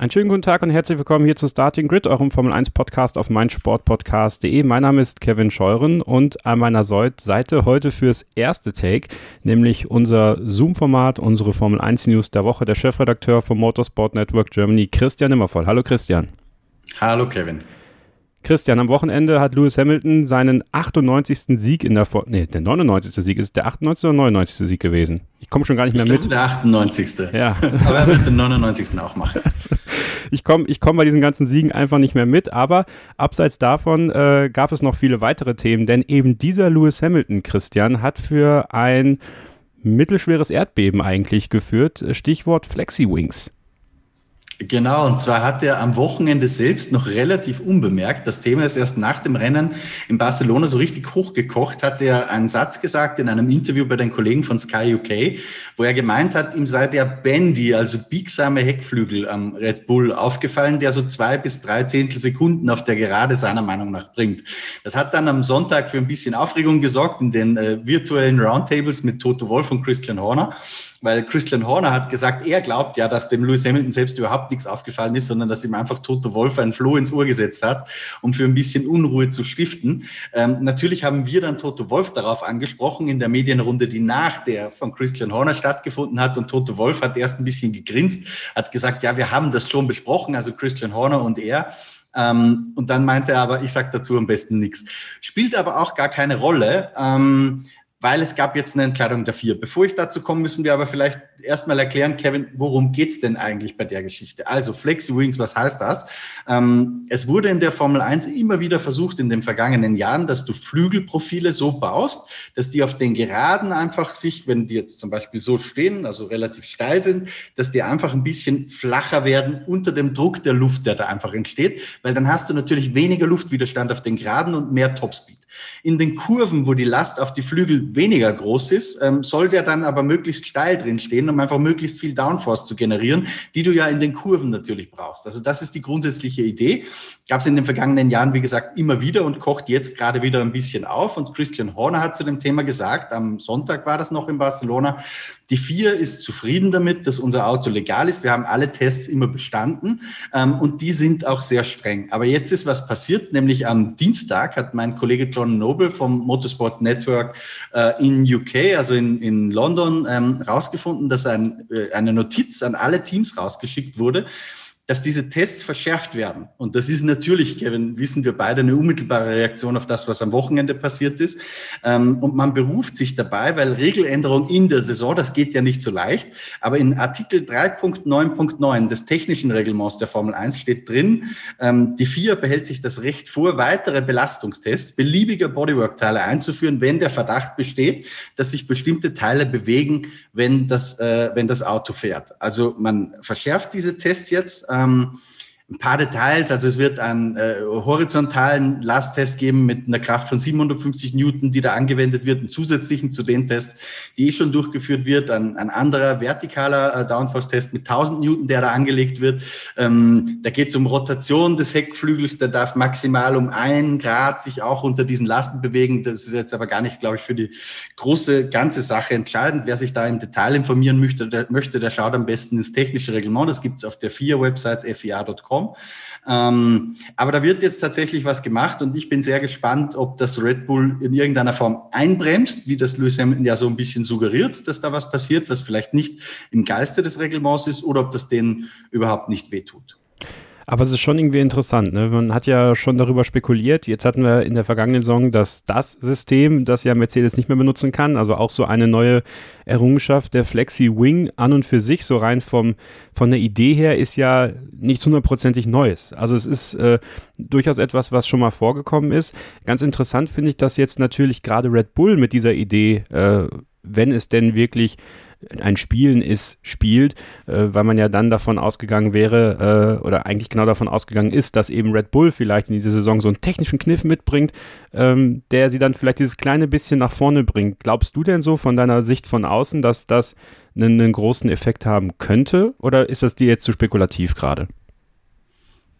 Einen schönen guten Tag und herzlich willkommen hier zu Starting Grid, eurem Formel 1 Podcast auf meinsportpodcast.de. Mein Name ist Kevin Scheuren und an meiner Seite heute fürs erste Take, nämlich unser Zoom-Format, unsere Formel 1 News der Woche, der Chefredakteur vom Motorsport Network Germany, Christian Immervoll. Hallo Christian. Hallo Kevin. Christian, am Wochenende hat Lewis Hamilton seinen 98. Sieg in der For Nee, der 99. Sieg. Ist es der 98. oder 99. Sieg gewesen? Ich komme schon gar nicht mehr ich mit. Der 98. Ja. Aber er wird den 99. auch machen. ich komme ich komm bei diesen ganzen Siegen einfach nicht mehr mit. Aber abseits davon äh, gab es noch viele weitere Themen, denn eben dieser Lewis Hamilton, Christian, hat für ein mittelschweres Erdbeben eigentlich geführt. Stichwort Flexi Wings. Genau, und zwar hat er am Wochenende selbst noch relativ unbemerkt, das Thema ist erst nach dem Rennen in Barcelona so richtig hochgekocht, hat er einen Satz gesagt in einem Interview bei den Kollegen von Sky UK, wo er gemeint hat, ihm sei der Bendy, also biegsame Heckflügel am Red Bull aufgefallen, der so zwei bis drei Zehntel Sekunden auf der Gerade seiner Meinung nach bringt. Das hat dann am Sonntag für ein bisschen Aufregung gesorgt in den äh, virtuellen Roundtables mit Toto Wolf und Christian Horner weil Christian Horner hat gesagt, er glaubt ja, dass dem Lewis Hamilton selbst überhaupt nichts aufgefallen ist, sondern dass ihm einfach Toto Wolf ein Floh ins Ohr gesetzt hat, um für ein bisschen Unruhe zu stiften. Ähm, natürlich haben wir dann Toto Wolf darauf angesprochen in der Medienrunde, die nach der von Christian Horner stattgefunden hat. Und Toto Wolf hat erst ein bisschen gegrinst, hat gesagt, ja, wir haben das schon besprochen, also Christian Horner und er. Ähm, und dann meinte er aber, ich sage dazu am besten nichts. Spielt aber auch gar keine Rolle. Ähm, weil es gab jetzt eine Entscheidung dafür. Bevor ich dazu komme, müssen wir aber vielleicht erstmal erklären, Kevin, worum geht's denn eigentlich bei der Geschichte? Also Flexi Wings, was heißt das? Ähm, es wurde in der Formel 1 immer wieder versucht in den vergangenen Jahren, dass du Flügelprofile so baust, dass die auf den Geraden einfach sich, wenn die jetzt zum Beispiel so stehen, also relativ steil sind, dass die einfach ein bisschen flacher werden unter dem Druck der Luft, der da einfach entsteht, weil dann hast du natürlich weniger Luftwiderstand auf den Geraden und mehr Topspeed. In den Kurven, wo die Last auf die Flügel weniger groß ist, ähm, soll der dann aber möglichst steil drin stehen, um einfach möglichst viel Downforce zu generieren, die du ja in den Kurven natürlich brauchst. Also das ist die grundsätzliche Idee. Gab es in den vergangenen Jahren, wie gesagt, immer wieder und kocht jetzt gerade wieder ein bisschen auf. Und Christian Horner hat zu dem Thema gesagt, am Sonntag war das noch in Barcelona, die vier ist zufrieden damit, dass unser Auto legal ist. Wir haben alle Tests immer bestanden ähm, und die sind auch sehr streng. Aber jetzt ist was passiert, nämlich am Dienstag hat mein Kollege John Noble vom Motorsport Network äh, in UK, also in, in London, ähm, rausgefunden, dass ein, äh, eine Notiz an alle Teams rausgeschickt wurde, dass diese Tests verschärft werden. Und das ist natürlich, Kevin, wissen wir beide, eine unmittelbare Reaktion auf das, was am Wochenende passiert ist. Ähm, und man beruft sich dabei, weil Regeländerung in der Saison, das geht ja nicht so leicht, aber in Artikel 3.9.9 des technischen Reglements der Formel 1 steht drin, ähm, die FIA behält sich das Recht vor, weitere Belastungstests beliebiger Bodywork-Teile einzuführen, wenn der Verdacht besteht, dass sich bestimmte Teile bewegen, wenn das, äh, wenn das Auto fährt. Also man verschärft diese Tests jetzt ähm, ein paar Details. Also es wird einen äh, horizontalen Lasttest geben mit einer Kraft von 750 Newton, die da angewendet wird, einen zusätzlichen zu den Tests, die eh schon durchgeführt wird. Ein, ein anderer vertikaler äh, Downforce-Test mit 1000 Newton, der da angelegt wird. Ähm, da geht es um Rotation des Heckflügels. Der darf maximal um einen Grad sich auch unter diesen Lasten bewegen. Das ist jetzt aber gar nicht, glaube ich, für die große ganze Sache entscheidend. Wer sich da im Detail informieren möchte, der, möchte, der schaut am besten ins technische Reglement. Das gibt es auf der FIA-Website fia.com. Ähm, aber da wird jetzt tatsächlich was gemacht und ich bin sehr gespannt, ob das Red Bull in irgendeiner Form einbremst, wie das Lewis Hamilton ja so ein bisschen suggeriert, dass da was passiert, was vielleicht nicht im Geiste des Reglements ist, oder ob das denen überhaupt nicht wehtut. Aber es ist schon irgendwie interessant. Ne? Man hat ja schon darüber spekuliert. Jetzt hatten wir in der vergangenen Saison das DAS-System, das ja Mercedes nicht mehr benutzen kann. Also auch so eine neue Errungenschaft. Der Flexi Wing an und für sich, so rein vom, von der Idee her, ist ja nichts hundertprozentig Neues. Also es ist äh, durchaus etwas, was schon mal vorgekommen ist. Ganz interessant finde ich, dass jetzt natürlich gerade Red Bull mit dieser Idee, äh, wenn es denn wirklich ein Spielen ist, spielt, äh, weil man ja dann davon ausgegangen wäre, äh, oder eigentlich genau davon ausgegangen ist, dass eben Red Bull vielleicht in dieser Saison so einen technischen Kniff mitbringt, ähm, der sie dann vielleicht dieses kleine bisschen nach vorne bringt. Glaubst du denn so von deiner Sicht von außen, dass das einen, einen großen Effekt haben könnte? Oder ist das dir jetzt zu spekulativ gerade?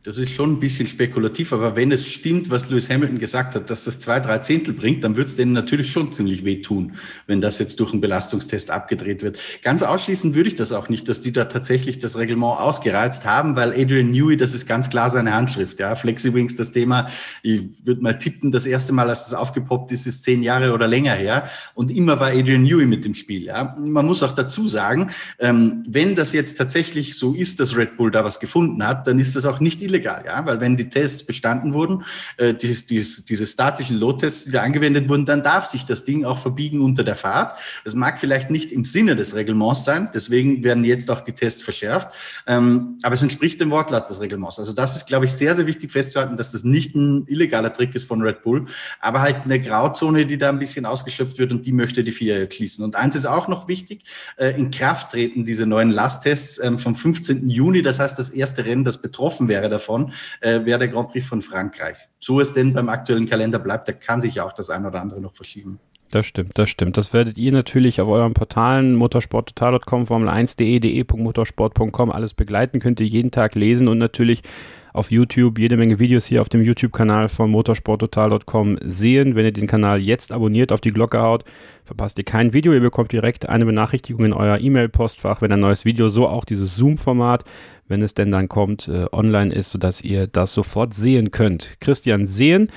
Das ist schon ein bisschen spekulativ, aber wenn es stimmt, was Lewis Hamilton gesagt hat, dass das zwei, drei Zehntel bringt, dann wird es denen natürlich schon ziemlich wehtun, wenn das jetzt durch einen Belastungstest abgedreht wird. Ganz ausschließen würde ich das auch nicht, dass die da tatsächlich das Reglement ausgereizt haben, weil Adrian Newey, das ist ganz klar seine Handschrift. Ja, Flexiwings, das Thema, ich würde mal tippen, das erste Mal, als das aufgepoppt ist, ist zehn Jahre oder länger her. Und immer war Adrian Newey mit dem Spiel. Ja, man muss auch dazu sagen, ähm, wenn das jetzt tatsächlich so ist, dass Red Bull da was gefunden hat, dann ist das auch nicht illegal, ja, weil wenn die Tests bestanden wurden, äh, dieses, dieses, diese statischen Load-Tests, die angewendet wurden, dann darf sich das Ding auch verbiegen unter der Fahrt. Das mag vielleicht nicht im Sinne des Reglements sein, deswegen werden jetzt auch die Tests verschärft, ähm, aber es entspricht dem Wortlaut des Reglements. Also das ist, glaube ich, sehr, sehr wichtig festzuhalten, dass das nicht ein illegaler Trick ist von Red Bull, aber halt eine Grauzone, die da ein bisschen ausgeschöpft wird und die möchte die FIA schließen. Und eins ist auch noch wichtig, äh, in Kraft treten diese neuen Lasttests ähm, vom 15. Juni, das heißt das erste Rennen, das betroffen wäre davon, äh, wäre der Grand Prix von Frankreich. So es denn beim aktuellen Kalender bleibt, da kann sich ja auch das ein oder andere noch verschieben. Das stimmt, das stimmt. Das werdet ihr natürlich auf euren Portalen motorsporttotal.com, formel1.de, de.motorsport.com alles begleiten, könnt ihr jeden Tag lesen und natürlich auf YouTube jede Menge Videos hier auf dem YouTube-Kanal von motorsporttotal.com sehen. Wenn ihr den Kanal jetzt abonniert, auf die Glocke haut, verpasst ihr kein Video. Ihr bekommt direkt eine Benachrichtigung in euer E-Mail-Postfach, wenn ein neues Video, so auch dieses Zoom-Format, wenn es denn dann kommt, äh, online ist, sodass ihr das sofort sehen könnt. Christian, sehen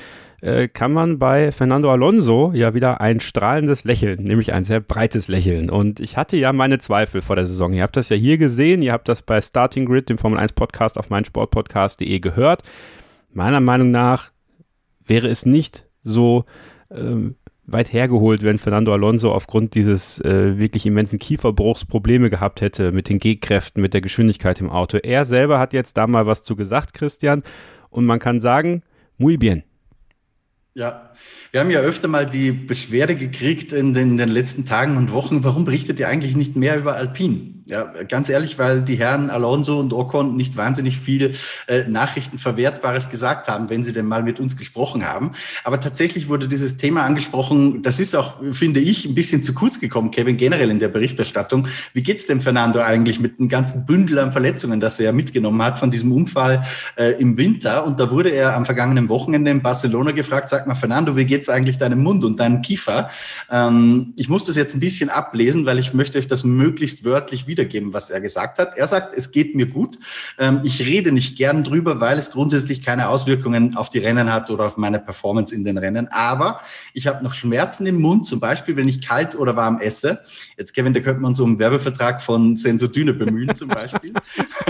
äh, kann man bei Fernando Alonso ja wieder ein strahlendes Lächeln, nämlich ein sehr breites Lächeln. Und ich hatte ja meine Zweifel vor der Saison. Ihr habt das ja hier gesehen, ihr habt das bei Starting Grid, dem Formel 1 Podcast auf meinsportpodcast.de gehört. Meiner Meinung nach wäre es nicht so ähm, weit hergeholt, wenn Fernando Alonso aufgrund dieses äh, wirklich immensen Kieferbruchs Probleme gehabt hätte mit den G-Kräften, mit der Geschwindigkeit im Auto. Er selber hat jetzt da mal was zu gesagt, Christian, und man kann sagen, muy bien. Ja, wir haben ja öfter mal die Beschwerde gekriegt in den, in den, letzten Tagen und Wochen, warum berichtet ihr eigentlich nicht mehr über Alpine? Ja, ganz ehrlich, weil die Herren Alonso und Ocon nicht wahnsinnig viele äh, Nachrichten Verwertbares gesagt haben, wenn sie denn mal mit uns gesprochen haben. Aber tatsächlich wurde dieses Thema angesprochen. Das ist auch, finde ich, ein bisschen zu kurz gekommen, Kevin, generell in der Berichterstattung. Wie geht's dem Fernando eigentlich mit einem ganzen Bündel an Verletzungen, das er mitgenommen hat von diesem Unfall äh, im Winter? Und da wurde er am vergangenen Wochenende in Barcelona gefragt, sag mal, Fernando, wie geht's eigentlich deinem Mund und deinem Kiefer? Ähm, ich muss das jetzt ein bisschen ablesen, weil ich möchte euch das möglichst wörtlich wiedergeben, was er gesagt hat. Er sagt, es geht mir gut. Ähm, ich rede nicht gern drüber, weil es grundsätzlich keine Auswirkungen auf die Rennen hat oder auf meine Performance in den Rennen. Aber ich habe noch Schmerzen im Mund, zum Beispiel, wenn ich kalt oder warm esse. Jetzt, Kevin, da könnte man so einen Werbevertrag von Sensodyne bemühen, zum Beispiel.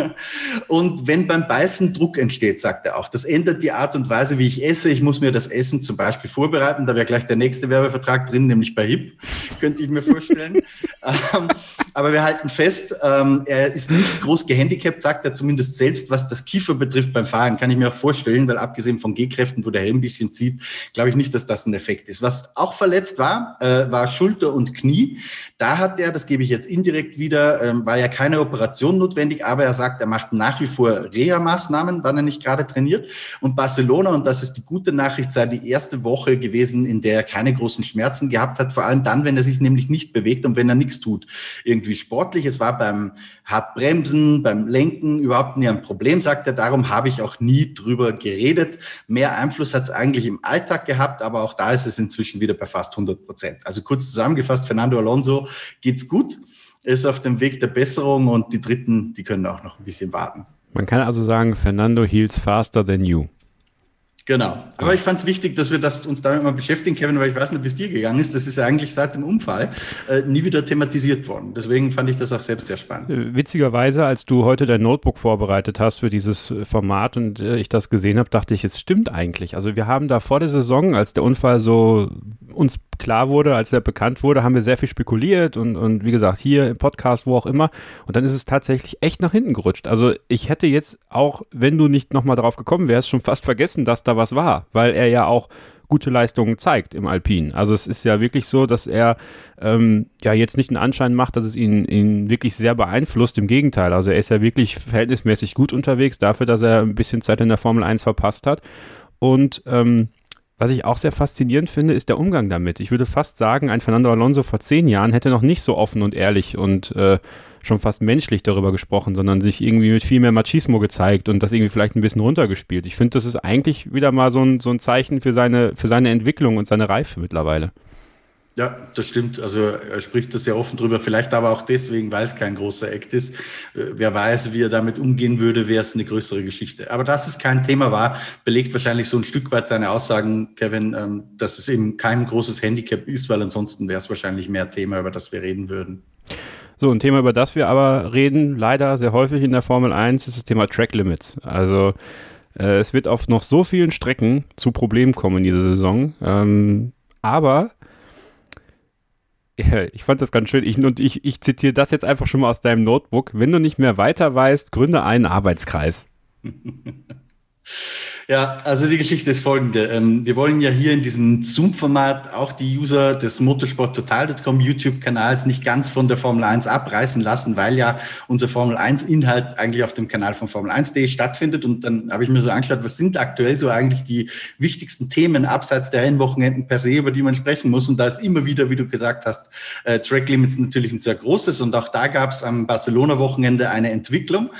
und wenn beim Beißen Druck entsteht, sagt er auch, das ändert die Art und Weise, wie ich esse. Ich muss mir das Essen zum Beispiel vorbereiten. Da wäre gleich der nächste Werbevertrag drin, nämlich bei HIP, könnte ich mir vorstellen. ähm, aber wir halten fest, ähm, er ist nicht groß gehandicapt, sagt er zumindest selbst, was das Kiefer betrifft beim Fahren. Kann ich mir auch vorstellen, weil abgesehen von G-Kräften, wo der Helm ein bisschen zieht, glaube ich nicht, dass das ein Effekt ist. Was auch verletzt war, äh, war Schulter und Knie. Da hat er, das gebe ich jetzt indirekt wieder, ähm, war ja keine Operation notwendig, aber er sagt, er macht nach wie vor Reha-Maßnahmen, wann er nicht gerade trainiert. Und Barcelona, und das ist die gute Nachricht, sei die erste Woche gewesen, in der er keine großen Schmerzen gehabt hat, vor allem dann, wenn er sich nämlich nicht bewegt und wenn er nichts tut. Irgendwie sportlich. Es war beim Hartbremsen, beim Lenken überhaupt nie ein Problem, sagt er. Darum habe ich auch nie drüber geredet. Mehr Einfluss hat es eigentlich im Alltag gehabt, aber auch da ist es inzwischen wieder bei fast 100 Prozent. Also kurz zusammengefasst, Fernando Alonso geht's gut, ist auf dem Weg der Besserung und die Dritten, die können auch noch ein bisschen warten. Man kann also sagen, Fernando heals faster than you. Genau. Aber ich fand es wichtig, dass wir das, uns damit mal beschäftigen, Kevin, weil ich weiß nicht, wie es dir gegangen ist. Das ist ja eigentlich seit dem Unfall äh, nie wieder thematisiert worden. Deswegen fand ich das auch selbst sehr spannend. Äh, witzigerweise, als du heute dein Notebook vorbereitet hast für dieses äh, Format und äh, ich das gesehen habe, dachte ich, es stimmt eigentlich. Also wir haben da vor der Saison, als der Unfall so uns klar wurde, als er bekannt wurde, haben wir sehr viel spekuliert und, und wie gesagt, hier im Podcast, wo auch immer. Und dann ist es tatsächlich echt nach hinten gerutscht. Also ich hätte jetzt auch, wenn du nicht nochmal drauf gekommen wärst, schon fast vergessen, dass da was war, weil er ja auch gute Leistungen zeigt im Alpin. Also es ist ja wirklich so, dass er ähm, ja jetzt nicht einen Anschein macht, dass es ihn, ihn wirklich sehr beeinflusst. Im Gegenteil, also er ist ja wirklich verhältnismäßig gut unterwegs dafür, dass er ein bisschen Zeit in der Formel 1 verpasst hat. Und ähm, was ich auch sehr faszinierend finde, ist der Umgang damit. Ich würde fast sagen, ein Fernando Alonso vor zehn Jahren hätte noch nicht so offen und ehrlich und äh, schon fast menschlich darüber gesprochen, sondern sich irgendwie mit viel mehr Machismo gezeigt und das irgendwie vielleicht ein bisschen runtergespielt. Ich finde, das ist eigentlich wieder mal so ein, so ein Zeichen für seine, für seine Entwicklung und seine Reife mittlerweile. Ja, das stimmt. Also er spricht das sehr offen drüber. Vielleicht aber auch deswegen, weil es kein großer Act ist. Äh, wer weiß, wie er damit umgehen würde, wäre es eine größere Geschichte. Aber dass es kein Thema war, belegt wahrscheinlich so ein Stück weit seine Aussagen, Kevin, ähm, dass es eben kein großes Handicap ist, weil ansonsten wäre es wahrscheinlich mehr Thema, über das wir reden würden. So, ein Thema, über das wir aber reden, leider sehr häufig in der Formel 1, ist das Thema Track Limits. Also äh, es wird auf noch so vielen Strecken zu Problemen kommen in dieser Saison. Ähm, aber ich fand das ganz schön. Ich, und ich, ich zitiere das jetzt einfach schon mal aus deinem Notebook. Wenn du nicht mehr weiter weißt, gründe einen Arbeitskreis. Ja, also die Geschichte ist folgende. Ähm, wir wollen ja hier in diesem Zoom-Format auch die User des motorsporttotal.com YouTube-Kanals nicht ganz von der Formel 1 abreißen lassen, weil ja unser Formel 1-Inhalt eigentlich auf dem Kanal von Formel 1.de stattfindet. Und dann habe ich mir so angeschaut, was sind aktuell so eigentlich die wichtigsten Themen abseits der Rennwochenenden per se, über die man sprechen muss. Und da ist immer wieder, wie du gesagt hast, äh, Track Limits natürlich ein sehr großes. Und auch da gab es am Barcelona-Wochenende eine Entwicklung.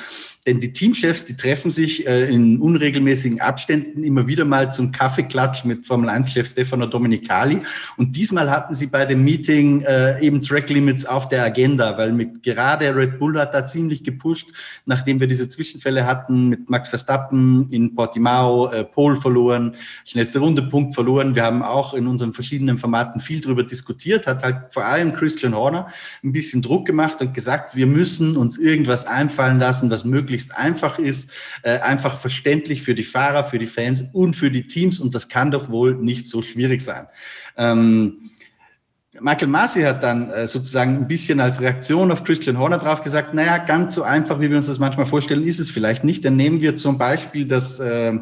Denn die Teamchefs, die treffen sich äh, in unregelmäßigen Abständen immer wieder mal zum Kaffeeklatsch mit Formel 1-Chef Stefano Domenicali. Und diesmal hatten sie bei dem Meeting äh, eben Track Limits auf der Agenda, weil mit gerade Red Bull hat da ziemlich gepusht, nachdem wir diese Zwischenfälle hatten mit Max Verstappen in Portimao, äh, Pole verloren, schnellste Runde Punkt verloren. Wir haben auch in unseren verschiedenen Formaten viel darüber diskutiert, hat halt vor allem Christian Horner ein bisschen Druck gemacht und gesagt, wir müssen uns irgendwas einfallen lassen, was möglich möglichst einfach ist, äh, einfach verständlich für die Fahrer, für die Fans und für die Teams. Und das kann doch wohl nicht so schwierig sein. Ähm, Michael Masi hat dann äh, sozusagen ein bisschen als Reaktion auf Christian Horner drauf gesagt, naja, ganz so einfach, wie wir uns das manchmal vorstellen, ist es vielleicht nicht. Dann nehmen wir zum Beispiel das äh,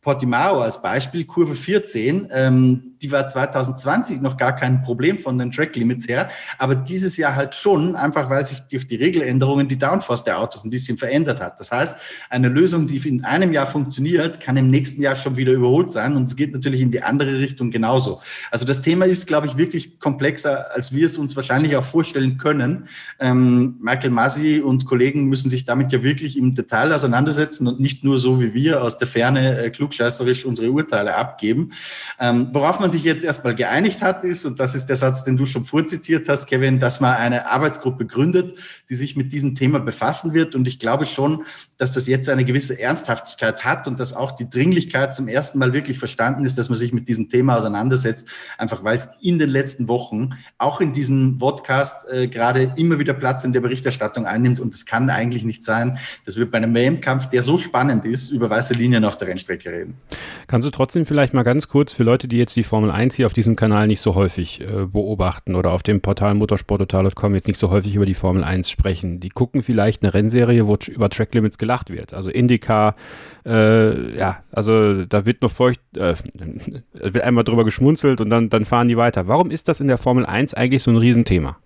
Portimao als Beispiel, Kurve 14, ähm, die war 2020 noch gar kein Problem von den Track Limits her, aber dieses Jahr halt schon, einfach weil sich durch die Regeländerungen die Downforce der Autos ein bisschen verändert hat. Das heißt, eine Lösung, die in einem Jahr funktioniert, kann im nächsten Jahr schon wieder überholt sein und es geht natürlich in die andere Richtung genauso. Also das Thema ist, glaube ich, wirklich komplexer, als wir es uns wahrscheinlich auch vorstellen können. Ähm, Michael Masi und Kollegen müssen sich damit ja wirklich im Detail auseinandersetzen und nicht nur so wie wir aus der Ferne äh, klug klugscheißerisch unsere Urteile abgeben. Ähm, worauf man sich jetzt erstmal geeinigt hat, ist, und das ist der Satz, den du schon vorzitiert hast, Kevin, dass man eine Arbeitsgruppe gründet, die sich mit diesem Thema befassen wird. Und ich glaube schon, dass das jetzt eine gewisse Ernsthaftigkeit hat und dass auch die Dringlichkeit zum ersten Mal wirklich verstanden ist, dass man sich mit diesem Thema auseinandersetzt, einfach weil es in den letzten Wochen auch in diesem Podcast äh, gerade immer wieder Platz in der Berichterstattung einnimmt. Und es kann eigentlich nicht sein, dass wir bei einem WM-Kampf, der so spannend ist, über weiße Linien auf der Rennstrecke reden. Kannst du trotzdem vielleicht mal ganz kurz für Leute, die jetzt die Formel 1 hier auf diesem Kanal nicht so häufig äh, beobachten oder auf dem Portal motorsporttotal.com jetzt nicht so häufig über die Formel 1 sprechen, die gucken vielleicht eine Rennserie, wo über Track Limits gelacht wird. Also IndyCar, äh, ja, also da wird noch feucht, äh, wird einmal drüber geschmunzelt und dann, dann fahren die weiter. Warum ist das in der Formel 1 eigentlich so ein Riesenthema?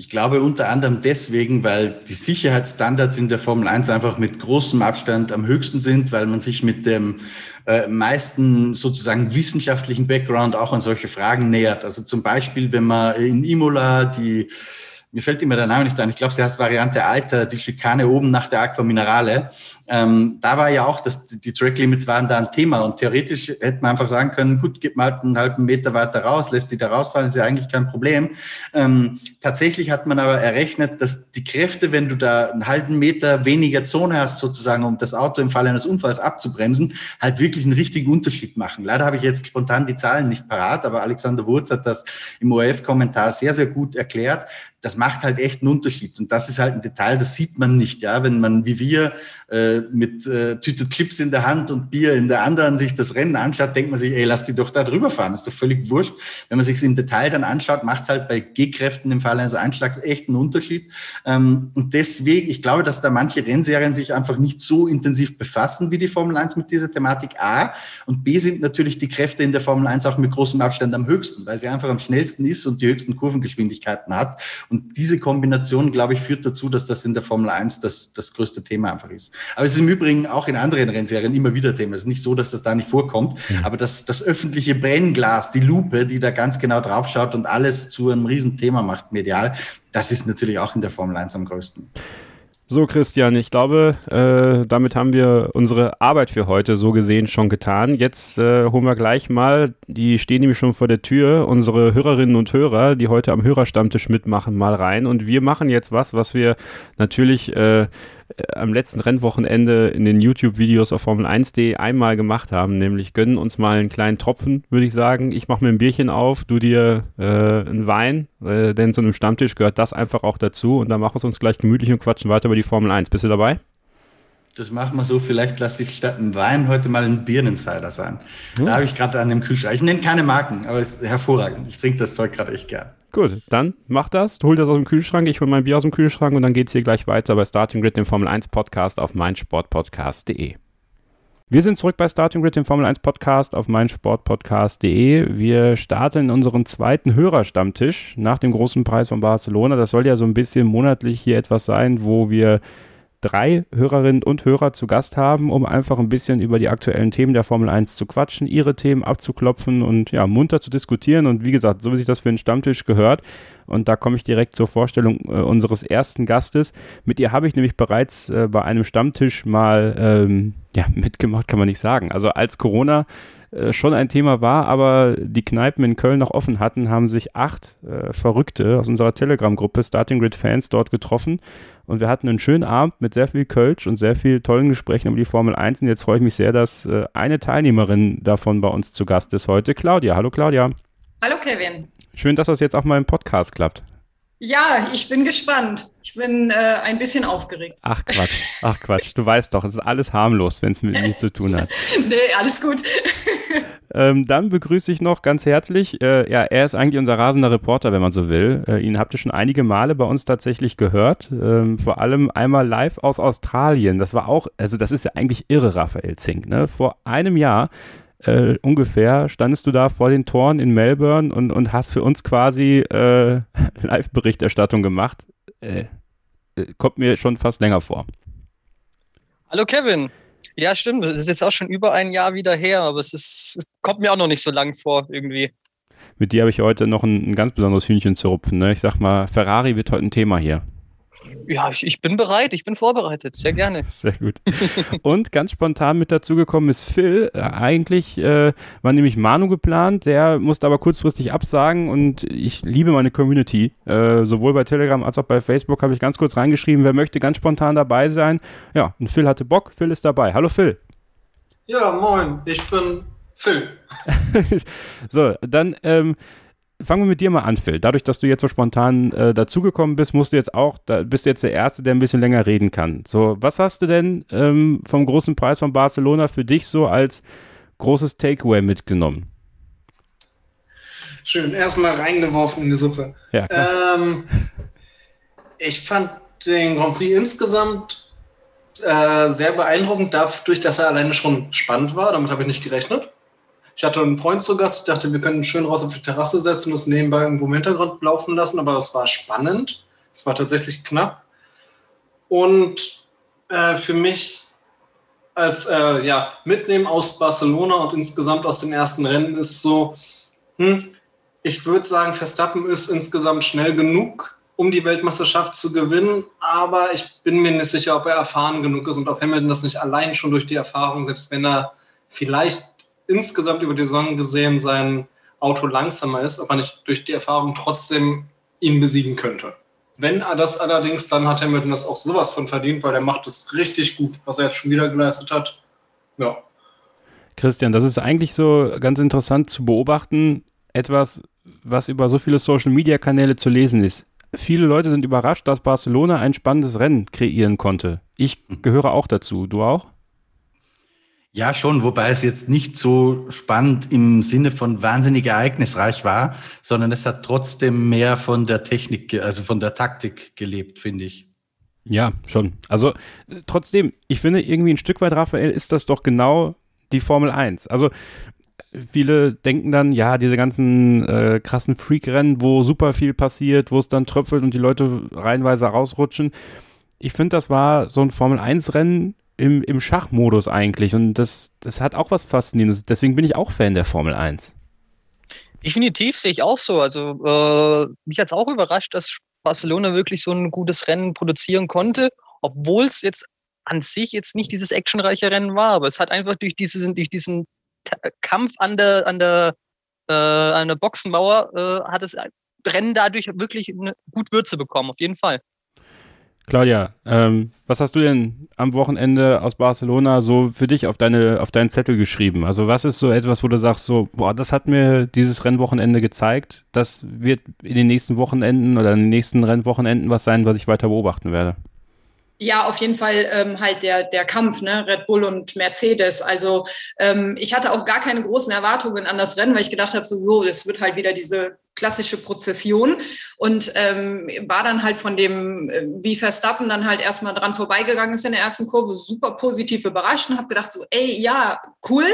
Ich glaube unter anderem deswegen, weil die Sicherheitsstandards in der Formel 1 einfach mit großem Abstand am höchsten sind, weil man sich mit dem äh, meisten sozusagen wissenschaftlichen Background auch an solche Fragen nähert. Also zum Beispiel, wenn man in Imola die mir fällt immer der Name nicht ein, ich glaube, sie heißt Variante Alter, die Schikane oben nach der Aqua Minerale. Ähm, da war ja auch, dass die Track Limits waren da ein Thema und theoretisch hätte man einfach sagen können, gut, gib mal einen halben Meter weiter raus, lässt die da rausfallen, ist ja eigentlich kein Problem. Ähm, tatsächlich hat man aber errechnet, dass die Kräfte, wenn du da einen halben Meter weniger Zone hast, sozusagen, um das Auto im Falle eines Unfalls abzubremsen, halt wirklich einen richtigen Unterschied machen. Leider habe ich jetzt spontan die Zahlen nicht parat, aber Alexander Wurz hat das im ORF-Kommentar sehr, sehr gut erklärt. Das macht halt echt einen Unterschied. Und das ist halt ein Detail, das sieht man nicht, ja, wenn man wie wir äh, mit äh, Tüte Chips in der Hand und Bier in der anderen sich das Rennen anschaut, denkt man sich, ey, lass die doch da drüber fahren. Ist doch völlig wurscht. Wenn man sich im Detail dann anschaut, macht es halt bei G-Kräften im Fall eines Einschlags echt einen Unterschied. Ähm, und deswegen, ich glaube, dass da manche Rennserien sich einfach nicht so intensiv befassen wie die Formel 1 mit dieser Thematik A. Und B sind natürlich die Kräfte in der Formel 1 auch mit großem Abstand am höchsten, weil sie einfach am schnellsten ist und die höchsten Kurvengeschwindigkeiten hat. Und diese Kombination, glaube ich, führt dazu, dass das in der Formel 1 das, das größte Thema einfach ist. Aber es ist im Übrigen auch in anderen Rennserien immer wieder Thema. Es ist nicht so, dass das da nicht vorkommt, mhm. aber das, das öffentliche Brennglas, die Lupe, die da ganz genau drauf schaut und alles zu einem Riesenthema macht medial, das ist natürlich auch in der Formel 1 am größten. So, Christian, ich glaube, äh, damit haben wir unsere Arbeit für heute so gesehen schon getan. Jetzt äh, holen wir gleich mal, die stehen nämlich schon vor der Tür, unsere Hörerinnen und Hörer, die heute am Hörerstammtisch mitmachen, mal rein. Und wir machen jetzt was, was wir natürlich äh, am letzten Rennwochenende in den YouTube-Videos auf Formel 1.de einmal gemacht haben, nämlich gönnen uns mal einen kleinen Tropfen, würde ich sagen. Ich mache mir ein Bierchen auf, du dir äh, einen Wein, äh, denn zu einem Stammtisch gehört das einfach auch dazu und dann machen wir es uns gleich gemütlich und quatschen weiter über die Formel 1. Bist du dabei? Das machen wir so. Vielleicht lasse ich statt einem Wein heute mal einen Birnensider sein. Hm. Da habe ich gerade an dem Kühlschrank. Ich nenne keine Marken, aber es ist hervorragend. Ich trinke das Zeug gerade echt gern. Gut, dann mach das. Hol das aus dem Kühlschrank. Ich hole mein Bier aus dem Kühlschrank und dann geht es hier gleich weiter bei Starting Grid, dem Formel 1 Podcast auf meinsportpodcast.de. Wir sind zurück bei Starting Grid, dem Formel 1 Podcast auf meinsportpodcast.de. Wir starten unseren zweiten Hörerstammtisch nach dem großen Preis von Barcelona. Das soll ja so ein bisschen monatlich hier etwas sein, wo wir drei Hörerinnen und Hörer zu Gast haben, um einfach ein bisschen über die aktuellen Themen der Formel 1 zu quatschen, ihre Themen abzuklopfen und ja, munter zu diskutieren. Und wie gesagt, so wie sich das für einen Stammtisch gehört. Und da komme ich direkt zur Vorstellung äh, unseres ersten Gastes. Mit ihr habe ich nämlich bereits äh, bei einem Stammtisch mal ähm, ja, mitgemacht, kann man nicht sagen. Also als Corona äh, schon ein Thema war, aber die Kneipen in Köln noch offen hatten, haben sich acht äh, Verrückte aus unserer Telegram-Gruppe Starting Grid Fans dort getroffen und wir hatten einen schönen Abend mit sehr viel Kölsch und sehr viel tollen Gesprächen über die Formel 1 und jetzt freue ich mich sehr, dass äh, eine Teilnehmerin davon bei uns zu Gast ist heute, Claudia. Hallo Claudia. Hallo Kevin. Schön, dass das jetzt auch mal im Podcast klappt. Ja, ich bin gespannt. Ich bin äh, ein bisschen aufgeregt. Ach Quatsch, ach Quatsch. Du weißt doch, es ist alles harmlos, wenn es mit mir zu tun hat. nee, alles gut. ähm, dann begrüße ich noch ganz herzlich, äh, ja, er ist eigentlich unser rasender Reporter, wenn man so will. Äh, ihn habt ihr schon einige Male bei uns tatsächlich gehört. Ähm, vor allem einmal live aus Australien. Das war auch, also das ist ja eigentlich irre, Raphael Zink. Ne? Vor einem Jahr äh, ungefähr standest du da vor den Toren in Melbourne und, und hast für uns quasi äh, Live-Berichterstattung gemacht. Äh, äh, kommt mir schon fast länger vor. Hallo Kevin. Ja, stimmt. Es ist jetzt auch schon über ein Jahr wieder her, aber es, ist, es kommt mir auch noch nicht so lang vor irgendwie. Mit dir habe ich heute noch ein, ein ganz besonderes Hühnchen zu rupfen. Ne? Ich sag mal, Ferrari wird heute ein Thema hier. Ja, ich, ich, bin bereit, ich bin vorbereitet, sehr gerne. Sehr gut. Und ganz spontan mit dazugekommen ist Phil. Äh, eigentlich äh, war nämlich Manu geplant, der musste aber kurzfristig absagen und ich liebe meine Community. Äh, sowohl bei Telegram als auch bei Facebook habe ich ganz kurz reingeschrieben, wer möchte ganz spontan dabei sein. Ja, und Phil hatte Bock, Phil ist dabei. Hallo Phil. Ja, moin, ich bin Phil. so, dann ähm, fangen wir mit dir mal an, Phil. Dadurch, dass du jetzt so spontan äh, dazugekommen bist, musst du jetzt auch, da bist du jetzt der Erste, der ein bisschen länger reden kann. So, was hast du denn ähm, vom großen Preis von Barcelona für dich so als großes Takeaway mitgenommen? Schön, erstmal reingeworfen in die Suppe. Ja, ähm, ich fand den Grand Prix insgesamt äh, sehr beeindruckend, dadurch, dass er alleine schon spannend war. Damit habe ich nicht gerechnet. Ich hatte einen Freund zu Gast, ich dachte, wir können schön raus auf die Terrasse setzen es nebenbei irgendwo im Hintergrund laufen lassen, aber es war spannend. Es war tatsächlich knapp. Und äh, für mich als äh, ja, Mitnehmen aus Barcelona und insgesamt aus den ersten Rennen ist so, hm, ich würde sagen, Verstappen ist insgesamt schnell genug, um die Weltmeisterschaft zu gewinnen, aber ich bin mir nicht sicher, ob er erfahren genug ist und ob Hamilton das nicht allein schon durch die Erfahrung, selbst wenn er vielleicht insgesamt über die Saison gesehen sein Auto langsamer ist, ob er nicht durch die Erfahrung trotzdem ihn besiegen könnte. Wenn er das allerdings, dann hat Hamilton das auch sowas von verdient, weil er macht es richtig gut, was er jetzt schon wieder geleistet hat. Ja. Christian, das ist eigentlich so ganz interessant zu beobachten, etwas, was über so viele Social-Media-Kanäle zu lesen ist. Viele Leute sind überrascht, dass Barcelona ein spannendes Rennen kreieren konnte. Ich gehöre auch dazu. Du auch? Ja, schon, wobei es jetzt nicht so spannend im Sinne von wahnsinnig ereignisreich war, sondern es hat trotzdem mehr von der Technik, also von der Taktik gelebt, finde ich. Ja, schon. Also trotzdem, ich finde irgendwie ein Stück weit, Raphael, ist das doch genau die Formel 1. Also viele denken dann, ja, diese ganzen äh, krassen Freak-Rennen, wo super viel passiert, wo es dann tröpfelt und die Leute reihenweise rausrutschen. Ich finde, das war so ein Formel 1-Rennen im, im Schachmodus eigentlich und das, das hat auch was Faszinierendes. Deswegen bin ich auch Fan der Formel 1. Definitiv sehe ich auch so. Also äh, mich hat es auch überrascht, dass Barcelona wirklich so ein gutes Rennen produzieren konnte, obwohl es jetzt an sich jetzt nicht dieses actionreiche Rennen war, aber es hat einfach durch diesen, durch diesen Kampf an der, an der, äh, an der Boxenmauer äh, hat das Rennen dadurch wirklich eine gut Würze bekommen, auf jeden Fall. Claudia, ähm, was hast du denn am Wochenende aus Barcelona so für dich auf deine auf deinen Zettel geschrieben? Also was ist so etwas, wo du sagst so, boah, das hat mir dieses Rennwochenende gezeigt. Das wird in den nächsten Wochenenden oder in den nächsten Rennwochenenden was sein, was ich weiter beobachten werde. Ja, auf jeden Fall ähm, halt der, der Kampf, ne? Red Bull und Mercedes. Also ähm, ich hatte auch gar keine großen Erwartungen an das Rennen, weil ich gedacht habe, so, jo, es wird halt wieder diese klassische Prozession und ähm, war dann halt von dem, äh, wie Verstappen dann halt erstmal dran vorbeigegangen ist in der ersten Kurve, super positiv überrascht und habe gedacht so, ey, ja, cool.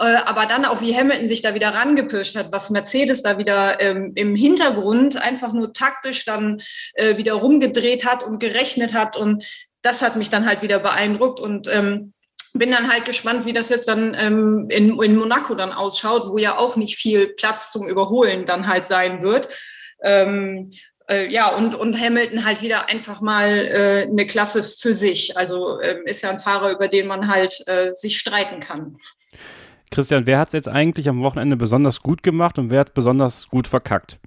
Äh, aber dann auch, wie Hamilton sich da wieder rangepirscht hat, was Mercedes da wieder ähm, im Hintergrund einfach nur taktisch dann äh, wieder rumgedreht hat und gerechnet hat. Und das hat mich dann halt wieder beeindruckt. Und ähm, bin dann halt gespannt, wie das jetzt dann ähm, in, in Monaco dann ausschaut, wo ja auch nicht viel Platz zum Überholen dann halt sein wird. Ähm, äh, ja, und, und Hamilton halt wieder einfach mal äh, eine Klasse für sich. Also ähm, ist ja ein Fahrer, über den man halt äh, sich streiten kann. Christian, wer hat es jetzt eigentlich am Wochenende besonders gut gemacht und wer hat besonders gut verkackt?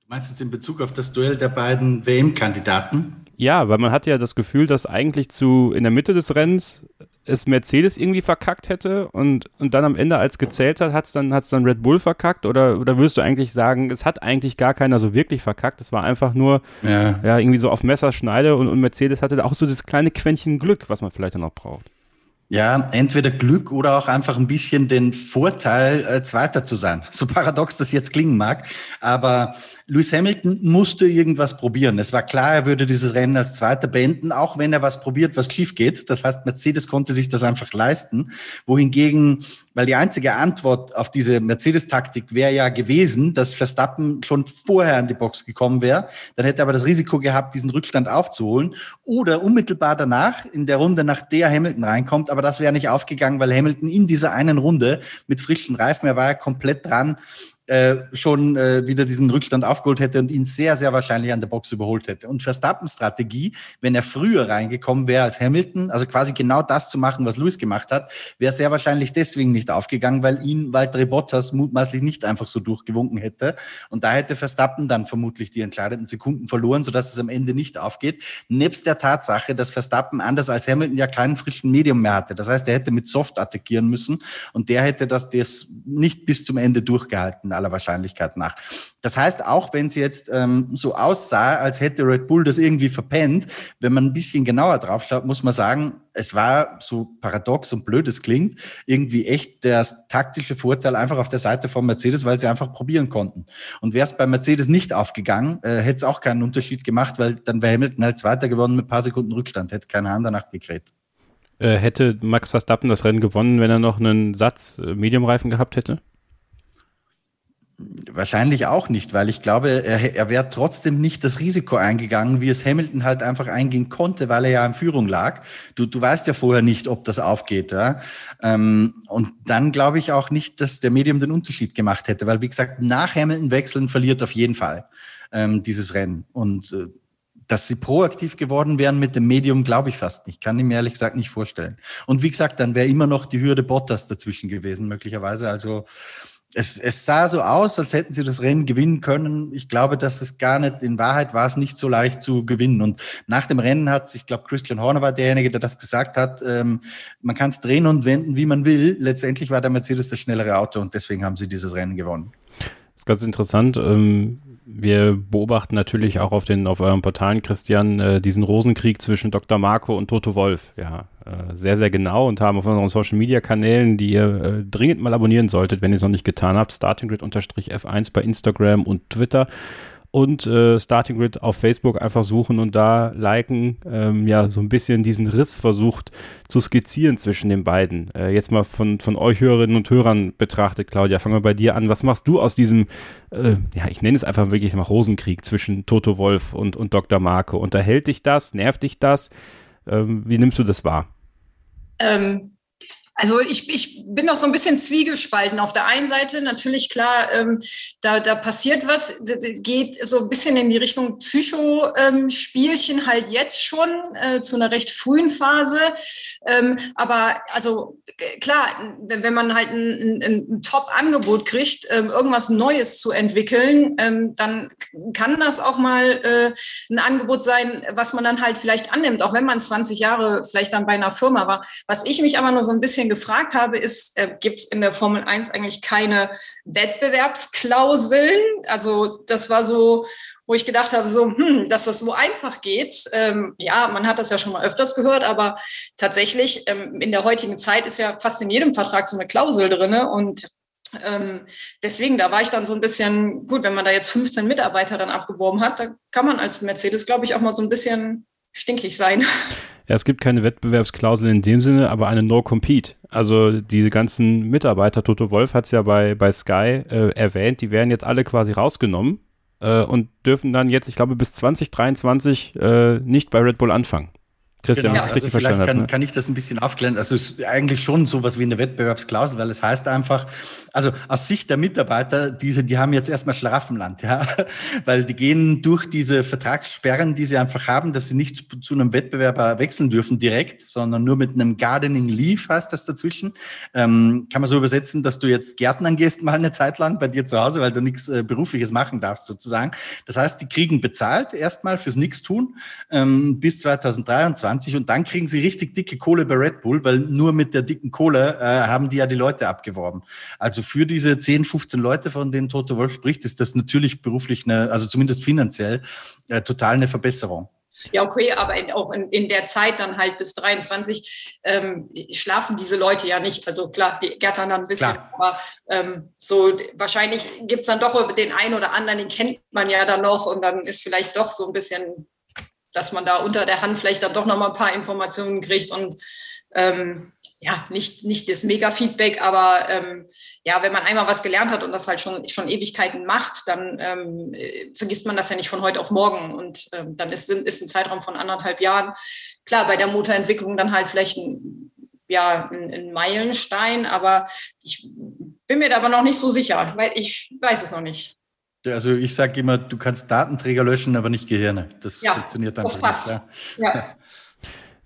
Du meinst jetzt in Bezug auf das Duell der beiden WM-Kandidaten? Ja, weil man hat ja das Gefühl, dass eigentlich zu in der Mitte des Rennens es Mercedes irgendwie verkackt hätte und, und dann am Ende, als gezählt hat, hat es dann, hat's dann Red Bull verkackt oder, oder würdest du eigentlich sagen, es hat eigentlich gar keiner so wirklich verkackt, es war einfach nur ja. ja irgendwie so auf Messerschneide und, und Mercedes hatte auch so das kleine Quäntchen Glück, was man vielleicht dann noch braucht. Ja, entweder Glück oder auch einfach ein bisschen den Vorteil, äh, Zweiter zu sein. So paradox das jetzt klingen mag. Aber Lewis Hamilton musste irgendwas probieren. Es war klar, er würde dieses Rennen als Zweiter beenden, auch wenn er was probiert, was schief geht. Das heißt, Mercedes konnte sich das einfach leisten. Wohingegen, weil die einzige Antwort auf diese Mercedes-Taktik wäre ja gewesen, dass Verstappen schon vorher in die Box gekommen wäre. Dann hätte er aber das Risiko gehabt, diesen Rückstand aufzuholen. Oder unmittelbar danach, in der Runde, nach der Hamilton reinkommt. Aber das wäre nicht aufgegangen, weil Hamilton in dieser einen Runde mit frischen Reifen, er war ja komplett dran, äh, schon äh, wieder diesen Rückstand aufgeholt hätte und ihn sehr, sehr wahrscheinlich an der Box überholt hätte. Und Verstappens Strategie, wenn er früher reingekommen wäre als Hamilton, also quasi genau das zu machen, was Lewis gemacht hat, wäre sehr wahrscheinlich deswegen nicht aufgegangen, weil ihn Walter Bottas mutmaßlich nicht einfach so durchgewunken hätte. Und da hätte Verstappen dann vermutlich die entscheidenden Sekunden verloren, sodass es am Ende nicht aufgeht. Nebst der Tatsache, dass Verstappen anders als Hamilton ja keinen frischen Medium mehr hatte. Das heißt, er hätte mit Soft attackieren müssen und der hätte das, das nicht bis zum Ende durchgehalten aller Wahrscheinlichkeit nach. Das heißt, auch wenn es jetzt ähm, so aussah, als hätte Red Bull das irgendwie verpennt, wenn man ein bisschen genauer drauf schaut, muss man sagen, es war so paradox und blöd es klingt, irgendwie echt der taktische Vorteil einfach auf der Seite von Mercedes, weil sie einfach probieren konnten. Und wäre es bei Mercedes nicht aufgegangen, äh, hätte es auch keinen Unterschied gemacht, weil dann wäre Hamilton halt Zweiter geworden mit ein paar Sekunden Rückstand, hätte keine Hand danach gekräht. Äh, hätte Max Verstappen das Rennen gewonnen, wenn er noch einen Satz äh, Mediumreifen gehabt hätte? Wahrscheinlich auch nicht, weil ich glaube, er, er wäre trotzdem nicht das Risiko eingegangen, wie es Hamilton halt einfach eingehen konnte, weil er ja in Führung lag. Du, du weißt ja vorher nicht, ob das aufgeht. Ja? Ähm, und dann glaube ich auch nicht, dass der Medium den Unterschied gemacht hätte, weil wie gesagt, nach Hamilton wechseln verliert auf jeden Fall ähm, dieses Rennen. Und äh, dass sie proaktiv geworden wären mit dem Medium, glaube ich fast nicht. Kann ich mir ehrlich gesagt nicht vorstellen. Und wie gesagt, dann wäre immer noch die Hürde Bottas dazwischen gewesen, möglicherweise. Also es, es sah so aus, als hätten sie das Rennen gewinnen können. Ich glaube, dass es gar nicht, in Wahrheit war es nicht so leicht zu gewinnen. Und nach dem Rennen hat, ich glaube, Christian Horner war derjenige, der das gesagt hat, ähm, man kann es drehen und wenden, wie man will. Letztendlich war der Mercedes das schnellere Auto und deswegen haben sie dieses Rennen gewonnen. Das ist ganz interessant. Ähm, wir beobachten natürlich auch auf den auf euren Portalen, Christian, äh, diesen Rosenkrieg zwischen Dr. Marco und Toto Wolf. Ja, äh, sehr, sehr genau und haben auf unseren Social Media Kanälen, die ihr äh, dringend mal abonnieren solltet, wenn ihr es noch nicht getan habt, startinggrid-f1 bei Instagram und Twitter und äh, Starting Grid auf Facebook einfach suchen und da liken, ähm, ja, so ein bisschen diesen Riss versucht zu skizzieren zwischen den beiden. Äh, jetzt mal von, von euch Hörerinnen und Hörern betrachtet, Claudia, fangen wir bei dir an. Was machst du aus diesem, äh, ja, ich nenne es einfach wirklich mal Rosenkrieg zwischen Toto Wolf und, und Dr. Marco? Unterhält dich das? Nervt dich das? Ähm, wie nimmst du das wahr? Ähm, also ich, ich bin noch so ein bisschen zwiegespalten. Auf der einen Seite natürlich klar, ähm, da, da passiert was, geht so ein bisschen in die Richtung Psychospielchen ähm, halt jetzt schon äh, zu einer recht frühen Phase. Ähm, aber also klar, wenn, wenn man halt ein, ein, ein Top-Angebot kriegt, ähm, irgendwas Neues zu entwickeln, ähm, dann kann das auch mal äh, ein Angebot sein, was man dann halt vielleicht annimmt, auch wenn man 20 Jahre vielleicht dann bei einer Firma war. Was ich mich aber nur so ein bisschen gefragt habe, ist, äh, gibt es in der Formel 1 eigentlich keine Wettbewerbsklauseln? Also das war so, wo ich gedacht habe, so, hm, dass das so einfach geht. Ähm, ja, man hat das ja schon mal öfters gehört, aber tatsächlich ähm, in der heutigen Zeit ist ja fast in jedem Vertrag so eine Klausel drinne und ähm, deswegen, da war ich dann so ein bisschen, gut, wenn man da jetzt 15 Mitarbeiter dann abgeworben hat, da kann man als Mercedes, glaube ich, auch mal so ein bisschen stinkig sein. Ja, es gibt keine Wettbewerbsklausel in dem Sinne, aber eine No-Compete. Also diese ganzen Mitarbeiter, Toto Wolf hat es ja bei, bei Sky äh, erwähnt, die werden jetzt alle quasi rausgenommen äh, und dürfen dann jetzt, ich glaube, bis 2023 äh, nicht bei Red Bull anfangen. Christian, genau. also vielleicht kann, ne? kann ich das ein bisschen aufklären. Also es ist eigentlich schon so was wie eine Wettbewerbsklausel, weil es heißt einfach, also aus Sicht der Mitarbeiter, diese, die haben jetzt erstmal Schlaraffenland, ja, weil die gehen durch diese Vertragssperren, die sie einfach haben, dass sie nicht zu, zu einem Wettbewerber wechseln dürfen direkt, sondern nur mit einem Gardening Leave heißt das dazwischen. Ähm, kann man so übersetzen, dass du jetzt Gärtnern gehst mal eine Zeit lang bei dir zu Hause, weil du nichts äh, Berufliches machen darfst sozusagen. Das heißt, die kriegen bezahlt erstmal fürs Nichtstun ähm, bis 2023 20 und dann kriegen sie richtig dicke Kohle bei Red Bull, weil nur mit der dicken Kohle äh, haben die ja die Leute abgeworben. Also für diese 10, 15 Leute, von denen Toto Wolf spricht, ist das natürlich beruflich eine, also zumindest finanziell, äh, total eine Verbesserung. Ja, okay, aber in, auch in, in, der Zeit dann halt bis 23 ähm, schlafen diese Leute ja nicht. Also klar, die gärtern dann ein bisschen, klar. aber ähm, so wahrscheinlich gibt es dann doch den einen oder anderen, den kennt man ja dann noch und dann ist vielleicht doch so ein bisschen dass man da unter der Hand vielleicht dann doch noch mal ein paar Informationen kriegt und ähm, ja, nicht, nicht das Mega-Feedback, aber ähm, ja, wenn man einmal was gelernt hat und das halt schon, schon Ewigkeiten macht, dann ähm, äh, vergisst man das ja nicht von heute auf morgen. Und ähm, dann ist, ist ein Zeitraum von anderthalb Jahren, klar, bei der Motorentwicklung dann halt vielleicht ein, ja, ein, ein Meilenstein, aber ich bin mir da aber noch nicht so sicher, weil ich weiß es noch nicht. Also ich sage immer, du kannst Datenträger löschen, aber nicht Gehirne. Das ja, funktioniert dann das passt. Nicht, ja. ja.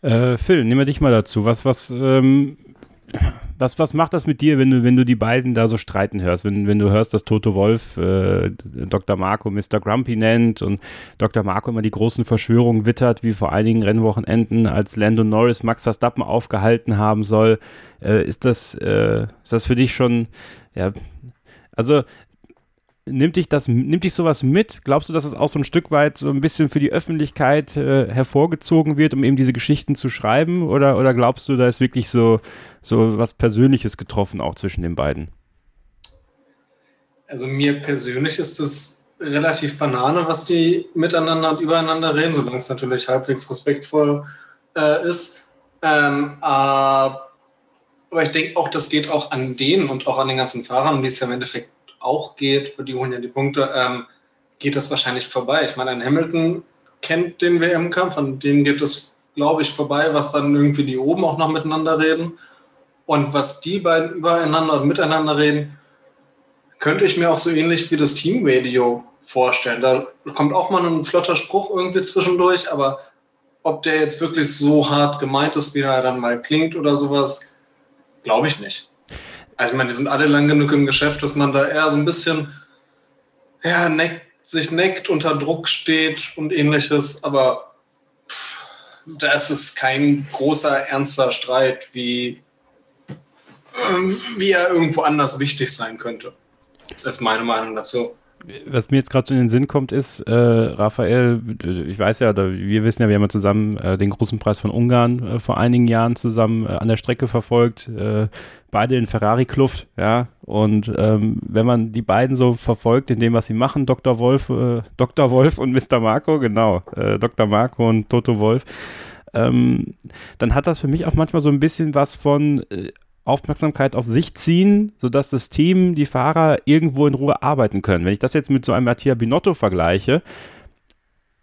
Äh, Phil, nehmen wir dich mal dazu. Was, was, ähm, was, was macht das mit dir, wenn du, wenn du die beiden da so streiten hörst? Wenn, wenn du hörst, dass Toto Wolf äh, Dr. Marco Mr. Grumpy nennt und Dr. Marco immer die großen Verschwörungen wittert, wie vor einigen Rennwochenenden, als Lando Norris Max Verstappen aufgehalten haben soll. Äh, ist, das, äh, ist das für dich schon, ja, also Nimmt dich das, nimmt dich sowas mit? Glaubst du, dass es auch so ein Stück weit so ein bisschen für die Öffentlichkeit äh, hervorgezogen wird, um eben diese Geschichten zu schreiben? Oder, oder glaubst du, da ist wirklich so, so was Persönliches getroffen auch zwischen den beiden? Also mir persönlich ist es relativ banane, was die miteinander und übereinander reden, solange es natürlich halbwegs respektvoll äh, ist. Ähm, aber ich denke auch, das geht auch an denen und auch an den ganzen Fahrern, die es ja im Endeffekt auch geht, die holen ja die Punkte, ähm, geht das wahrscheinlich vorbei. Ich meine, ein Hamilton kennt den WM-Kampf, an dem geht es, glaube ich, vorbei, was dann irgendwie die oben auch noch miteinander reden. Und was die beiden übereinander und miteinander reden, könnte ich mir auch so ähnlich wie das Team-Radio vorstellen. Da kommt auch mal ein flotter Spruch irgendwie zwischendurch, aber ob der jetzt wirklich so hart gemeint ist, wie er dann mal klingt oder sowas, glaube ich nicht. Also ich meine, die sind alle lang genug im Geschäft, dass man da eher so ein bisschen ja, neckt, sich neckt, unter Druck steht und ähnliches, aber da ist es kein großer, ernster Streit, wie, ähm, wie er irgendwo anders wichtig sein könnte. Das ist meine Meinung dazu was mir jetzt gerade so in den Sinn kommt, ist, äh, Raphael, ich weiß ja, wir wissen ja, wir haben ja zusammen äh, den großen Preis von Ungarn äh, vor einigen Jahren zusammen äh, an der Strecke verfolgt, äh, beide in Ferrari-Kluft, ja, und ähm, wenn man die beiden so verfolgt in dem, was sie machen, Dr. Wolf, äh, Dr. Wolf und Mr. Marco, genau, Dr. Marco und Toto Wolf, ähm, dann hat das für mich auch manchmal so ein bisschen was von Aufmerksamkeit auf sich ziehen, sodass das Team, die Fahrer irgendwo in Ruhe arbeiten können. Wenn ich das jetzt mit so einem Mattia Binotto vergleiche,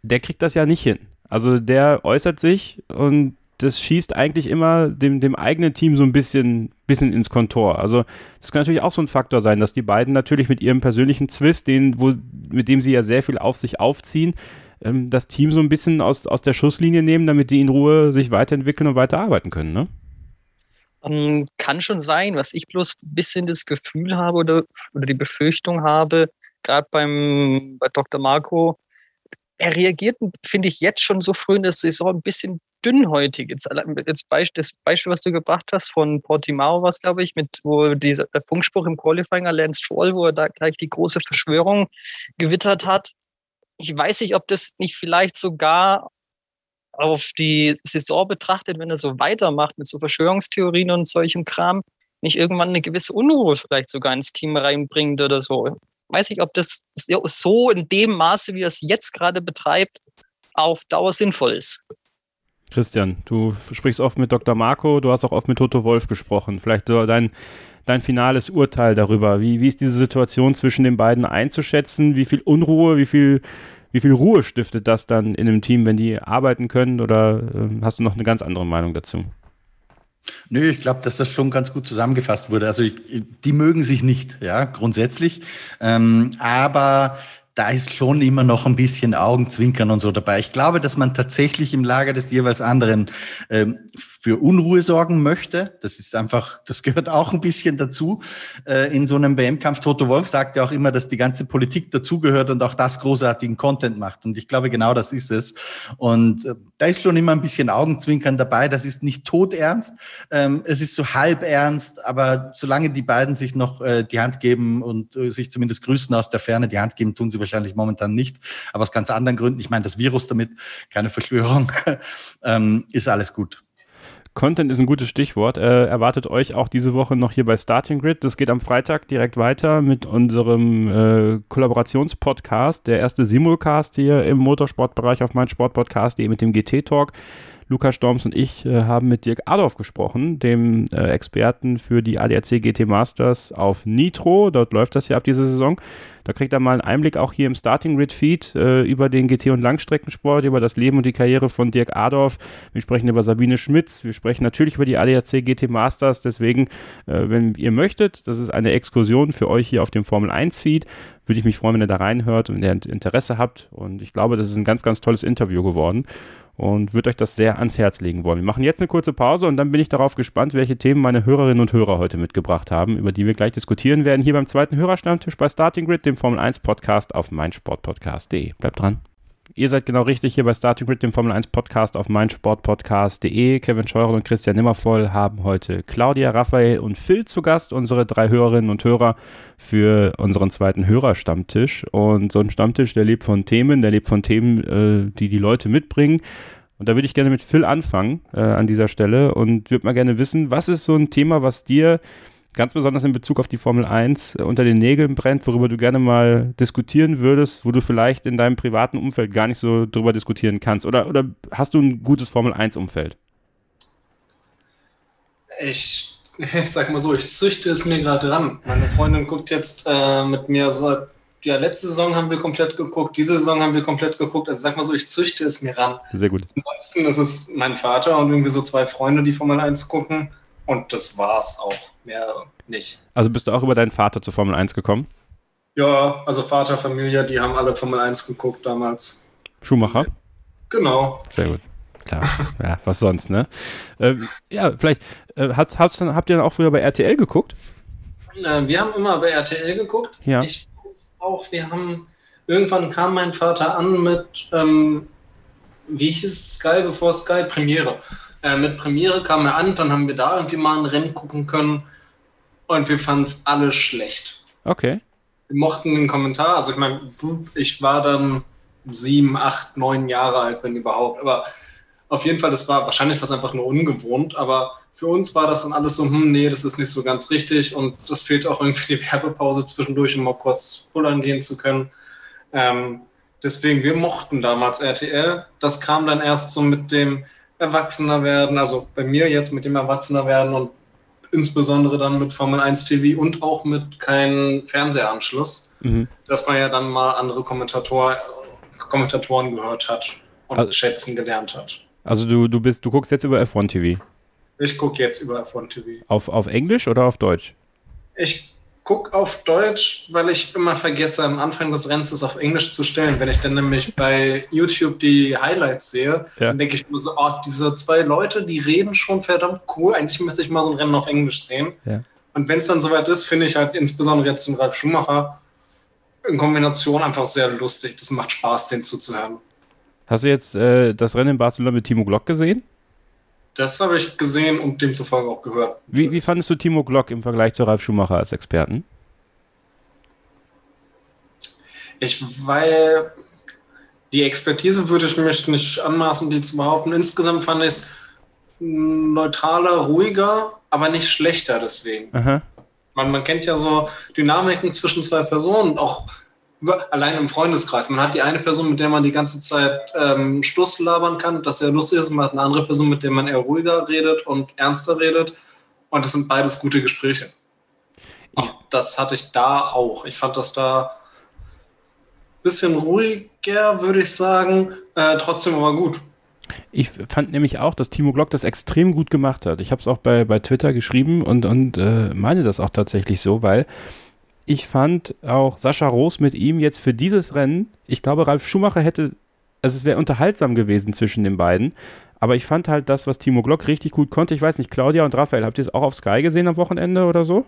der kriegt das ja nicht hin. Also der äußert sich und das schießt eigentlich immer dem, dem eigenen Team so ein bisschen, bisschen ins Kontor. Also das kann natürlich auch so ein Faktor sein, dass die beiden natürlich mit ihrem persönlichen Zwist, den, wo, mit dem sie ja sehr viel auf sich aufziehen, ähm, das Team so ein bisschen aus, aus der Schusslinie nehmen, damit die in Ruhe sich weiterentwickeln und weiterarbeiten können, ne? Ähm, kann schon sein, was ich bloß ein bisschen das Gefühl habe oder, oder die Befürchtung habe, gerade beim bei Dr. Marco, er reagiert, finde ich, jetzt schon so früh in der Saison ein bisschen dünnhäutig. Jetzt, jetzt das Beispiel, was du gebracht hast von Portimao, was glaube ich, mit wo dieser der Funkspruch im Qualifying Lance Stroll, wo er da gleich die große Verschwörung gewittert hat. Ich weiß nicht, ob das nicht vielleicht sogar auf die Saison betrachtet, wenn er so weitermacht mit so Verschwörungstheorien und solchem Kram, nicht irgendwann eine gewisse Unruhe vielleicht sogar ins Team reinbringt oder so. Weiß ich, ob das so in dem Maße, wie er es jetzt gerade betreibt, auf Dauer sinnvoll ist. Christian, du sprichst oft mit Dr. Marco, du hast auch oft mit Toto Wolf gesprochen. Vielleicht so dein, dein finales Urteil darüber. Wie, wie ist diese Situation zwischen den beiden einzuschätzen? Wie viel Unruhe, wie viel wie viel Ruhe stiftet das dann in einem Team, wenn die arbeiten können? Oder äh, hast du noch eine ganz andere Meinung dazu? Nö, ich glaube, dass das schon ganz gut zusammengefasst wurde. Also die mögen sich nicht, ja, grundsätzlich. Ähm, aber da ist schon immer noch ein bisschen Augenzwinkern und so dabei. Ich glaube, dass man tatsächlich im Lager des jeweils anderen ähm, für Unruhe sorgen möchte. Das ist einfach, das gehört auch ein bisschen dazu äh, in so einem WM-Kampf. Toto Wolf sagt ja auch immer, dass die ganze Politik dazugehört und auch das großartigen Content macht. Und ich glaube, genau das ist es. Und äh, da ist schon immer ein bisschen Augenzwinkern dabei. Das ist nicht todernst. Ähm, es ist so halb ernst, aber solange die beiden sich noch äh, die Hand geben und äh, sich zumindest grüßen aus der Ferne, die Hand geben, tun sie wahrscheinlich momentan nicht. Aber aus ganz anderen Gründen. Ich meine, das Virus damit, keine Verschwörung, ähm, ist alles gut. Content ist ein gutes Stichwort. Äh, erwartet euch auch diese Woche noch hier bei Starting Grid. Das geht am Freitag direkt weiter mit unserem äh, Kollaborationspodcast, der erste Simulcast hier im Motorsportbereich auf meinsportpodcast.de mit dem GT Talk. Lukas Storms und ich äh, haben mit Dirk Adolf gesprochen, dem äh, Experten für die ADAC GT Masters auf Nitro. Dort läuft das ja ab dieser Saison. Da kriegt er mal einen Einblick auch hier im Starting Grid Feed äh, über den GT- und Langstreckensport, über das Leben und die Karriere von Dirk Adorf. Wir sprechen über Sabine Schmitz. Wir sprechen natürlich über die ADAC GT Masters. Deswegen, äh, wenn ihr möchtet, das ist eine Exkursion für euch hier auf dem Formel 1 Feed. Würde ich mich freuen, wenn ihr da reinhört und ihr Interesse habt. Und ich glaube, das ist ein ganz, ganz tolles Interview geworden und würde euch das sehr ans Herz legen wollen. Wir machen jetzt eine kurze Pause und dann bin ich darauf gespannt, welche Themen meine Hörerinnen und Hörer heute mitgebracht haben, über die wir gleich diskutieren werden, hier beim zweiten Hörerstammtisch bei Starting Grid, dem Formel 1 Podcast auf meinsportpodcast.de. Bleibt dran. Ihr seid genau richtig hier bei Starting Grid, dem Formel 1 Podcast auf meinsportpodcast.de. Kevin Scheuren und Christian Nimmervoll haben heute Claudia, Raphael und Phil zu Gast, unsere drei Hörerinnen und Hörer für unseren zweiten Hörerstammtisch. Und so ein Stammtisch, der lebt von Themen, der lebt von Themen, äh, die die Leute mitbringen. Und da würde ich gerne mit Phil anfangen äh, an dieser Stelle und würde mal gerne wissen, was ist so ein Thema, was dir ganz besonders in Bezug auf die Formel 1 äh, unter den Nägeln brennt, worüber du gerne mal diskutieren würdest, wo du vielleicht in deinem privaten Umfeld gar nicht so drüber diskutieren kannst? Oder, oder hast du ein gutes Formel 1-Umfeld? Ich, ich sag mal so, ich züchte es mir gerade ran. Meine Freundin guckt jetzt äh, mit mir seit ja, letzte Saison haben wir komplett geguckt, diese Saison haben wir komplett geguckt. Also sag mal so, ich züchte es mir ran. Sehr gut. Ansonsten ist es mein Vater und irgendwie so zwei Freunde, die Formel 1 gucken. Und das war's auch. Mehr nicht. Also bist du auch über deinen Vater zur Formel 1 gekommen? Ja, also Vater, Familie, die haben alle Formel 1 geguckt damals. Schumacher? Genau. Sehr gut. Klar. ja, was sonst, ne? Äh, ja, vielleicht. Äh, habt, habt, habt ihr dann auch früher bei RTL geguckt? Äh, wir haben immer bei RTL geguckt. Ja. Ich weiß auch, wir haben. Irgendwann kam mein Vater an mit. Ähm, wie hieß Sky bevor Sky? Premiere. Äh, mit Premiere kam er an, dann haben wir da irgendwie mal ein Rennen gucken können und wir fanden es alle schlecht. Okay. Wir mochten den Kommentar, also ich meine, ich war dann sieben, acht, neun Jahre alt, wenn überhaupt, aber auf jeden Fall, das war wahrscheinlich was einfach nur ungewohnt, aber für uns war das dann alles so, hm, nee, das ist nicht so ganz richtig und das fehlt auch irgendwie die Werbepause zwischendurch, um mal kurz pullern gehen zu können. Ähm, deswegen, wir mochten damals RTL. Das kam dann erst so mit dem, Erwachsener werden, also bei mir jetzt mit dem Erwachsener werden und insbesondere dann mit Formel 1 TV und auch mit keinem Fernsehanschluss, mhm. dass man ja dann mal andere Kommentator, Kommentatoren gehört hat und also, schätzen gelernt hat. Also du, du bist, du guckst jetzt über F1 TV. Ich gucke jetzt über F1 TV. Auf, auf Englisch oder auf Deutsch? Ich gucke auf Deutsch, weil ich immer vergesse, am Anfang des Rennens es auf Englisch zu stellen. Wenn ich dann nämlich bei YouTube die Highlights sehe, ja. dann denke ich mir so, oh, diese zwei Leute, die reden schon verdammt cool. Eigentlich müsste ich mal so ein Rennen auf Englisch sehen. Ja. Und wenn es dann soweit ist, finde ich halt insbesondere jetzt den Ralf Schumacher in Kombination einfach sehr lustig. Das macht Spaß, den zuzuhören. Hast du jetzt äh, das Rennen in Barcelona mit Timo Glock gesehen? Das habe ich gesehen und demzufolge auch gehört. Wie, wie fandest du Timo Glock im Vergleich zu Ralf Schumacher als Experten? Ich, weil die Expertise würde ich mich nicht anmaßen, die zu behaupten. Insgesamt fand ich es neutraler, ruhiger, aber nicht schlechter deswegen. Man, man kennt ja so Dynamiken zwischen zwei Personen, auch allein im Freundeskreis. Man hat die eine Person, mit der man die ganze Zeit ähm, Stuss labern kann, das sehr lustig ist, und man hat eine andere Person, mit der man eher ruhiger redet und ernster redet. Und das sind beides gute Gespräche. Ich, das hatte ich da auch. Ich fand das da ein bisschen ruhiger, würde ich sagen, äh, trotzdem aber gut. Ich fand nämlich auch, dass Timo Glock das extrem gut gemacht hat. Ich habe es auch bei, bei Twitter geschrieben und, und äh, meine das auch tatsächlich so, weil ich fand auch Sascha Roos mit ihm jetzt für dieses Rennen, ich glaube, Ralf Schumacher hätte, also es wäre unterhaltsam gewesen zwischen den beiden. Aber ich fand halt das, was Timo Glock richtig gut konnte. Ich weiß nicht, Claudia und Raphael, habt ihr es auch auf Sky gesehen am Wochenende oder so?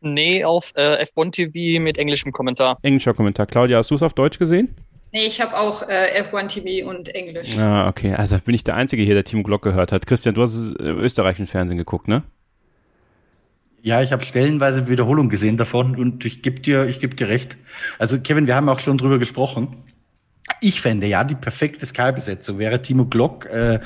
Nee, auf äh, F1 TV mit englischem Kommentar. Englischer Kommentar. Claudia, hast du es auf Deutsch gesehen? Nee, ich habe auch äh, F1 TV und Englisch. Ah, okay. Also bin ich der Einzige hier, der Timo Glock gehört hat. Christian, du hast äh, österreichischen Fernsehen geguckt, ne? Ja, ich habe stellenweise Wiederholung gesehen davon und ich gebe dir, ich geb dir recht. Also Kevin, wir haben auch schon drüber gesprochen. Ich fände ja, die perfekte Sky-Besetzung wäre Timo Glock äh,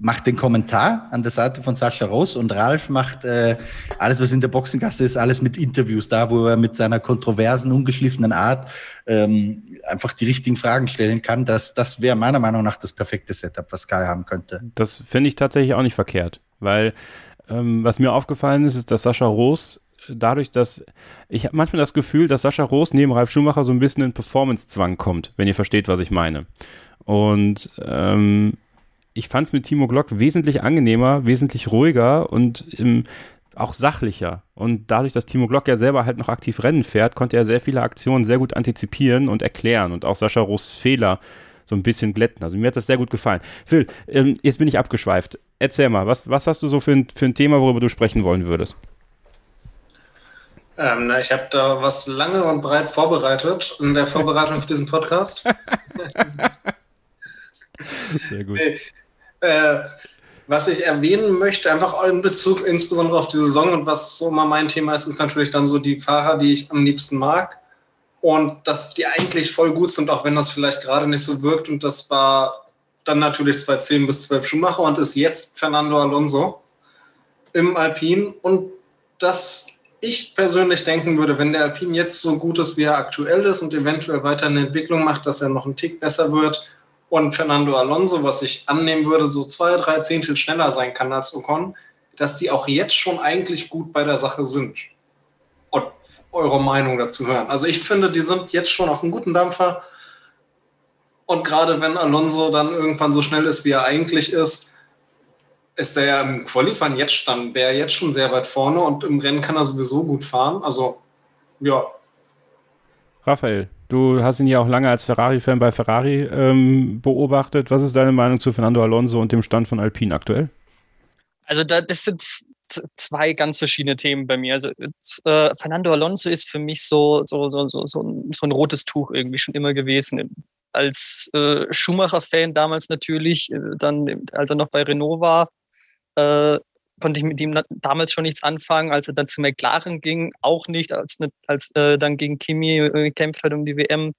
macht den Kommentar an der Seite von Sascha Ross und Ralf macht äh, alles, was in der Boxengasse ist, alles mit Interviews da, wo er mit seiner kontroversen, ungeschliffenen Art ähm, einfach die richtigen Fragen stellen kann. Das, das wäre meiner Meinung nach das perfekte Setup, was Sky haben könnte. Das finde ich tatsächlich auch nicht verkehrt, weil ähm, was mir aufgefallen ist, ist, dass Sascha Roos dadurch, dass ich habe manchmal das Gefühl, dass Sascha Roos neben Ralf Schumacher so ein bisschen in Performance-Zwang kommt, wenn ihr versteht, was ich meine. Und ähm, ich fand es mit Timo Glock wesentlich angenehmer, wesentlich ruhiger und ähm, auch sachlicher. Und dadurch, dass Timo Glock ja selber halt noch aktiv Rennen fährt, konnte er sehr viele Aktionen sehr gut antizipieren und erklären und auch Sascha Roos Fehler so ein bisschen glätten. Also mir hat das sehr gut gefallen. Phil, ähm, jetzt bin ich abgeschweift. Erzähl mal, was, was hast du so für ein, für ein Thema, worüber du sprechen wollen würdest? Ähm, na, ich habe da was lange und breit vorbereitet in der Vorbereitung für diesen Podcast. Sehr gut. Äh, was ich erwähnen möchte, einfach in Bezug insbesondere auf die Saison und was so mal mein Thema ist, ist natürlich dann so die Fahrer, die ich am liebsten mag und dass die eigentlich voll gut sind, auch wenn das vielleicht gerade nicht so wirkt. Und das war dann natürlich 2010 bis 12 Schumacher und ist jetzt Fernando Alonso im Alpin. Und dass ich persönlich denken würde, wenn der Alpin jetzt so gut ist, wie er aktuell ist und eventuell weiter eine Entwicklung macht, dass er noch einen Tick besser wird und Fernando Alonso, was ich annehmen würde, so zwei, drei Zehntel schneller sein kann als Ocon, dass die auch jetzt schon eigentlich gut bei der Sache sind eure Meinung dazu hören. Also ich finde, die sind jetzt schon auf einem guten Dampfer. Und gerade wenn Alonso dann irgendwann so schnell ist, wie er eigentlich ist, ist er ja im Qualifying jetzt dann, wäre jetzt schon sehr weit vorne und im Rennen kann er sowieso gut fahren. Also, ja. Raphael, du hast ihn ja auch lange als Ferrari-Fan bei Ferrari ähm, beobachtet. Was ist deine Meinung zu Fernando Alonso und dem Stand von Alpine aktuell? Also da, das sind zwei ganz verschiedene Themen bei mir. Also äh, Fernando Alonso ist für mich so, so, so, so, so, ein, so ein rotes Tuch irgendwie schon immer gewesen. Als äh, Schumacher-Fan damals natürlich, äh, dann als er noch bei Renault war, äh, konnte ich mit ihm damals schon nichts anfangen. Als er dann zu McLaren ging, auch nicht, als, als äh, dann gegen Kimi äh, gekämpft hat um die WM.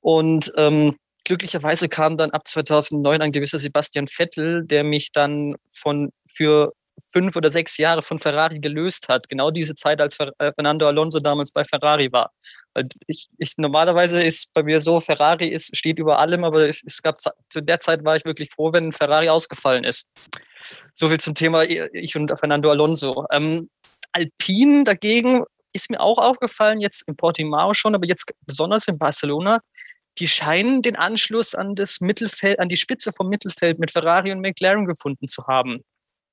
Und ähm, glücklicherweise kam dann ab 2009 ein gewisser Sebastian Vettel, der mich dann von für fünf oder sechs Jahre von Ferrari gelöst hat. Genau diese Zeit, als äh, Fernando Alonso damals bei Ferrari war. Weil ich, ich, normalerweise ist bei mir so, Ferrari ist, steht über allem, aber es gab zu der Zeit war ich wirklich froh, wenn Ferrari ausgefallen ist. So viel zum Thema ich und Fernando Alonso. Ähm, Alpine dagegen ist mir auch aufgefallen, jetzt in Portimao schon, aber jetzt besonders in Barcelona, die scheinen den Anschluss an das Mittelfeld, an die Spitze vom Mittelfeld mit Ferrari und McLaren gefunden zu haben.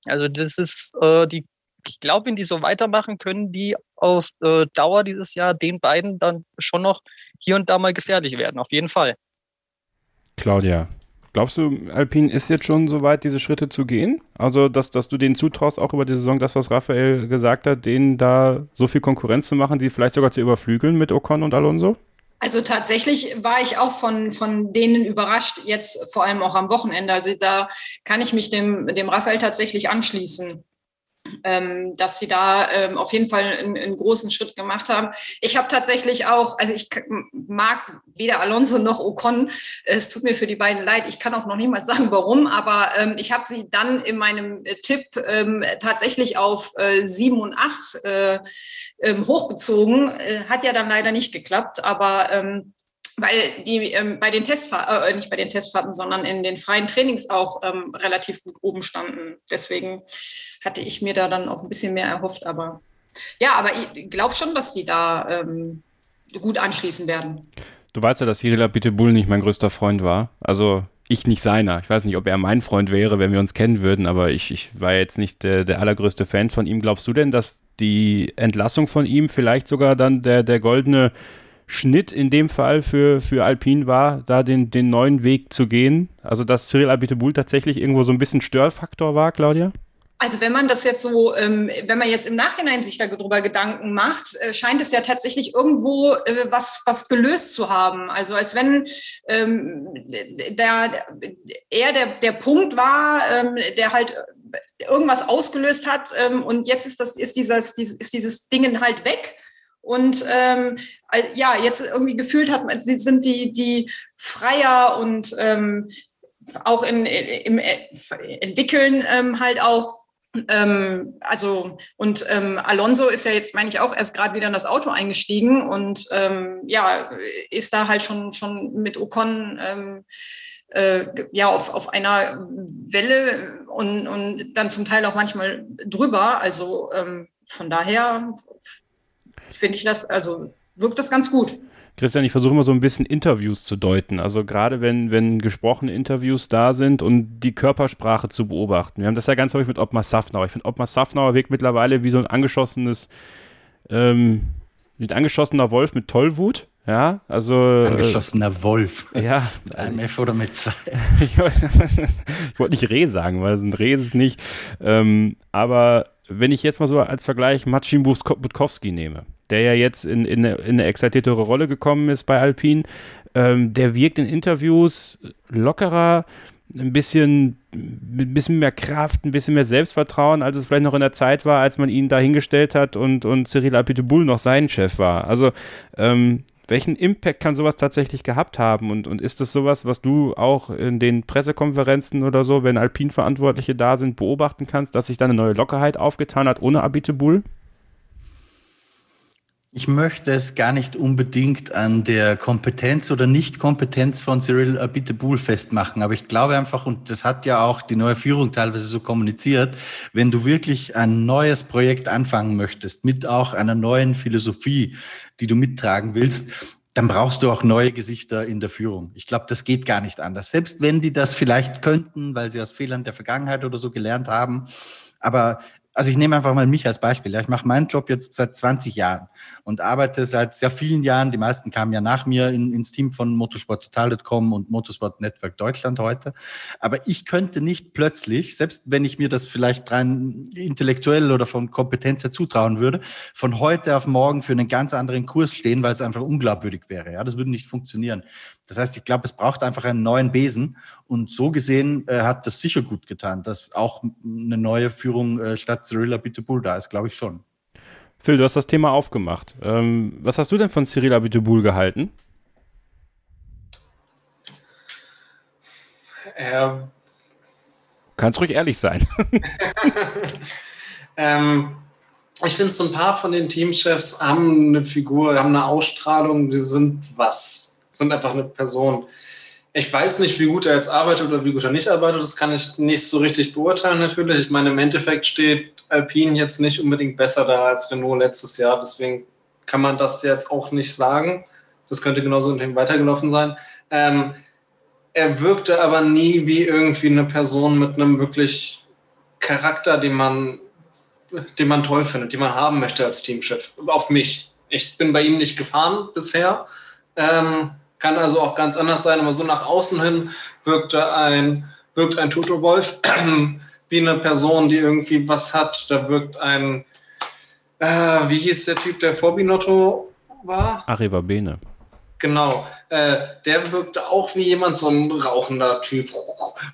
Also das ist äh, die, ich glaube, wenn die so weitermachen, können die auf äh, Dauer dieses Jahr den beiden dann schon noch hier und da mal gefährlich werden, auf jeden Fall. Claudia, glaubst du, Alpine ist jetzt schon so weit, diese Schritte zu gehen? Also, dass, dass du denen zutraust, auch über die Saison, das, was Raphael gesagt hat, denen da so viel Konkurrenz zu machen, die vielleicht sogar zu überflügeln mit Ocon und Alonso? Also tatsächlich war ich auch von, von denen überrascht, jetzt vor allem auch am Wochenende. Also da kann ich mich dem, dem Raphael tatsächlich anschließen ähm, dass sie da ähm, auf jeden Fall einen, einen, großen Schritt gemacht haben. Ich habe tatsächlich auch, also ich mag weder Alonso noch Ocon. Es tut mir für die beiden leid. Ich kann auch noch niemals sagen, warum, aber ähm, ich habe sie dann in meinem äh, Tipp ähm, tatsächlich auf äh, 7 und 8 äh, ähm, hochgezogen. Äh, hat ja dann leider nicht geklappt, aber ähm, weil die ähm, bei den Testfahrten, äh, nicht bei den Testfahrten, sondern in den freien Trainings auch ähm, relativ gut oben standen. Deswegen hatte ich mir da dann auch ein bisschen mehr erhofft. Aber ja, aber ich glaube schon, dass die da ähm, gut anschließen werden. Du weißt ja, dass Cyril Abiteboul nicht mein größter Freund war. Also ich nicht seiner. Ich weiß nicht, ob er mein Freund wäre, wenn wir uns kennen würden, aber ich, ich war jetzt nicht der, der allergrößte Fan von ihm. Glaubst du denn, dass die Entlassung von ihm vielleicht sogar dann der, der goldene Schnitt in dem Fall für, für Alpine war, da den, den neuen Weg zu gehen? Also, dass Cyril Abiteboul tatsächlich irgendwo so ein bisschen Störfaktor war, Claudia? Also wenn man das jetzt so, ähm, wenn man jetzt im Nachhinein sich darüber Gedanken macht, äh, scheint es ja tatsächlich irgendwo äh, was, was gelöst zu haben. Also als wenn ähm, der, er der, der Punkt war, ähm, der halt irgendwas ausgelöst hat ähm, und jetzt ist das ist dieses, dieses ist dieses Ding halt weg und ähm, ja, jetzt irgendwie gefühlt hat, sie sind die, die freier und ähm, auch in, im Entwickeln ähm, halt auch. Ähm, also und ähm, Alonso ist ja jetzt, meine ich, auch erst gerade wieder in das Auto eingestiegen und ähm, ja, ist da halt schon, schon mit Ocon ähm, äh, ja auf, auf einer Welle und, und dann zum Teil auch manchmal drüber. Also ähm, von daher finde ich das, also wirkt das ganz gut. Christian, ich versuche immer so ein bisschen Interviews zu deuten. Also gerade wenn, wenn gesprochene Interviews da sind und die Körpersprache zu beobachten. Wir haben das ja ganz häufig mit Ottmar Safnauer. Ich finde, Ottmar Safnauer wirkt mittlerweile wie so ein angeschossenes, ähm, mit angeschossener Wolf mit Tollwut. Ja, also. Äh, Angeschossener Wolf. Ja. mit einem F oder mit zwei. ich wollte nicht Reh sagen, weil es ein Reh ist nicht. Ähm, aber wenn ich jetzt mal so als Vergleich Macin Butkowski nehme, der ja jetzt in, in, eine, in eine exaltiertere Rolle gekommen ist bei Alpine, ähm, der wirkt in Interviews lockerer, ein bisschen, ein bisschen mehr Kraft, ein bisschen mehr Selbstvertrauen, als es vielleicht noch in der Zeit war, als man ihn da hingestellt hat und, und Cyril Abiteboul noch sein Chef war. Also ähm, welchen Impact kann sowas tatsächlich gehabt haben? Und, und ist das sowas, was du auch in den Pressekonferenzen oder so, wenn Alpin-Verantwortliche da sind, beobachten kannst, dass sich da eine neue Lockerheit aufgetan hat ohne Abiteboul? Ich möchte es gar nicht unbedingt an der Kompetenz oder Nicht-Kompetenz von Cyril Abiteboul festmachen, aber ich glaube einfach, und das hat ja auch die neue Führung teilweise so kommuniziert, wenn du wirklich ein neues Projekt anfangen möchtest, mit auch einer neuen Philosophie, die du mittragen willst, dann brauchst du auch neue Gesichter in der Führung. Ich glaube, das geht gar nicht anders. Selbst wenn die das vielleicht könnten, weil sie aus Fehlern der Vergangenheit oder so gelernt haben. Aber also ich nehme einfach mal mich als Beispiel. Ich mache meinen Job jetzt seit 20 Jahren und arbeite seit sehr vielen Jahren. Die meisten kamen ja nach mir in, ins Team von motorsporttotal.com und Motorsport Network Deutschland heute. Aber ich könnte nicht plötzlich, selbst wenn ich mir das vielleicht rein intellektuell oder von Kompetenz her zutrauen würde, von heute auf morgen für einen ganz anderen Kurs stehen, weil es einfach unglaubwürdig wäre. Ja, das würde nicht funktionieren. Das heißt, ich glaube, es braucht einfach einen neuen Besen. Und so gesehen äh, hat das sicher gut getan, dass auch eine neue Führung äh, statt Cyrilla Abiteboul da ist, glaube ich schon. Phil, du hast das Thema aufgemacht. Ähm, was hast du denn von Cyril Abiteboul gehalten? Ähm, Kannst ruhig ehrlich sein. ähm, ich finde, so ein paar von den Teamchefs haben eine Figur, haben eine Ausstrahlung, die sind was, sind einfach eine Person. Ich weiß nicht, wie gut er jetzt arbeitet oder wie gut er nicht arbeitet. Das kann ich nicht so richtig beurteilen natürlich. Ich meine, im Endeffekt steht Alpine jetzt nicht unbedingt besser da als Renault letztes Jahr. Deswegen kann man das jetzt auch nicht sagen. Das könnte genauso in dem weitergelaufen sein. Ähm, er wirkte aber nie wie irgendwie eine Person mit einem wirklich Charakter, den man, den man toll findet, den man haben möchte als Teamchef. Auf mich. Ich bin bei ihm nicht gefahren bisher. Ähm, kann also auch ganz anders sein, aber so nach außen hin wirkte ein, wirkt ein Toto Wolf wie eine Person, die irgendwie was hat. Da wirkt ein, äh, wie hieß der Typ, der vor Binotto war? Arriva Bene. Genau, äh, der wirkte auch wie jemand, so ein rauchender Typ.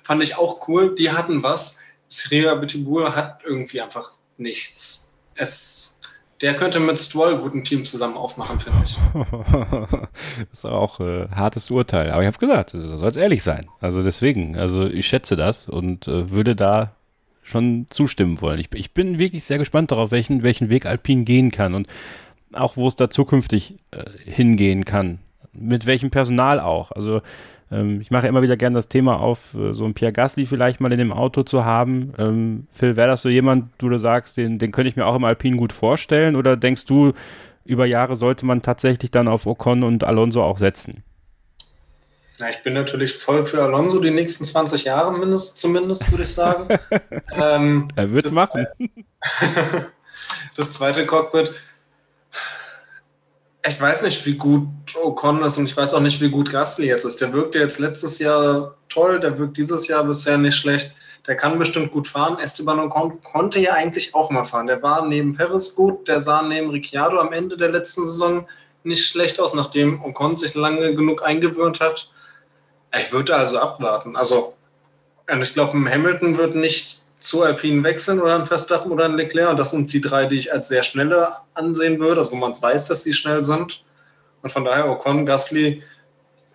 Fand ich auch cool. Die hatten was. Syria Betibul hat irgendwie einfach nichts. Es, der könnte mit Stroll gut ein Team zusammen aufmachen, finde ich. das ist auch ein äh, hartes Urteil. Aber ich habe gesagt, du sollst ehrlich sein. Also deswegen, also ich schätze das und äh, würde da schon zustimmen wollen. Ich, ich, bin wirklich sehr gespannt darauf, welchen, welchen Weg Alpine gehen kann und auch wo es da zukünftig äh, hingehen kann. Mit welchem Personal auch. Also ähm, ich mache immer wieder gern das Thema auf, äh, so ein Pierre Gasly vielleicht mal in dem Auto zu haben. Ähm, Phil, wäre das so jemand, du da sagst, den, den könnte ich mir auch im Alpine gut vorstellen? Oder denkst du, über Jahre sollte man tatsächlich dann auf Ocon und Alonso auch setzen? Na, ich bin natürlich voll für Alonso die nächsten 20 Jahre mindestens, zumindest, würde ich sagen. ähm, er wird es machen. das zweite Cockpit ich weiß nicht, wie gut Ocon ist und ich weiß auch nicht, wie gut Gasly jetzt ist. Der wirkte jetzt letztes Jahr toll, der wirkt dieses Jahr bisher nicht schlecht. Der kann bestimmt gut fahren. Esteban Ocon konnte ja eigentlich auch mal fahren. Der war neben Perez gut, der sah neben Ricciardo am Ende der letzten Saison nicht schlecht aus, nachdem Ocon sich lange genug eingewöhnt hat. Ich würde also abwarten. Also, ich glaube, Hamilton wird nicht zu Alpine wechseln oder ein Verstappen oder ein Leclerc. Und das sind die drei, die ich als sehr schnelle ansehen würde, also wo man es weiß, dass sie schnell sind. Und von daher Ocon, Gasly,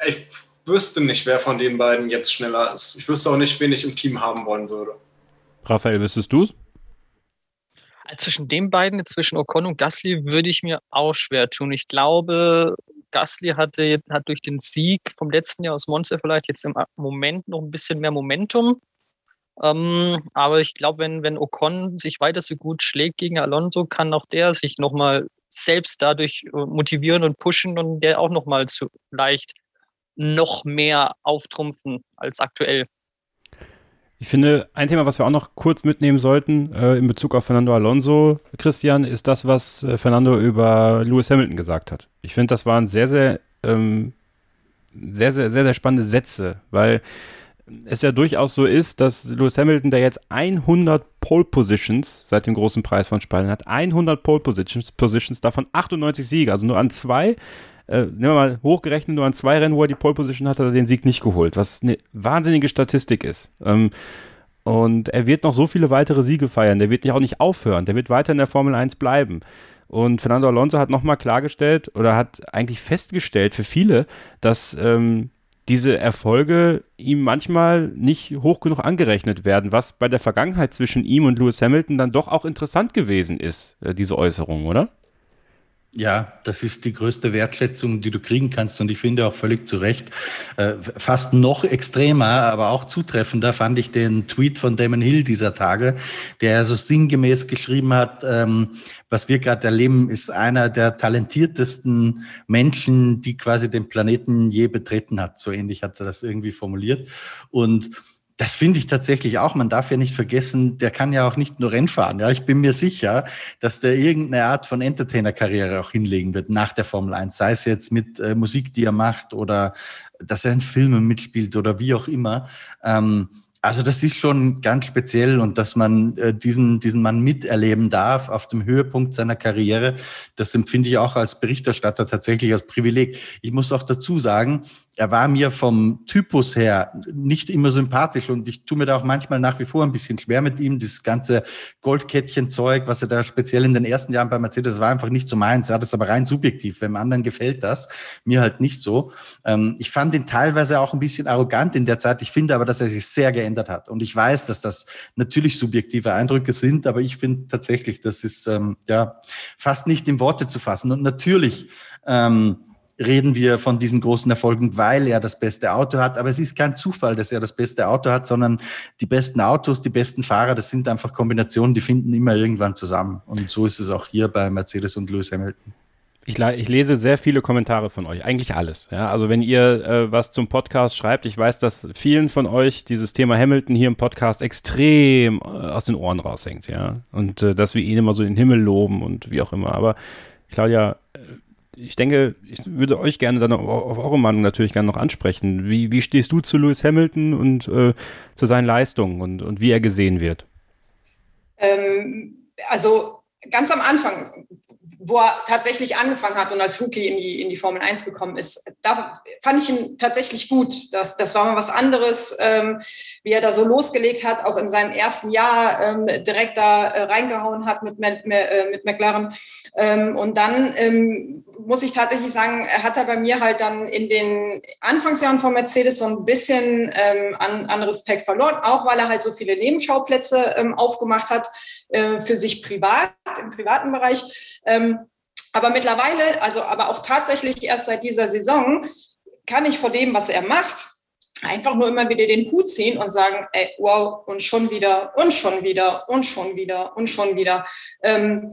ich wüsste nicht, wer von den beiden jetzt schneller ist. Ich wüsste auch nicht, wen ich im Team haben wollen würde. Raphael, wüsstest du es? Zwischen den beiden, zwischen Ocon und Gasly, würde ich mir auch schwer tun. Ich glaube, Gasly hatte, hat durch den Sieg vom letzten Jahr aus Monza vielleicht jetzt im Moment noch ein bisschen mehr Momentum. Ähm, aber ich glaube, wenn, wenn Ocon sich weiter so gut schlägt gegen Alonso, kann auch der sich nochmal selbst dadurch äh, motivieren und pushen und der auch nochmal zu leicht noch mehr auftrumpfen als aktuell. Ich finde, ein Thema, was wir auch noch kurz mitnehmen sollten äh, in Bezug auf Fernando Alonso, Christian, ist das, was äh, Fernando über Lewis Hamilton gesagt hat. Ich finde, das waren sehr, sehr, ähm, sehr, sehr, sehr, sehr spannende Sätze, weil es ja durchaus so ist, dass Lewis Hamilton, der jetzt 100 Pole Positions seit dem großen Preis von Spanien hat, 100 Pole Positions, Positions davon 98 Siege, also nur an zwei, äh, nehmen wir mal hochgerechnet, nur an zwei Rennen, wo er die Pole Position hat, hat er den Sieg nicht geholt, was eine wahnsinnige Statistik ist. Ähm, und er wird noch so viele weitere Siege feiern, der wird auch nicht aufhören, der wird weiter in der Formel 1 bleiben. Und Fernando Alonso hat nochmal klargestellt oder hat eigentlich festgestellt für viele, dass ähm, diese Erfolge ihm manchmal nicht hoch genug angerechnet werden, was bei der Vergangenheit zwischen ihm und Lewis Hamilton dann doch auch interessant gewesen ist, äh, diese Äußerung, oder? Ja, das ist die größte Wertschätzung, die du kriegen kannst und ich finde auch völlig zu Recht. Äh, fast noch extremer, aber auch zutreffender fand ich den Tweet von Damon Hill dieser Tage, der so sinngemäß geschrieben hat, ähm, was wir gerade erleben, ist einer der talentiertesten Menschen, die quasi den Planeten je betreten hat. So ähnlich hat er das irgendwie formuliert. Und das finde ich tatsächlich auch. Man darf ja nicht vergessen, der kann ja auch nicht nur Rennfahren. Ja, ich bin mir sicher, dass der irgendeine Art von Entertainer-Karriere auch hinlegen wird nach der Formel 1. Sei es jetzt mit äh, Musik, die er macht oder dass er in Filmen mitspielt oder wie auch immer. Ähm, also das ist schon ganz speziell und dass man äh, diesen, diesen Mann miterleben darf auf dem Höhepunkt seiner Karriere, das empfinde ich auch als Berichterstatter tatsächlich als Privileg. Ich muss auch dazu sagen, er war mir vom Typus her nicht immer sympathisch und ich tue mir da auch manchmal nach wie vor ein bisschen schwer mit ihm. Das ganze Goldkettchen-Zeug, was er da speziell in den ersten Jahren bei Mercedes war, einfach nicht so meins. Er hat es aber rein subjektiv. Wenn anderen gefällt das, mir halt nicht so. Ähm, ich fand ihn teilweise auch ein bisschen arrogant in der Zeit. Ich finde aber, dass er sich sehr geändert hat. Und ich weiß, dass das natürlich subjektive Eindrücke sind, aber ich finde tatsächlich, das ist ähm, ja fast nicht in Worte zu fassen. Und natürlich ähm, reden wir von diesen großen Erfolgen, weil er das beste Auto hat. Aber es ist kein Zufall, dass er das beste Auto hat, sondern die besten Autos, die besten Fahrer, das sind einfach Kombinationen, die finden immer irgendwann zusammen. Und so ist es auch hier bei Mercedes und Lewis Hamilton. Ich, ich, lese sehr viele Kommentare von euch, eigentlich alles. Ja, also wenn ihr äh, was zum Podcast schreibt, ich weiß, dass vielen von euch dieses Thema Hamilton hier im Podcast extrem äh, aus den Ohren raushängt, ja. Und äh, dass wir ihn immer so in den Himmel loben und wie auch immer. Aber Claudia, ich denke, ich würde euch gerne dann auf, eure Meinung natürlich gerne noch ansprechen. Wie, wie stehst du zu Lewis Hamilton und äh, zu seinen Leistungen und, und wie er gesehen wird? Ähm, also ganz am Anfang wo er tatsächlich angefangen hat und als Rookie in die, in die Formel 1 gekommen ist. Da fand ich ihn tatsächlich gut. Das, das war mal was anderes, ähm, wie er da so losgelegt hat, auch in seinem ersten Jahr ähm, direkt da äh, reingehauen hat mit, mit, äh, mit McLaren. Ähm, und dann ähm, muss ich tatsächlich sagen, hat er bei mir halt dann in den Anfangsjahren von Mercedes so ein bisschen ähm, an, an Respekt verloren, auch weil er halt so viele Nebenschauplätze ähm, aufgemacht hat äh, für sich privat, im privaten Bereich. Ähm, aber mittlerweile, also aber auch tatsächlich erst seit dieser Saison, kann ich vor dem, was er macht, einfach nur immer wieder den Hut ziehen und sagen, ey, wow, und schon wieder, und schon wieder, und schon wieder, und schon wieder. Ähm,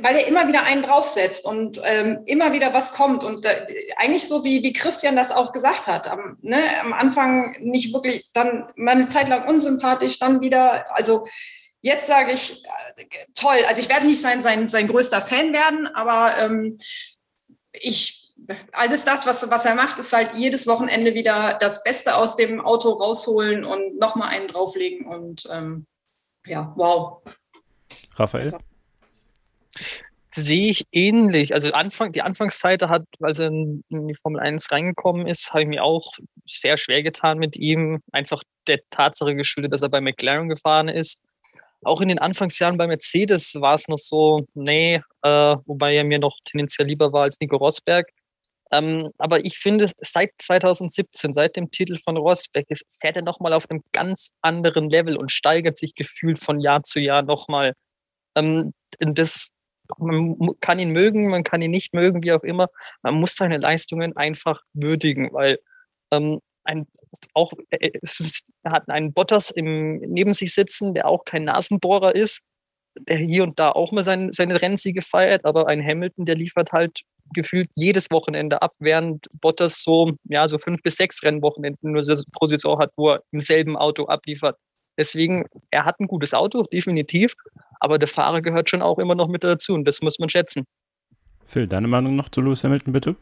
weil er immer wieder einen draufsetzt und ähm, immer wieder was kommt. Und äh, eigentlich so, wie, wie Christian das auch gesagt hat, am, ne, am Anfang nicht wirklich, dann mal eine Zeit lang unsympathisch, dann wieder, also Jetzt sage ich, äh, toll. Also ich werde nicht sein, sein, sein größter Fan werden, aber ähm, ich, alles das, was, was er macht, ist halt jedes Wochenende wieder das Beste aus dem Auto rausholen und nochmal einen drauflegen. Und ähm, ja, wow. Raphael? Sehe ich ähnlich. Also Anfang, die Anfangszeit hat, als er in die Formel 1 reingekommen ist, habe ich mir auch sehr schwer getan mit ihm. Einfach der Tatsache geschuldet, dass er bei McLaren gefahren ist auch in den Anfangsjahren bei Mercedes war es noch so, nee, äh, wobei er mir noch tendenziell lieber war als Nico Rosberg. Ähm, aber ich finde, seit 2017, seit dem Titel von Rosberg, ist, fährt er nochmal auf einem ganz anderen Level und steigert sich gefühlt von Jahr zu Jahr nochmal. Ähm, das, man kann ihn mögen, man kann ihn nicht mögen, wie auch immer. Man muss seine Leistungen einfach würdigen, weil ähm, ein auch, äh, ist, er hat einen Bottas im, neben sich sitzen, der auch kein Nasenbohrer ist, der hier und da auch mal sein, seine Rennsiege feiert, aber ein Hamilton, der liefert halt gefühlt jedes Wochenende ab, während Bottas so, ja, so fünf bis sechs Rennwochenenden nur pro Saison hat, wo er im selben Auto abliefert. Deswegen, er hat ein gutes Auto, definitiv, aber der Fahrer gehört schon auch immer noch mit dazu und das muss man schätzen. Phil, deine Meinung noch zu Lewis Hamilton, bitte?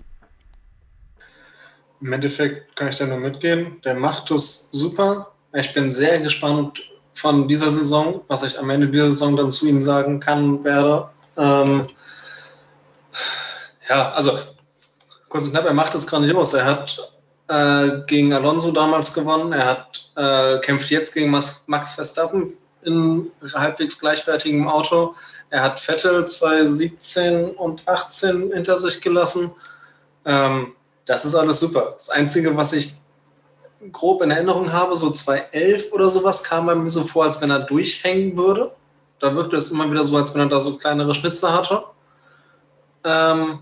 Im Endeffekt kann ich da nur mitgehen. Der macht es super. Ich bin sehr gespannt von dieser Saison, was ich am Ende dieser Saison dann zu ihm sagen kann, werde. Ähm, ja, also kurz und knapp, er macht es grandios. Er hat äh, gegen Alonso damals gewonnen. Er hat äh, kämpft jetzt gegen Max, Verstappen in halbwegs gleichwertigem Auto. Er hat Vettel 2017 und 18 hinter sich gelassen. Ähm, das ist alles super. Das Einzige, was ich grob in Erinnerung habe, so 2011 oder sowas, kam bei mir so vor, als wenn er durchhängen würde. Da wirkte es immer wieder so, als wenn er da so kleinere Schnitzer hatte. Ähm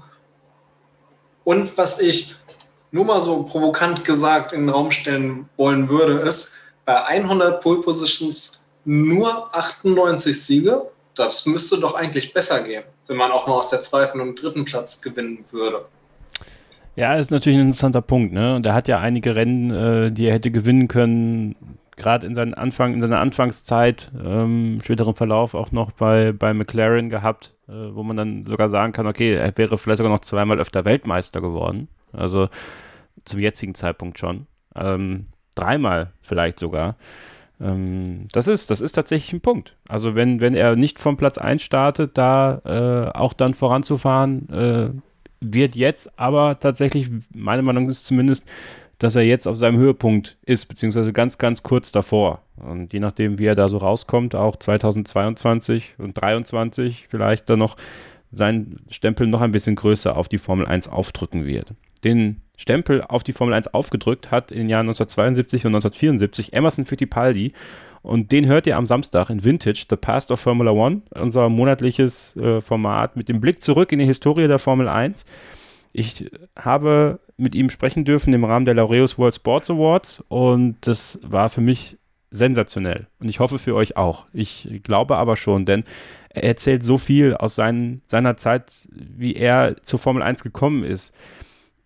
und was ich nur mal so provokant gesagt in den Raum stellen wollen würde, ist, bei 100 Pole Positions nur 98 Siege, das müsste doch eigentlich besser gehen, wenn man auch mal aus der zweiten und dritten Platz gewinnen würde. Ja, ist natürlich ein interessanter Punkt. Ne? Und er hat ja einige Rennen, äh, die er hätte gewinnen können, gerade in, seinen Anfang, in seiner Anfangszeit, ähm, späteren Verlauf auch noch bei, bei McLaren gehabt, äh, wo man dann sogar sagen kann, okay, er wäre vielleicht sogar noch zweimal öfter Weltmeister geworden. Also zum jetzigen Zeitpunkt schon. Ähm, dreimal vielleicht sogar. Ähm, das, ist, das ist tatsächlich ein Punkt. Also wenn, wenn er nicht vom Platz 1 startet, da äh, auch dann voranzufahren, äh, wird jetzt aber tatsächlich, meine Meinung ist zumindest, dass er jetzt auf seinem Höhepunkt ist, beziehungsweise ganz, ganz kurz davor. Und je nachdem, wie er da so rauskommt, auch 2022 und 2023 vielleicht dann noch seinen Stempel noch ein bisschen größer auf die Formel 1 aufdrücken wird. Den Stempel auf die Formel 1 aufgedrückt hat in den Jahren 1972 und 1974 Emerson Fittipaldi und den hört ihr am Samstag in Vintage, The Past of Formula One, unser monatliches äh, Format mit dem Blick zurück in die Historie der Formel 1. Ich habe mit ihm sprechen dürfen im Rahmen der Laureus World Sports Awards und das war für mich sensationell. Und ich hoffe für euch auch. Ich glaube aber schon, denn er erzählt so viel aus seinen, seiner Zeit, wie er zur Formel 1 gekommen ist.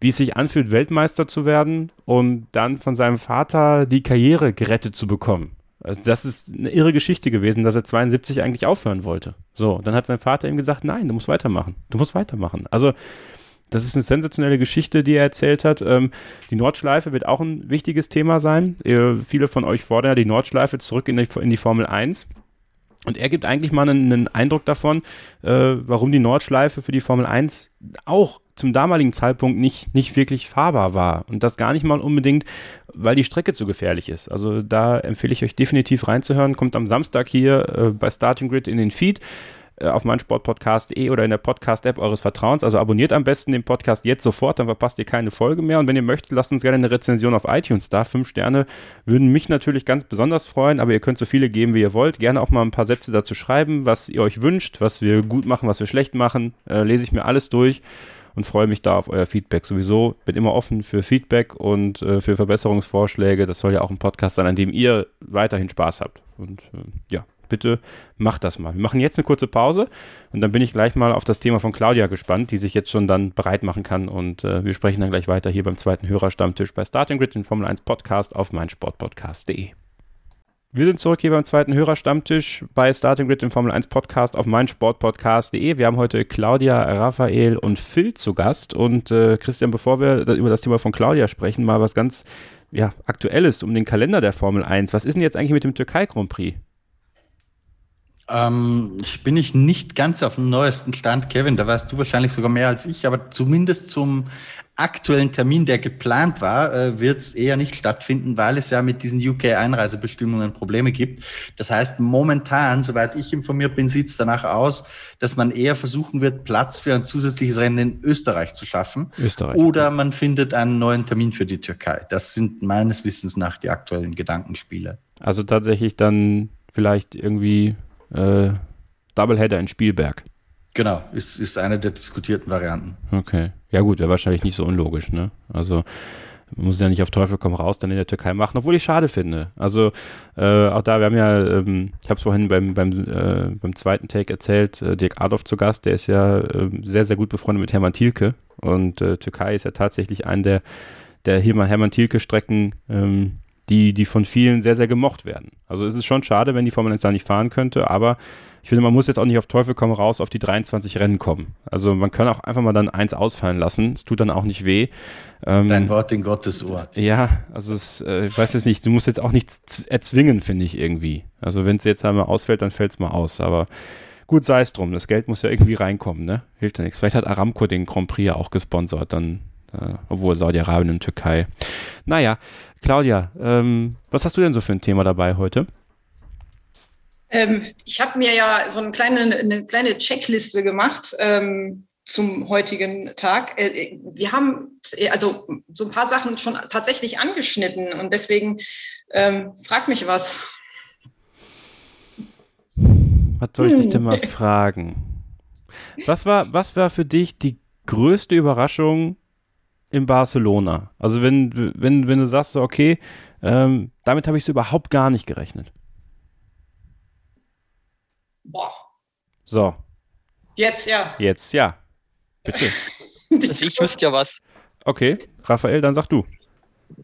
Wie es sich anfühlt, Weltmeister zu werden und dann von seinem Vater die Karriere gerettet zu bekommen. Also das ist eine irre Geschichte gewesen, dass er 72 eigentlich aufhören wollte. So, dann hat sein Vater ihm gesagt, nein, du musst weitermachen. Du musst weitermachen. Also das ist eine sensationelle Geschichte, die er erzählt hat. Ähm, die Nordschleife wird auch ein wichtiges Thema sein. Äh, viele von euch fordern ja die Nordschleife zurück in die, in die Formel 1. Und er gibt eigentlich mal einen, einen Eindruck davon, äh, warum die Nordschleife für die Formel 1 auch zum damaligen Zeitpunkt nicht, nicht wirklich fahrbar war. Und das gar nicht mal unbedingt, weil die Strecke zu gefährlich ist. Also da empfehle ich euch definitiv reinzuhören. Kommt am Samstag hier äh, bei Starting Grid in den Feed. Äh, auf meinsportpodcast.de oder in der Podcast-App eures Vertrauens. Also abonniert am besten den Podcast jetzt sofort, dann verpasst ihr keine Folge mehr. Und wenn ihr möchtet, lasst uns gerne eine Rezension auf iTunes da. Fünf Sterne würden mich natürlich ganz besonders freuen, aber ihr könnt so viele geben, wie ihr wollt. Gerne auch mal ein paar Sätze dazu schreiben, was ihr euch wünscht, was wir gut machen, was wir schlecht machen. Äh, lese ich mir alles durch und freue mich da auf euer Feedback. Sowieso bin immer offen für Feedback und äh, für Verbesserungsvorschläge. Das soll ja auch ein Podcast sein, an dem ihr weiterhin Spaß habt. Und äh, ja, bitte macht das mal. Wir machen jetzt eine kurze Pause und dann bin ich gleich mal auf das Thema von Claudia gespannt, die sich jetzt schon dann bereit machen kann und äh, wir sprechen dann gleich weiter hier beim zweiten Hörerstammtisch bei Starting Grid, den Formel 1 Podcast auf meinsportpodcast.de. Wir sind zurück hier beim zweiten Hörerstammtisch bei Starting Grid, dem Formel 1 Podcast auf meinsportpodcast.de. Wir haben heute Claudia, Raphael und Phil zu Gast. Und äh, Christian, bevor wir über das Thema von Claudia sprechen, mal was ganz ja, Aktuelles um den Kalender der Formel 1. Was ist denn jetzt eigentlich mit dem Türkei Grand Prix? Ähm, ich bin ich nicht ganz auf dem neuesten Stand, Kevin. Da weißt du wahrscheinlich sogar mehr als ich, aber zumindest zum aktuellen Termin, der geplant war, äh, wird es eher nicht stattfinden, weil es ja mit diesen UK-Einreisebestimmungen Probleme gibt. Das heißt, momentan, soweit ich informiert bin, sieht es danach aus, dass man eher versuchen wird, Platz für ein zusätzliches Rennen in Österreich zu schaffen. Österreich. Oder man findet einen neuen Termin für die Türkei. Das sind meines Wissens nach die aktuellen Gedankenspiele. Also tatsächlich dann vielleicht irgendwie äh, Doubleheader in Spielberg. Genau, ist, ist eine der diskutierten Varianten. Okay. Ja gut, wäre wahrscheinlich nicht so unlogisch, ne? Also muss ja nicht auf Teufel komm raus dann in der Türkei machen, obwohl ich schade finde. Also äh, auch da, wir haben ja, ähm, ich habe es vorhin beim, beim, äh, beim zweiten Take erzählt, äh, Dirk Adolf zu Gast, der ist ja ähm, sehr, sehr gut befreundet mit Hermann Thielke und äh, Türkei ist ja tatsächlich ein der, der Hermann Thielke Strecken, ähm, die, die von vielen sehr, sehr gemocht werden. Also es ist schon schade, wenn die Formel 1 da nicht fahren könnte, aber ich finde, man muss jetzt auch nicht auf Teufel komm raus auf die 23 Rennen kommen. Also man kann auch einfach mal dann eins ausfallen lassen. Es tut dann auch nicht weh. Ähm, Dein Wort in Gottes Ohr. Ja, also es, äh, ich weiß jetzt nicht, du musst jetzt auch nichts erzwingen, finde ich irgendwie. Also wenn es jetzt einmal ausfällt, dann fällt es mal aus. Aber gut, sei es drum. Das Geld muss ja irgendwie reinkommen, ne? Hilft ja nichts. Vielleicht hat Aramco den Grand Prix ja auch gesponsert, dann äh, obwohl Saudi-Arabien und Türkei. Naja, Claudia, ähm, was hast du denn so für ein Thema dabei heute? Ähm, ich habe mir ja so eine kleine, eine kleine Checkliste gemacht ähm, zum heutigen Tag. Äh, wir haben äh, also so ein paar Sachen schon tatsächlich angeschnitten und deswegen ähm, frag mich was. Was soll ich dich denn mal fragen? Was war, was war für dich die größte Überraschung in Barcelona? Also wenn, wenn, wenn du sagst, so, okay, ähm, damit habe ich so überhaupt gar nicht gerechnet. Boah. So. Jetzt ja. Jetzt ja. Bitte. also ich wüsste ja was. Okay, Raphael, dann sag du.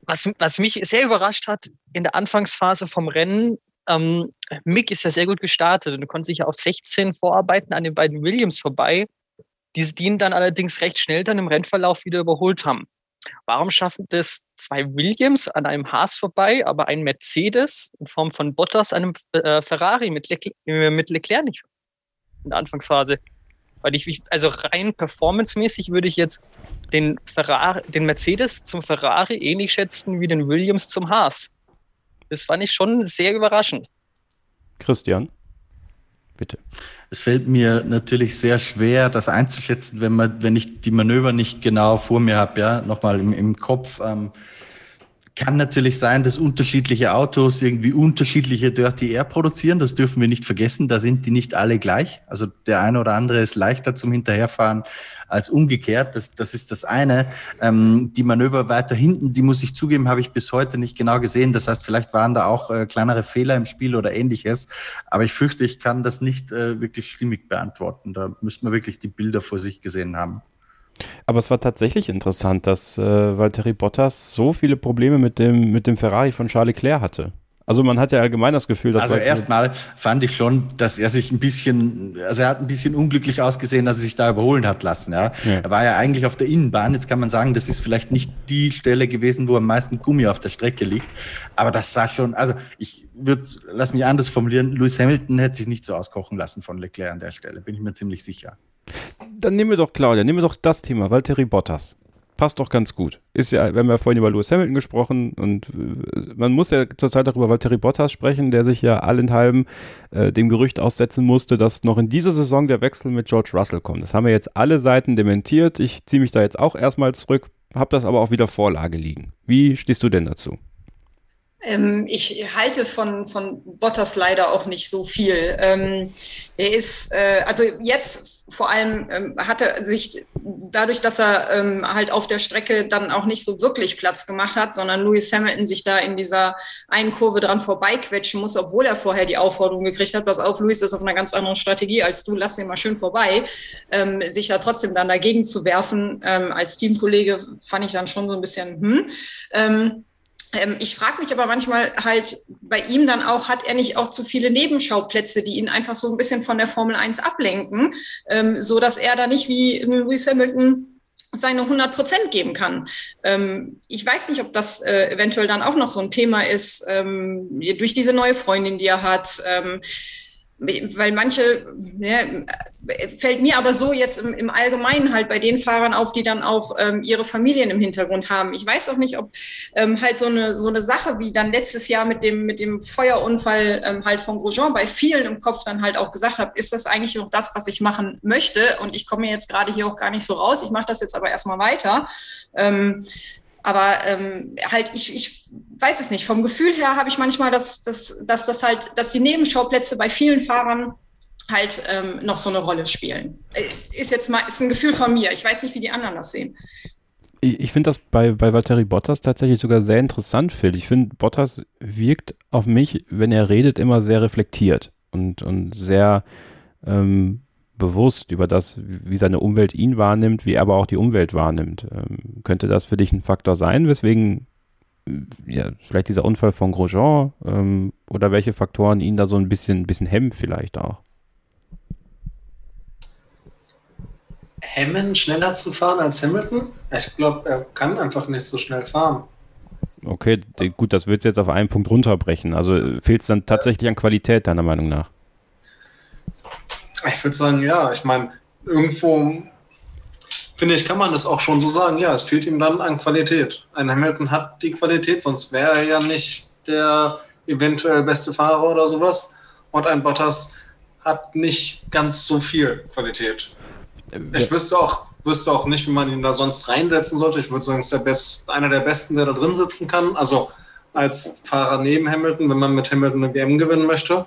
Was, was mich sehr überrascht hat in der Anfangsphase vom Rennen, ähm, Mick ist ja sehr gut gestartet und konnte sich ja auf 16 vorarbeiten an den beiden Williams vorbei die ihn dann allerdings recht schnell dann im Rennverlauf wieder überholt haben. Warum schaffen das zwei Williams an einem Haas vorbei, aber ein Mercedes in Form von Bottas einem äh, Ferrari mit, Le äh, mit Leclerc nicht in der Anfangsphase? Weil ich, also rein performancemäßig würde ich jetzt den, Ferrari, den Mercedes zum Ferrari ähnlich schätzen wie den Williams zum Haas. Das fand ich schon sehr überraschend. Christian, bitte. Es fällt mir natürlich sehr schwer, das einzuschätzen, wenn man, wenn ich die Manöver nicht genau vor mir habe, ja, nochmal im, im Kopf. Ähm, kann natürlich sein, dass unterschiedliche Autos irgendwie unterschiedliche Dirty Air produzieren. Das dürfen wir nicht vergessen. Da sind die nicht alle gleich. Also der eine oder andere ist leichter zum Hinterherfahren als umgekehrt. Das, das ist das eine. Ähm, die Manöver weiter hinten, die muss ich zugeben, habe ich bis heute nicht genau gesehen. Das heißt, vielleicht waren da auch äh, kleinere Fehler im Spiel oder ähnliches. Aber ich fürchte, ich kann das nicht äh, wirklich stimmig beantworten. Da müsste man wirklich die Bilder vor sich gesehen haben. Aber es war tatsächlich interessant, dass äh, Valtteri Bottas so viele Probleme mit dem, mit dem Ferrari von Charles Leclerc hatte. Also man hat ja allgemein das Gefühl, dass. Also erstmal fand ich schon, dass er sich ein bisschen, also er hat ein bisschen unglücklich ausgesehen, dass er sich da überholen hat lassen. Ja. ja. Er war ja eigentlich auf der Innenbahn. Jetzt kann man sagen, das ist vielleicht nicht die Stelle gewesen, wo am meisten Gummi auf der Strecke liegt. Aber das sah schon, also ich würde, lass mich anders formulieren, Lewis Hamilton hätte sich nicht so auskochen lassen von Leclerc an der Stelle, bin ich mir ziemlich sicher. Dann nehmen wir doch, Claudia, nehmen wir doch das Thema, Valtteri Bottas. Passt doch ganz gut. Ist ja, wir haben ja vorhin über Lewis Hamilton gesprochen und äh, man muss ja zurzeit auch über Valtteri Bottas sprechen, der sich ja allenthalben äh, dem Gerücht aussetzen musste, dass noch in dieser Saison der Wechsel mit George Russell kommt. Das haben wir jetzt alle Seiten dementiert. Ich ziehe mich da jetzt auch erstmal zurück, habe das aber auch wieder Vorlage liegen. Wie stehst du denn dazu? Ähm, ich halte von, von Bottas leider auch nicht so viel. Ähm, er ist, äh, also jetzt vor allem ähm, hat er sich dadurch, dass er ähm, halt auf der Strecke dann auch nicht so wirklich Platz gemacht hat, sondern Lewis Hamilton sich da in dieser einen Kurve dran vorbeiquetschen muss, obwohl er vorher die Aufforderung gekriegt hat, pass auf, Lewis ist auf einer ganz anderen Strategie als du, lass den mal schön vorbei, ähm, sich da trotzdem dann dagegen zu werfen ähm, als Teamkollege, fand ich dann schon so ein bisschen, hm. Ähm, ich frage mich aber manchmal halt bei ihm dann auch, hat er nicht auch zu viele Nebenschauplätze, die ihn einfach so ein bisschen von der Formel 1 ablenken, ähm, so dass er da nicht wie Lewis Hamilton seine 100 Prozent geben kann. Ähm, ich weiß nicht, ob das äh, eventuell dann auch noch so ein Thema ist, ähm, durch diese neue Freundin, die er hat. Ähm, weil manche, ja, fällt mir aber so jetzt im, im, Allgemeinen halt bei den Fahrern auf, die dann auch ähm, ihre Familien im Hintergrund haben. Ich weiß auch nicht, ob ähm, halt so eine, so eine Sache wie dann letztes Jahr mit dem, mit dem Feuerunfall ähm, halt von Grosjean bei vielen im Kopf dann halt auch gesagt habe, ist das eigentlich noch das, was ich machen möchte? Und ich komme jetzt gerade hier auch gar nicht so raus. Ich mache das jetzt aber erstmal weiter. Ähm, aber ähm, halt, ich, ich weiß es nicht. Vom Gefühl her habe ich manchmal, dass, dass, dass das halt, dass die Nebenschauplätze bei vielen Fahrern halt ähm, noch so eine Rolle spielen. Äh, ist jetzt mal, ist ein Gefühl von mir. Ich weiß nicht, wie die anderen das sehen. Ich, ich finde das bei, bei Valtteri Bottas tatsächlich sogar sehr interessant, Phil. Ich finde, Bottas wirkt auf mich, wenn er redet, immer sehr reflektiert und, und sehr ähm, bewusst über das, wie seine Umwelt ihn wahrnimmt, wie er aber auch die Umwelt wahrnimmt. Ähm, könnte das für dich ein Faktor sein, weswegen äh, ja, vielleicht dieser Unfall von Grosjean ähm, oder welche Faktoren ihn da so ein bisschen, bisschen hemmen vielleicht auch? Hemmen, schneller zu fahren als Hamilton? Ich glaube, er kann einfach nicht so schnell fahren. Okay, gut, das wird es jetzt auf einen Punkt runterbrechen. Also fehlt es dann tatsächlich an Qualität, deiner Meinung nach? Ich würde sagen, ja. Ich meine, irgendwo finde ich, kann man das auch schon so sagen. Ja, es fehlt ihm dann an Qualität. Ein Hamilton hat die Qualität, sonst wäre er ja nicht der eventuell beste Fahrer oder sowas. Und ein Bottas hat nicht ganz so viel Qualität. Ich wüsste auch, wüsste auch nicht, wie man ihn da sonst reinsetzen sollte. Ich würde sagen, es ist der Best, einer der besten, der da drin sitzen kann. Also als Fahrer neben Hamilton, wenn man mit Hamilton eine WM gewinnen möchte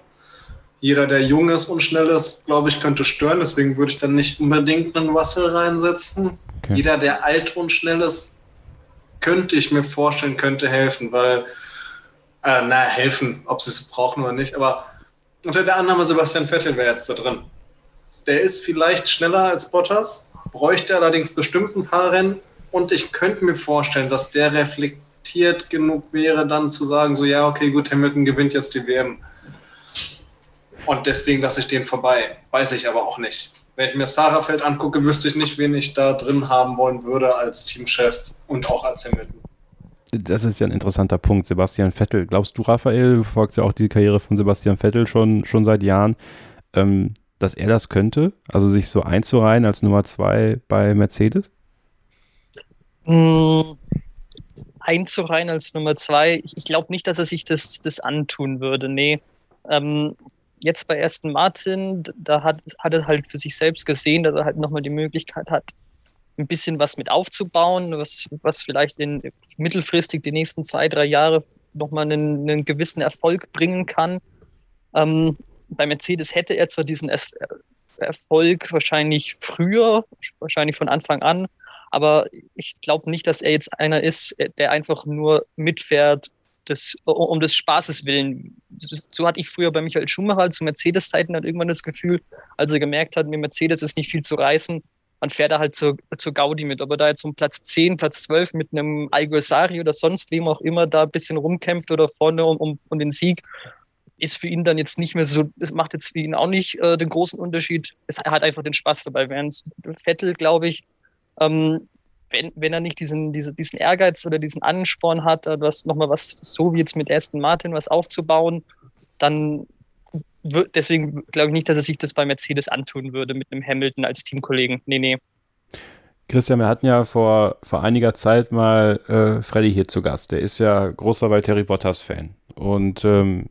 jeder, der jung ist und schnell ist, glaube ich, könnte stören. Deswegen würde ich dann nicht unbedingt einen Russell reinsetzen. Okay. Jeder, der alt und schnell ist, könnte ich mir vorstellen, könnte helfen, weil, äh, na, helfen, ob sie es brauchen oder nicht. Aber unter der Annahme, Sebastian Vettel wäre jetzt da drin. Der ist vielleicht schneller als Bottas, bräuchte allerdings bestimmt ein paar Rennen. Und ich könnte mir vorstellen, dass der reflektiert genug wäre, dann zu sagen, so, ja, okay, gut, Hamilton gewinnt jetzt die WM und deswegen lasse ich den vorbei. Weiß ich aber auch nicht. Wenn ich mir das Fahrerfeld angucke, wüsste ich nicht, wen ich da drin haben wollen würde als Teamchef und auch als Hamilton. Das ist ja ein interessanter Punkt. Sebastian Vettel. Glaubst du, Raphael, du folgst ja auch die Karriere von Sebastian Vettel schon, schon seit Jahren, ähm, dass er das könnte? Also sich so einzureihen als Nummer zwei bei Mercedes? Mmh einzureihen als Nummer zwei. Ich, ich glaube nicht, dass er sich das, das antun würde. Nee. Ähm, jetzt bei Aston Martin, da hat, hat er halt für sich selbst gesehen, dass er halt nochmal die Möglichkeit hat, ein bisschen was mit aufzubauen, was, was vielleicht in mittelfristig die nächsten zwei, drei Jahre nochmal einen, einen gewissen Erfolg bringen kann. Ähm, bei Mercedes hätte er zwar diesen Erfolg wahrscheinlich früher, wahrscheinlich von Anfang an, aber ich glaube nicht, dass er jetzt einer ist, der einfach nur mitfährt, des, um des Spaßes willen. So hatte ich früher bei Michael Schumacher zu Mercedes-Zeiten halt irgendwann das Gefühl, als er gemerkt hat, mit Mercedes ist nicht viel zu reißen, man fährt da halt zur, zur Gaudi mit. Aber da jetzt um Platz 10, Platz 12 mit einem Alguersuari oder sonst wem auch immer da ein bisschen rumkämpft oder vorne um, um, um den Sieg, ist für ihn dann jetzt nicht mehr so, es macht jetzt für ihn auch nicht äh, den großen Unterschied. Es hat einfach den Spaß dabei. Während Vettel, glaube ich, ähm, wenn, wenn er nicht diesen, diese, diesen Ehrgeiz oder diesen Ansporn hat, was nochmal was, so wie jetzt mit Aston Martin, was aufzubauen, dann wird, deswegen glaube ich nicht, dass er sich das bei Mercedes antun würde mit einem Hamilton als Teamkollegen. Nee, nee. Christian, wir hatten ja vor, vor einiger Zeit mal äh, Freddy hier zu Gast. Der ist ja großer Valtteri Bottas-Fan. Und ähm,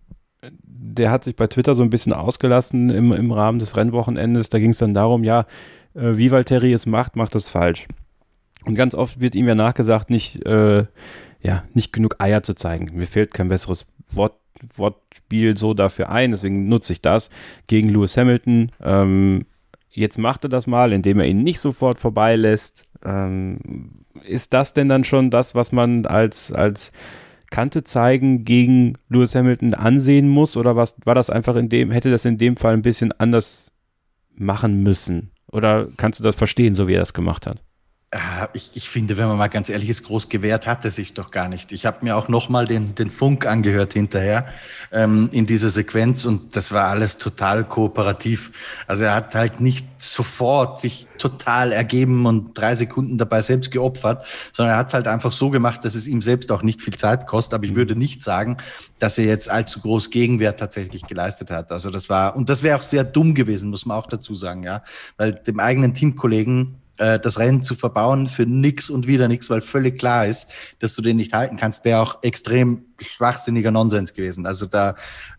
der hat sich bei Twitter so ein bisschen ausgelassen im, im Rahmen des Rennwochenendes. Da ging es dann darum, ja, äh, wie Valtteri es macht, macht es falsch. Und ganz oft wird ihm ja nachgesagt, nicht, äh, ja, nicht genug Eier zu zeigen. Mir fehlt kein besseres Wort, Wortspiel so dafür ein, deswegen nutze ich das gegen Lewis Hamilton. Ähm, jetzt macht er das mal, indem er ihn nicht sofort vorbeilässt. Ähm, ist das denn dann schon das, was man als, als Kante zeigen gegen Lewis Hamilton ansehen muss? Oder was war das einfach in dem, hätte das in dem Fall ein bisschen anders machen müssen? Oder kannst du das verstehen, so wie er das gemacht hat? Ah, ich, ich finde, wenn man mal ganz ehrlich ist, groß gewehrt hat er sich doch gar nicht. Ich habe mir auch nochmal den, den Funk angehört hinterher ähm, in dieser Sequenz und das war alles total kooperativ. Also er hat halt nicht sofort sich total ergeben und drei Sekunden dabei selbst geopfert, sondern er hat es halt einfach so gemacht, dass es ihm selbst auch nicht viel Zeit kostet. Aber ich mhm. würde nicht sagen, dass er jetzt allzu groß Gegenwert tatsächlich geleistet hat. Also das war, und das wäre auch sehr dumm gewesen, muss man auch dazu sagen, ja, weil dem eigenen Teamkollegen äh, das Rennen zu verbauen für nix und wieder nix, weil völlig klar ist, dass du den nicht halten kannst, wäre auch extrem schwachsinniger Nonsens gewesen. Also da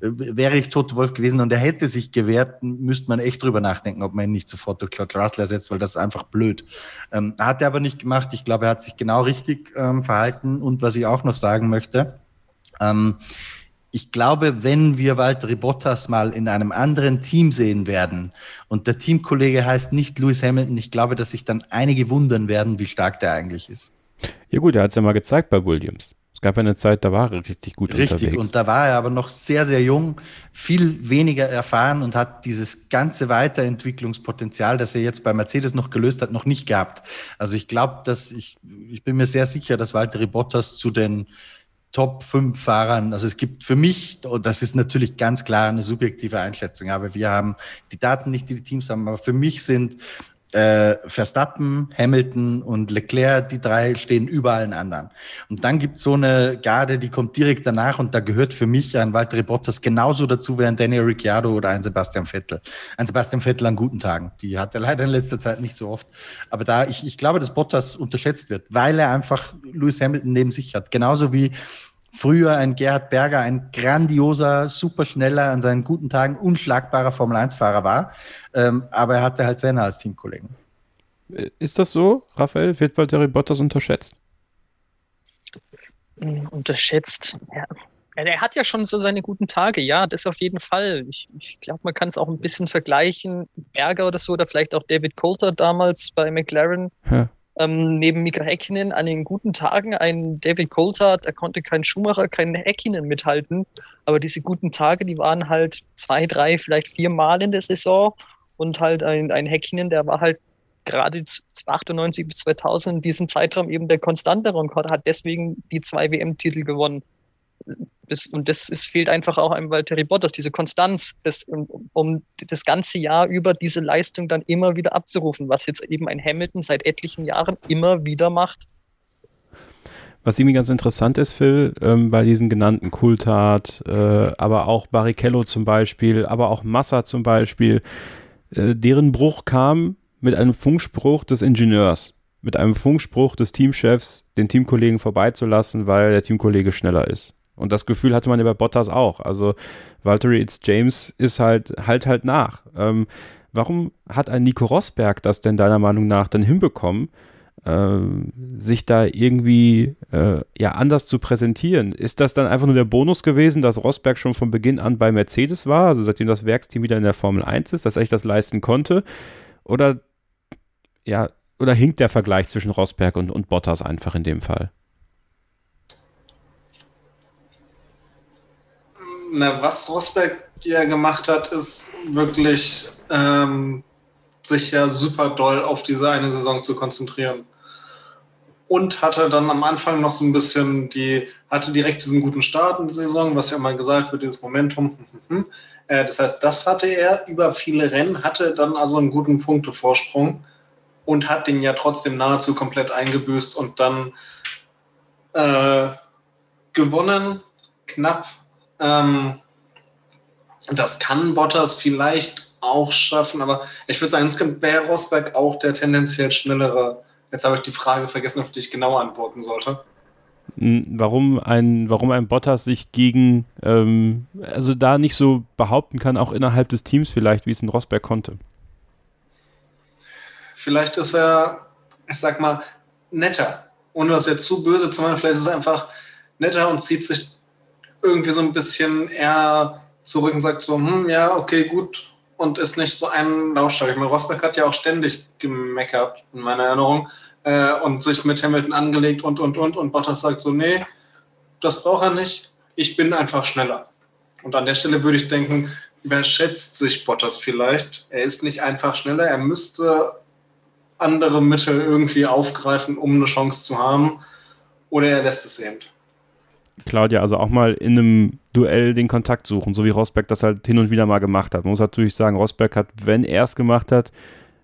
äh, wäre ich tot Wolf gewesen und er hätte sich gewehrt, müsste man echt drüber nachdenken, ob man ihn nicht sofort durch Claude Russell ersetzt, weil das ist einfach blöd. Ähm, hat er aber nicht gemacht. Ich glaube, er hat sich genau richtig ähm, verhalten. Und was ich auch noch sagen möchte, ähm, ich glaube, wenn wir Walter Bottas mal in einem anderen Team sehen werden und der Teamkollege heißt nicht Lewis Hamilton, ich glaube, dass sich dann einige wundern werden, wie stark der eigentlich ist. Ja gut, er hat es ja mal gezeigt bei Williams. Es gab ja eine Zeit, da war er richtig gut richtig, unterwegs. Richtig, und da war er aber noch sehr, sehr jung, viel weniger erfahren und hat dieses ganze Weiterentwicklungspotenzial, das er jetzt bei Mercedes noch gelöst hat, noch nicht gehabt. Also ich glaube, dass ich, ich bin mir sehr sicher, dass Walter Bottas zu den Top 5 Fahrern. Also es gibt für mich, und das ist natürlich ganz klar eine subjektive Einschätzung, aber wir haben die Daten nicht, die die Teams haben, aber für mich sind äh, Verstappen, Hamilton und Leclerc, die drei stehen über allen anderen. Und dann gibt es so eine Garde, die kommt direkt danach und da gehört für mich ein Walter Bottas genauso dazu wie ein Daniel Ricciardo oder ein Sebastian Vettel. Ein Sebastian Vettel an guten Tagen. Die hat er leider in letzter Zeit nicht so oft. Aber da, ich, ich glaube, dass Bottas unterschätzt wird, weil er einfach Lewis Hamilton neben sich hat. Genauso wie Früher ein Gerhard Berger, ein grandioser, superschneller, an seinen guten Tagen unschlagbarer Formel-1-Fahrer war. Ähm, aber er hatte halt Senna als Teamkollegen. Ist das so, Raphael? Wird Valtteri Bottas unterschätzt? Hm, unterschätzt, ja. Er hat ja schon so seine guten Tage, ja, das auf jeden Fall. Ich, ich glaube, man kann es auch ein bisschen vergleichen. Berger oder so, oder vielleicht auch David Coulter damals bei McLaren. Ja ähm, neben Mika Häkkinen an den guten Tagen ein David Coulthard, er konnte kein Schumacher, kein Häkkinen mithalten, aber diese guten Tage, die waren halt zwei, drei, vielleicht vier Mal in der Saison. Und halt ein, ein Häkkinen, der war halt gerade 98 bis 2000 in diesem Zeitraum eben der konstantere und hat deswegen die zwei WM-Titel gewonnen das, und das ist, fehlt einfach auch einem Valtteri Bottas, diese Konstanz, das, um, um, das ganze Jahr über diese Leistung dann immer wieder abzurufen, was jetzt eben ein Hamilton seit etlichen Jahren immer wieder macht. Was irgendwie ganz interessant ist, Phil, ähm, bei diesen genannten Coulthard, äh, aber auch Barrichello zum Beispiel, aber auch Massa zum Beispiel, äh, deren Bruch kam mit einem Funkspruch des Ingenieurs, mit einem Funkspruch des Teamchefs, den Teamkollegen vorbeizulassen, weil der Teamkollege schneller ist. Und das Gefühl hatte man ja bei Bottas auch. Also Valtteri It's James ist halt, halt halt nach. Ähm, warum hat ein Nico Rosberg das denn deiner Meinung nach dann hinbekommen, äh, sich da irgendwie äh, ja anders zu präsentieren. Ist das dann einfach nur der Bonus gewesen, dass Rosberg schon von Beginn an bei Mercedes war, also seitdem das Werksteam wieder in der Formel 1 ist, dass er sich das leisten konnte? Oder ja, oder hinkt der Vergleich zwischen Rosberg und, und Bottas einfach in dem Fall? Na, was Rosberg ja gemacht hat, ist wirklich ähm, sich ja super doll auf diese eine Saison zu konzentrieren. Und hatte dann am Anfang noch so ein bisschen die, hatte direkt diesen guten Start in der Saison, was ja immer gesagt wird, dieses Momentum. Äh, das heißt, das hatte er über viele Rennen, hatte dann also einen guten Punktevorsprung und hat den ja trotzdem nahezu komplett eingebüßt und dann äh, gewonnen, knapp. Ähm, das kann Bottas vielleicht auch schaffen, aber ich würde sagen, es wäre Rosberg auch der tendenziell schnellere. Jetzt habe ich die Frage vergessen, auf die ich genau antworten sollte. Hm, warum ein, warum ein Bottas sich gegen, ähm, also da nicht so behaupten kann, auch innerhalb des Teams vielleicht, wie es ein Rosberg konnte. Vielleicht ist er, ich sag mal, netter. Ohne das jetzt zu böse zu machen, vielleicht ist er einfach netter und zieht sich irgendwie so ein bisschen eher zurück und sagt so, hm, ja, okay, gut, und ist nicht so ein lautstark. Ich meine, Rosberg hat ja auch ständig gemeckert, in meiner Erinnerung, äh, und sich mit Hamilton angelegt und, und, und, und Bottas sagt so, nee, das braucht er nicht, ich bin einfach schneller. Und an der Stelle würde ich denken, überschätzt sich Bottas vielleicht. Er ist nicht einfach schneller, er müsste andere Mittel irgendwie aufgreifen, um eine Chance zu haben. Oder er lässt es eben. Claudia, also auch mal in einem Duell den Kontakt suchen, so wie Rosberg das halt hin und wieder mal gemacht hat. Man muss natürlich sagen, Rosberg hat, wenn er es gemacht hat,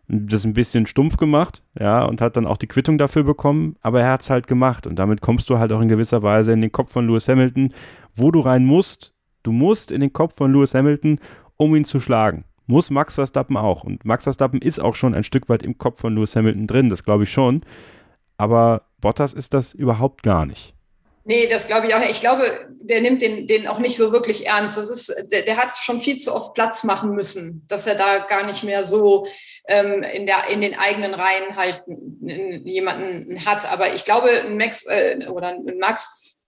das ein bisschen stumpf gemacht, ja, und hat dann auch die Quittung dafür bekommen, aber er hat es halt gemacht und damit kommst du halt auch in gewisser Weise in den Kopf von Lewis Hamilton, wo du rein musst. Du musst in den Kopf von Lewis Hamilton, um ihn zu schlagen muss Max Verstappen auch. Und Max Verstappen ist auch schon ein Stück weit im Kopf von Lewis Hamilton drin, das glaube ich schon. Aber Bottas ist das überhaupt gar nicht. Nee, das glaube ich auch. Ich glaube, der nimmt den, den auch nicht so wirklich ernst. Das ist, der, der hat schon viel zu oft Platz machen müssen, dass er da gar nicht mehr so ähm, in, der, in den eigenen Reihen halt jemanden hat. Aber ich glaube, ein Max äh, oder ein Max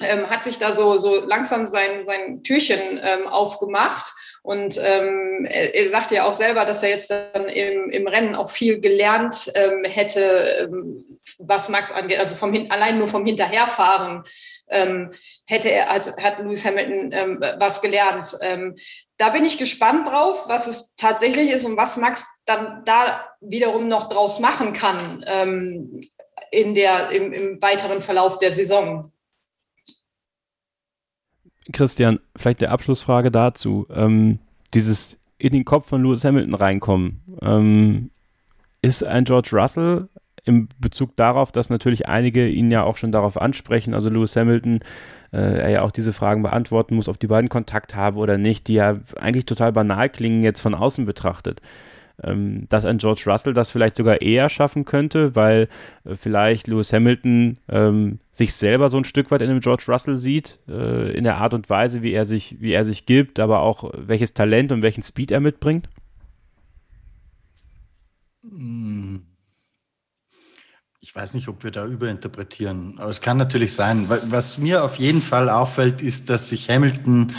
ähm, hat sich da so, so langsam sein, sein Türchen ähm, aufgemacht und ähm, er, er sagte ja auch selber, dass er jetzt dann im, im Rennen auch viel gelernt ähm, hätte, ähm, was Max angeht. Also vom allein nur vom Hinterherfahren ähm, hätte er, also hat Lewis Hamilton ähm, was gelernt. Ähm, da bin ich gespannt drauf, was es tatsächlich ist und was Max dann da wiederum noch draus machen kann ähm, in der, im, im weiteren Verlauf der Saison. Christian, vielleicht der Abschlussfrage dazu. Ähm, dieses in den Kopf von Lewis Hamilton reinkommen. Ähm, ist ein George Russell im Bezug darauf, dass natürlich einige ihn ja auch schon darauf ansprechen, also Lewis Hamilton, äh, er ja auch diese Fragen beantworten muss, ob die beiden Kontakt haben oder nicht, die ja eigentlich total banal klingen jetzt von außen betrachtet dass ein George Russell das vielleicht sogar eher schaffen könnte, weil äh, vielleicht Lewis Hamilton ähm, sich selber so ein Stück weit in einem George Russell sieht, äh, in der Art und Weise, wie er sich, wie er sich gibt, aber auch welches Talent und welchen Speed er mitbringt? Ich weiß nicht, ob wir da überinterpretieren, aber es kann natürlich sein. Was mir auf jeden Fall auffällt, ist, dass sich Hamilton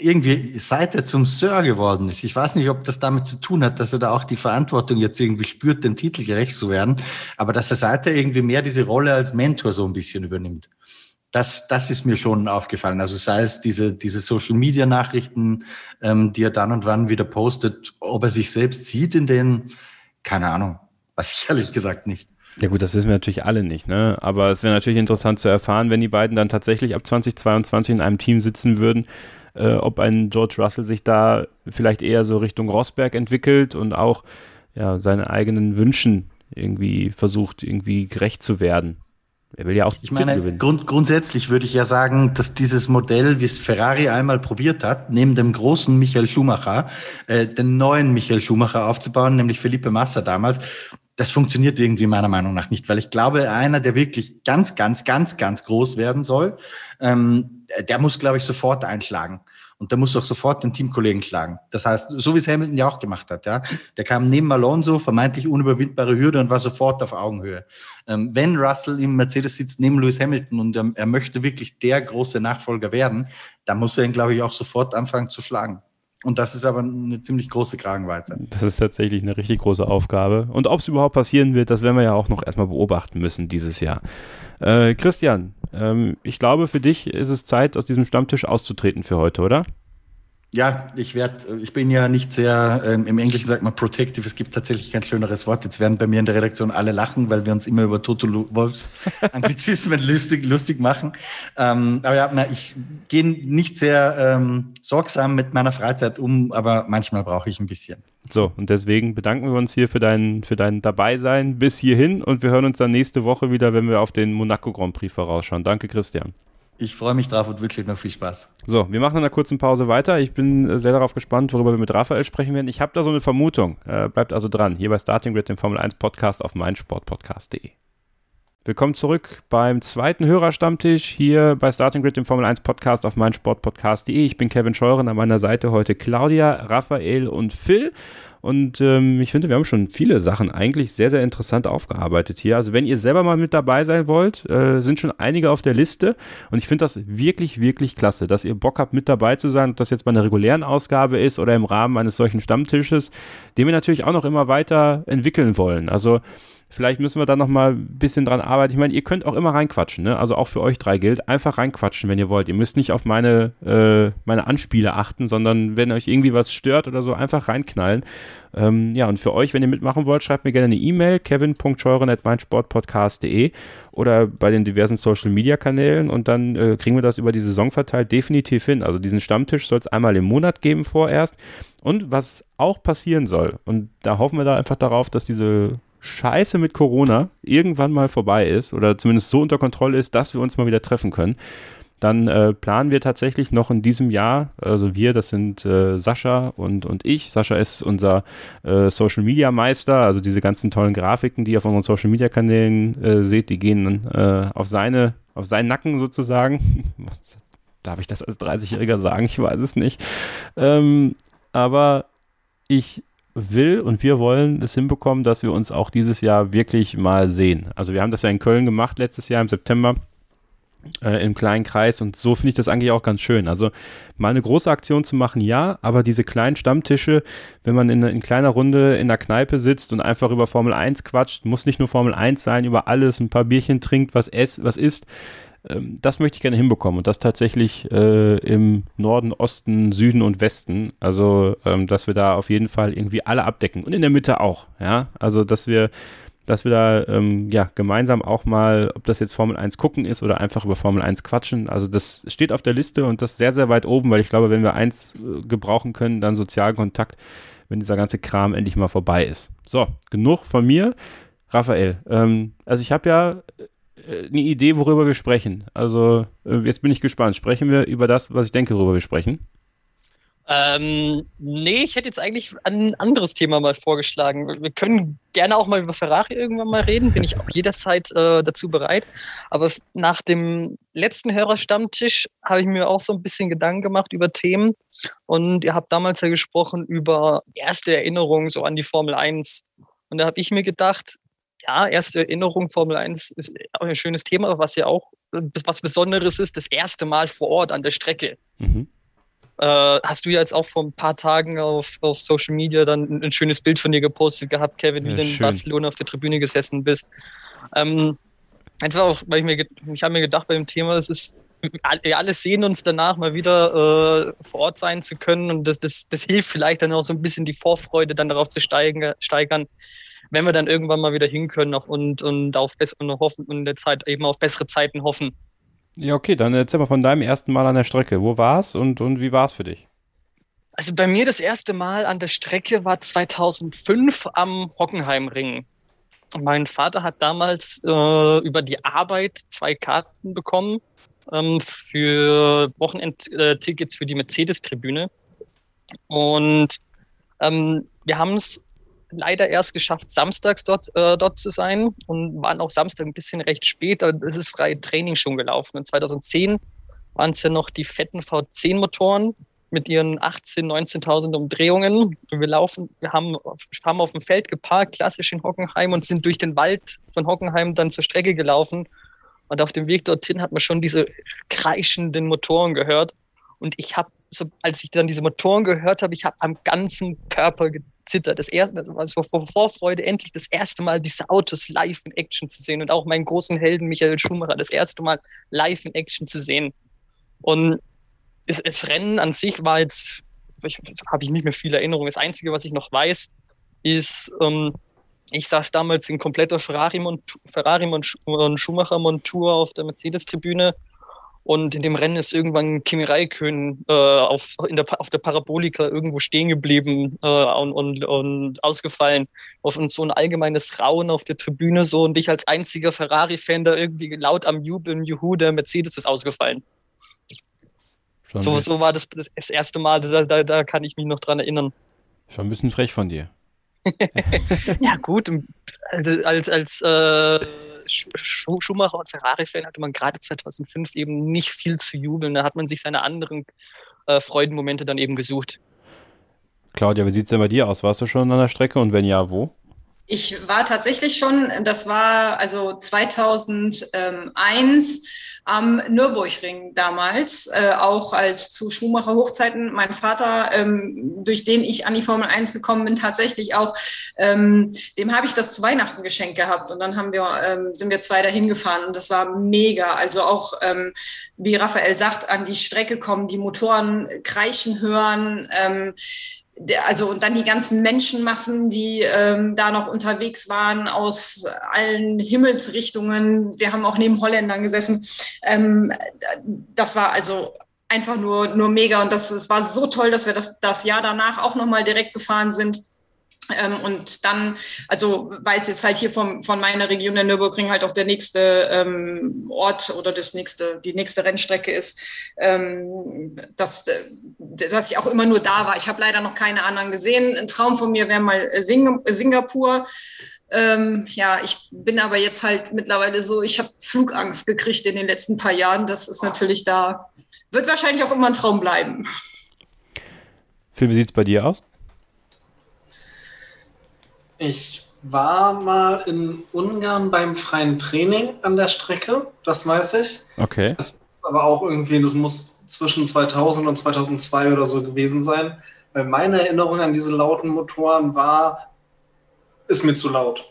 irgendwie, seit er zum Sir geworden ist, ich weiß nicht, ob das damit zu tun hat, dass er da auch die Verantwortung jetzt irgendwie spürt, dem Titel gerecht zu werden, aber dass er seither irgendwie mehr diese Rolle als Mentor so ein bisschen übernimmt. Das, das ist mir schon aufgefallen. Also sei es diese, diese Social-Media-Nachrichten, ähm, die er dann und wann wieder postet, ob er sich selbst sieht in denen, keine Ahnung, weiß ich ehrlich gesagt nicht. Ja gut, das wissen wir natürlich alle nicht, ne? Aber es wäre natürlich interessant zu erfahren, wenn die beiden dann tatsächlich ab 2022 in einem Team sitzen würden, äh, ob ein George Russell sich da vielleicht eher so Richtung Rosberg entwickelt und auch ja, seinen eigenen Wünschen irgendwie versucht, irgendwie gerecht zu werden. Er will ja auch ich meine, gewinnen. Grund, grundsätzlich würde ich ja sagen, dass dieses Modell, wie es Ferrari einmal probiert hat, neben dem großen Michael Schumacher, äh, den neuen Michael Schumacher aufzubauen, nämlich Felipe Massa damals, das funktioniert irgendwie meiner Meinung nach nicht, weil ich glaube, einer, der wirklich ganz, ganz, ganz, ganz groß werden soll, ähm, der muss, glaube ich, sofort einschlagen. Und da muss auch sofort den Teamkollegen schlagen. Das heißt, so wie es Hamilton ja auch gemacht hat, ja. Der kam neben Alonso, vermeintlich unüberwindbare Hürde und war sofort auf Augenhöhe. Ähm, wenn Russell im Mercedes sitzt neben Lewis Hamilton und er, er möchte wirklich der große Nachfolger werden, dann muss er ihn, glaube ich, auch sofort anfangen zu schlagen. Und das ist aber eine ziemlich große Kragenweite. Das ist tatsächlich eine richtig große Aufgabe. Und ob es überhaupt passieren wird, das werden wir ja auch noch erstmal beobachten müssen dieses Jahr. Äh, Christian, ähm, ich glaube, für dich ist es Zeit, aus diesem Stammtisch auszutreten für heute, oder? Ja, ich werde, ich bin ja nicht sehr, ähm, im Englischen sagt man protective, es gibt tatsächlich kein schöneres Wort. Jetzt werden bei mir in der Redaktion alle lachen, weil wir uns immer über Toto Wolfs Anglizismen lustig, lustig machen. Ähm, aber ja, ich gehe nicht sehr ähm, sorgsam mit meiner Freizeit um, aber manchmal brauche ich ein bisschen. So, und deswegen bedanken wir uns hier für dein, für dein Dabeisein bis hierhin und wir hören uns dann nächste Woche wieder, wenn wir auf den Monaco Grand Prix vorausschauen. Danke, Christian. Ich freue mich drauf und wirklich noch viel Spaß. So, wir machen in einer kurzen Pause weiter. Ich bin sehr darauf gespannt, worüber wir mit Raphael sprechen werden. Ich habe da so eine Vermutung. Äh, bleibt also dran. Hier bei Starting Grid, dem Formel 1 Podcast auf meinsportpodcast.de. Willkommen zurück beim zweiten Hörerstammtisch hier bei Starting Grid, dem Formel 1 Podcast auf meinsportpodcast.de. Ich bin Kevin Scheuren, an meiner Seite heute Claudia, Raphael und Phil. Und ähm, ich finde, wir haben schon viele Sachen eigentlich sehr, sehr interessant aufgearbeitet hier. Also wenn ihr selber mal mit dabei sein wollt, äh, sind schon einige auf der Liste. Und ich finde das wirklich, wirklich klasse, dass ihr Bock habt, mit dabei zu sein. Ob das jetzt bei einer regulären Ausgabe ist oder im Rahmen eines solchen Stammtisches, den wir natürlich auch noch immer weiter entwickeln wollen. Also Vielleicht müssen wir da nochmal ein bisschen dran arbeiten. Ich meine, ihr könnt auch immer reinquatschen, ne? Also auch für euch drei gilt. Einfach reinquatschen, wenn ihr wollt. Ihr müsst nicht auf meine, äh, meine Anspiele achten, sondern wenn euch irgendwie was stört oder so, einfach reinknallen. Ähm, ja, und für euch, wenn ihr mitmachen wollt, schreibt mir gerne eine E-Mail, kevin.scheuren.meinsportpodcast.de oder bei den diversen Social Media Kanälen und dann äh, kriegen wir das über die Saison verteilt definitiv hin. Also diesen Stammtisch soll es einmal im Monat geben vorerst. Und was auch passieren soll, und da hoffen wir da einfach darauf, dass diese Scheiße mit Corona irgendwann mal vorbei ist oder zumindest so unter Kontrolle ist, dass wir uns mal wieder treffen können, dann äh, planen wir tatsächlich noch in diesem Jahr, also wir, das sind äh, Sascha und, und ich. Sascha ist unser äh, Social Media Meister, also diese ganzen tollen Grafiken, die ihr auf unseren Social Media Kanälen äh, seht, die gehen äh, auf seine, auf seinen Nacken sozusagen. Darf ich das als 30-Jähriger sagen? Ich weiß es nicht. Ähm, aber ich will und wir wollen es hinbekommen, dass wir uns auch dieses Jahr wirklich mal sehen. Also wir haben das ja in Köln gemacht letztes Jahr im September äh, im kleinen Kreis und so finde ich das eigentlich auch ganz schön. Also mal eine große Aktion zu machen, ja, aber diese kleinen Stammtische, wenn man in, in kleiner Runde in der Kneipe sitzt und einfach über Formel 1 quatscht, muss nicht nur Formel 1 sein, über alles, ein paar Bierchen trinkt, was, ess, was isst, ähm, das möchte ich gerne hinbekommen und das tatsächlich äh, im Norden, Osten, Süden und Westen. Also, ähm, dass wir da auf jeden Fall irgendwie alle abdecken und in der Mitte auch. Ja, also, dass wir, dass wir da ähm, ja gemeinsam auch mal, ob das jetzt Formel 1 gucken ist oder einfach über Formel 1 quatschen. Also, das steht auf der Liste und das sehr, sehr weit oben, weil ich glaube, wenn wir eins äh, gebrauchen können, dann Sozialkontakt, wenn dieser ganze Kram endlich mal vorbei ist. So, genug von mir. Raphael, ähm, also ich habe ja äh, eine Idee, worüber wir sprechen. Also äh, jetzt bin ich gespannt. Sprechen wir über das, was ich denke, worüber wir sprechen? Ähm, nee, ich hätte jetzt eigentlich ein anderes Thema mal vorgeschlagen. Wir können gerne auch mal über Ferrari irgendwann mal reden, bin ich auch jederzeit äh, dazu bereit. Aber nach dem letzten Hörerstammtisch habe ich mir auch so ein bisschen Gedanken gemacht über Themen. Und ihr habt damals ja gesprochen über erste Erinnerungen so an die Formel 1. Und da habe ich mir gedacht, ja, erste Erinnerung Formel 1 ist auch ein schönes Thema, was ja auch äh, was Besonderes ist, das erste Mal vor Ort an der Strecke. Mhm. Äh, hast du ja jetzt auch vor ein paar Tagen auf, auf Social Media dann ein schönes Bild von dir gepostet gehabt, Kevin, wie ja, du in Barcelona auf der Tribüne gesessen bist. Ähm, einfach auch, weil ich mir, ich habe mir gedacht bei dem Thema, es ist wir alle sehen uns danach mal wieder äh, vor Ort sein zu können und das, das, das hilft vielleicht dann auch so ein bisschen die Vorfreude dann darauf zu steigen, steigern, wenn wir dann irgendwann mal wieder hin können und, und auf bessere hoffen und der Zeit eben auf bessere Zeiten hoffen. Ja, okay, dann erzähl mal von deinem ersten Mal an der Strecke. Wo war es und, und wie war es für dich? Also bei mir das erste Mal an der Strecke war 2005 am Hockenheimring. Mein Vater hat damals äh, über die Arbeit zwei Karten bekommen ähm, für Wochenendtickets für die Mercedes-Tribüne. Und ähm, wir haben es leider erst geschafft, samstags dort, äh, dort zu sein und waren auch Samstag ein bisschen recht spät. Es ist freie Training schon gelaufen. Und 2010 waren es ja noch die fetten V10-Motoren. mit ihren 18, 19.000 Umdrehungen. Wir laufen, wir haben, haben auf dem Feld geparkt, klassisch in Hockenheim und sind durch den Wald von Hockenheim dann zur Strecke gelaufen. Und auf dem Weg dorthin hat man schon diese kreischenden Motoren gehört. Und ich habe, so, als ich dann diese Motoren gehört habe, ich habe am ganzen Körper gezittert. Das erste, also war vor Vorfreude, endlich das erste Mal diese Autos live in Action zu sehen und auch meinen großen Helden Michael Schumacher das erste Mal live in Action zu sehen. Und das, das Rennen an sich war jetzt, habe ich nicht mehr viel Erinnerung. Das Einzige, was ich noch weiß, ist, ähm, ich saß damals in kompletter Ferrari-Montur Ferrari und Schumacher-Montur auf der Mercedes-Tribüne und in dem Rennen ist irgendwann Kimi Räikkönen äh, auf, der, auf der Parabolika irgendwo stehen geblieben äh, und, und, und ausgefallen. Auf und so ein allgemeines Rauen auf der Tribüne so und ich als einziger Ferrari-Fan da irgendwie laut am Jubeln, Juhu, der Mercedes ist ausgefallen. so, so war das das erste Mal, da, da, da kann ich mich noch dran erinnern. Schon ein bisschen frech von dir. ja, gut. Also als, als äh, Schumacher und Ferrari-Fan hatte man gerade 2005 eben nicht viel zu jubeln. Da hat man sich seine anderen äh, Freudenmomente dann eben gesucht. Claudia, wie sieht es denn bei dir aus? Warst du schon an der Strecke und wenn ja, wo? Ich war tatsächlich schon, das war also 2001 am Nürburgring damals, äh, auch als zu Schumacher Hochzeiten. Mein Vater, ähm, durch den ich an die Formel 1 gekommen bin, tatsächlich auch, ähm, dem habe ich das zu Weihnachten geschenkt gehabt. Und dann haben wir, ähm, sind wir zwei dahin gefahren und das war mega. Also auch, ähm, wie Raphael sagt, an die Strecke kommen, die Motoren kreischen hören. Also und dann die ganzen Menschenmassen, die ähm, da noch unterwegs waren aus allen Himmelsrichtungen. Wir haben auch neben Holländern gesessen. Ähm, das war also einfach nur, nur mega und das, das war so toll, dass wir das, das Jahr danach auch nochmal direkt gefahren sind. Ähm, und dann, also weil es jetzt halt hier vom, von meiner Region der Nürburgring halt auch der nächste ähm, Ort oder das nächste, die nächste Rennstrecke ist, ähm, dass, dass ich auch immer nur da war. Ich habe leider noch keine anderen gesehen. Ein Traum von mir wäre mal Sing Singapur. Ähm, ja, ich bin aber jetzt halt mittlerweile so, ich habe Flugangst gekriegt in den letzten paar Jahren. Das ist natürlich da, wird wahrscheinlich auch immer ein Traum bleiben. Phil, wie sieht es bei dir aus? Ich war mal in Ungarn beim freien Training an der Strecke, das weiß ich. Okay. Das ist aber auch irgendwie, das muss zwischen 2000 und 2002 oder so gewesen sein. Weil meine Erinnerung an diese lauten Motoren war, ist mir zu laut.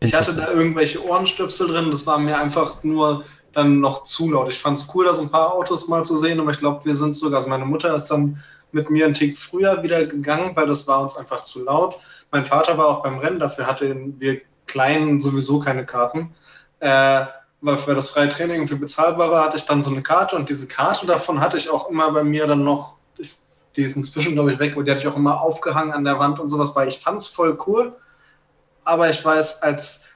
Ich hatte da irgendwelche Ohrenstöpsel drin, das war mir einfach nur dann noch zu laut. Ich fand es cool, da so ein paar Autos mal zu sehen, aber ich glaube, wir sind sogar, also meine Mutter ist dann mit mir einen Tick früher wieder gegangen, weil das war uns einfach zu laut. Mein Vater war auch beim Rennen, dafür hatten wir Kleinen sowieso keine Karten. Äh, weil für das freie Training irgendwie bezahlbar war, hatte ich dann so eine Karte und diese Karte davon hatte ich auch immer bei mir dann noch, die ist inzwischen, glaube ich, weg, und die hatte ich auch immer aufgehangen an der Wand und sowas, weil ich fand es voll cool. Aber ich weiß, als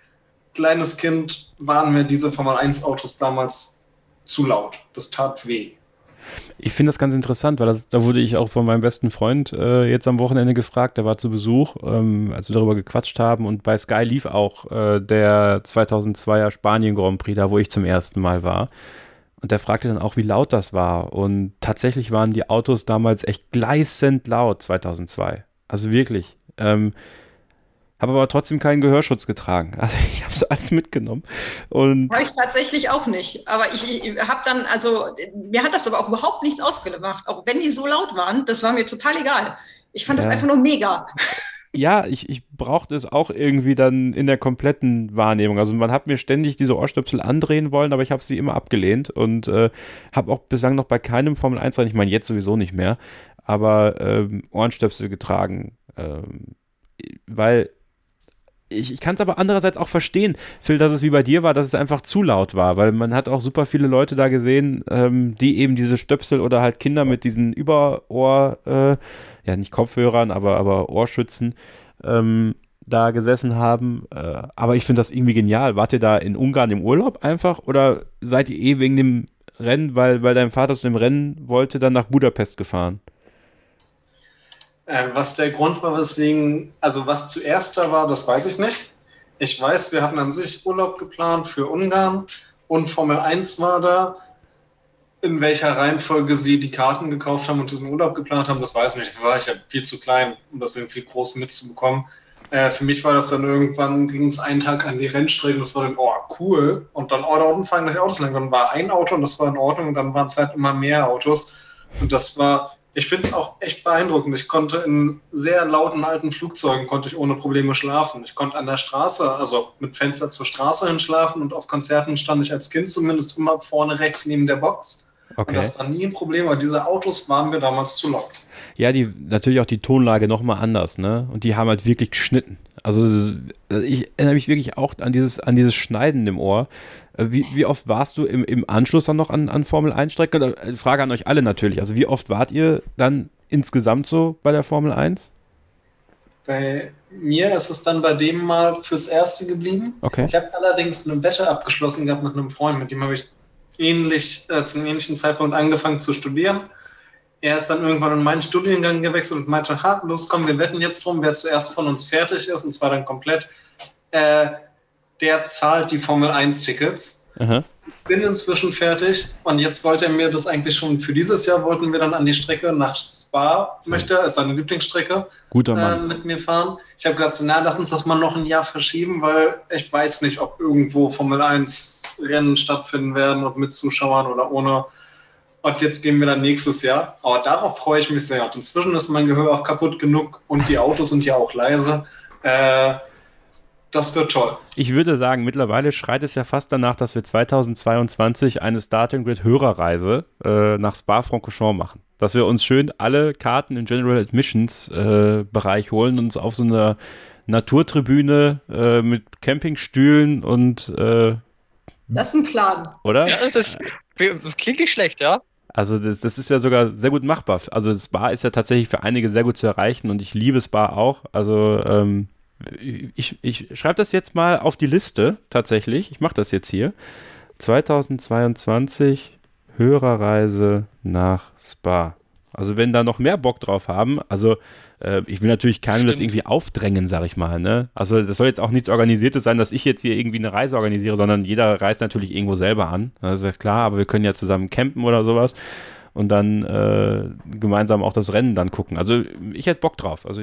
kleines Kind waren mir diese Formel 1 Autos damals zu laut. Das tat weh. Ich finde das ganz interessant, weil das, da wurde ich auch von meinem besten Freund äh, jetzt am Wochenende gefragt, der war zu Besuch, ähm, als wir darüber gequatscht haben und bei Sky lief auch äh, der 2002er Spanien Grand Prix, da wo ich zum ersten Mal war. Und der fragte dann auch, wie laut das war. Und tatsächlich waren die Autos damals echt gleißend laut 2002. Also wirklich. Ähm, habe aber trotzdem keinen Gehörschutz getragen. Also ich habe es alles mitgenommen. Und habe ich tatsächlich auch nicht. Aber ich, ich habe dann, also mir hat das aber auch überhaupt nichts ausgemacht. Auch wenn die so laut waren, das war mir total egal. Ich fand ja. das einfach nur mega. Ja, ich, ich brauchte es auch irgendwie dann in der kompletten Wahrnehmung. Also man hat mir ständig diese Ohrstöpsel andrehen wollen, aber ich habe sie immer abgelehnt und äh, habe auch bislang noch bei keinem Formel 1 Rennen, ich meine jetzt sowieso nicht mehr, aber ähm, Ohrenstöpsel getragen. Ähm, weil ich, ich kann es aber andererseits auch verstehen, Phil, dass es wie bei dir war, dass es einfach zu laut war, weil man hat auch super viele Leute da gesehen, ähm, die eben diese Stöpsel oder halt Kinder mit diesen Überohr, äh, ja nicht Kopfhörern, aber, aber Ohrschützen ähm, da gesessen haben. Äh, aber ich finde das irgendwie genial. Wart ihr da in Ungarn im Urlaub einfach oder seid ihr eh wegen dem Rennen, weil, weil dein Vater zu dem Rennen wollte, dann nach Budapest gefahren? Äh, was der Grund war, weswegen, also was zuerst da war, das weiß ich nicht. Ich weiß, wir hatten an sich Urlaub geplant für Ungarn und Formel 1 war da. in welcher Reihenfolge sie die Karten gekauft haben und diesen Urlaub geplant haben, das weiß ich nicht. Da war ich ja viel zu klein, um das irgendwie groß mitzubekommen. Äh, für mich war das dann irgendwann, ging es einen Tag an die Rennstrecke und das war dann, oh, cool. Und dann, oh, da unten fahren gleich Autos lang. Dann war ein Auto und das war in Ordnung und dann waren es halt immer mehr Autos. Und das war, ich finde es auch echt beeindruckend. Ich konnte in sehr lauten alten Flugzeugen konnte ich ohne Probleme schlafen. Ich konnte an der Straße, also mit Fenster zur Straße hin schlafen und auf Konzerten stand ich als Kind zumindest immer vorne rechts neben der Box. Okay. Und das war nie ein Problem, weil diese Autos waren mir damals zu laut. Ja, die natürlich auch die Tonlage nochmal anders, ne? Und die haben halt wirklich geschnitten. Also ich erinnere mich wirklich auch an dieses, an dieses Schneiden im Ohr. Äh, wie, wie oft warst du im, im Anschluss dann noch an, an Formel 1 Strecken? Äh, Frage an euch alle natürlich. Also wie oft wart ihr dann insgesamt so bei der Formel 1? Bei mir ist es dann bei dem mal fürs Erste geblieben. Okay. Ich habe allerdings eine Wette abgeschlossen gehabt mit einem Freund, mit dem habe ich ähnlich, äh, zu einem ähnlichen Zeitpunkt angefangen zu studieren. Er ist dann irgendwann in meinen Studiengang gewechselt und meinte, ha, los, komm, wir wetten jetzt drum, wer zuerst von uns fertig ist, und zwar dann komplett. Äh, der zahlt die Formel 1-Tickets. Ich bin inzwischen fertig und jetzt wollte er mir das eigentlich schon für dieses Jahr, wollten wir dann an die Strecke nach Spa, so. möchte ist seine Lieblingsstrecke, Guter Mann. Äh, mit mir fahren. Ich habe gesagt, na, lass uns das mal noch ein Jahr verschieben, weil ich weiß nicht, ob irgendwo Formel 1 Rennen stattfinden werden, ob mit Zuschauern oder ohne. Und jetzt gehen wir dann nächstes Jahr. Aber darauf freue ich mich sehr. Und inzwischen ist mein Gehör auch kaputt genug und die Autos sind ja auch leise. Äh, das wird toll. Ich würde sagen, mittlerweile schreit es ja fast danach, dass wir 2022 eine Starting Grid Hörerreise äh, nach Spa-Francorchamps machen. Dass wir uns schön alle Karten im General Admissions äh, Bereich holen und uns auf so einer Naturtribüne äh, mit Campingstühlen und äh, Das ist ein Plan. Oder? Ja, das klingt nicht schlecht, ja. Also das, das, ist ja sogar sehr gut machbar. Also Spa ist ja tatsächlich für einige sehr gut zu erreichen und ich liebe Spa auch. Also ähm, ich, ich schreibe das jetzt mal auf die Liste tatsächlich. Ich mache das jetzt hier. 2022 Hörerreise nach Spa. Also wenn da noch mehr Bock drauf haben, also äh, ich will natürlich keinem das irgendwie aufdrängen, sag ich mal. Ne? Also das soll jetzt auch nichts Organisiertes sein, dass ich jetzt hier irgendwie eine Reise organisiere, sondern jeder reist natürlich irgendwo selber an. Das ist ja klar, aber wir können ja zusammen campen oder sowas und dann äh, gemeinsam auch das Rennen dann gucken. Also ich hätte Bock drauf. Also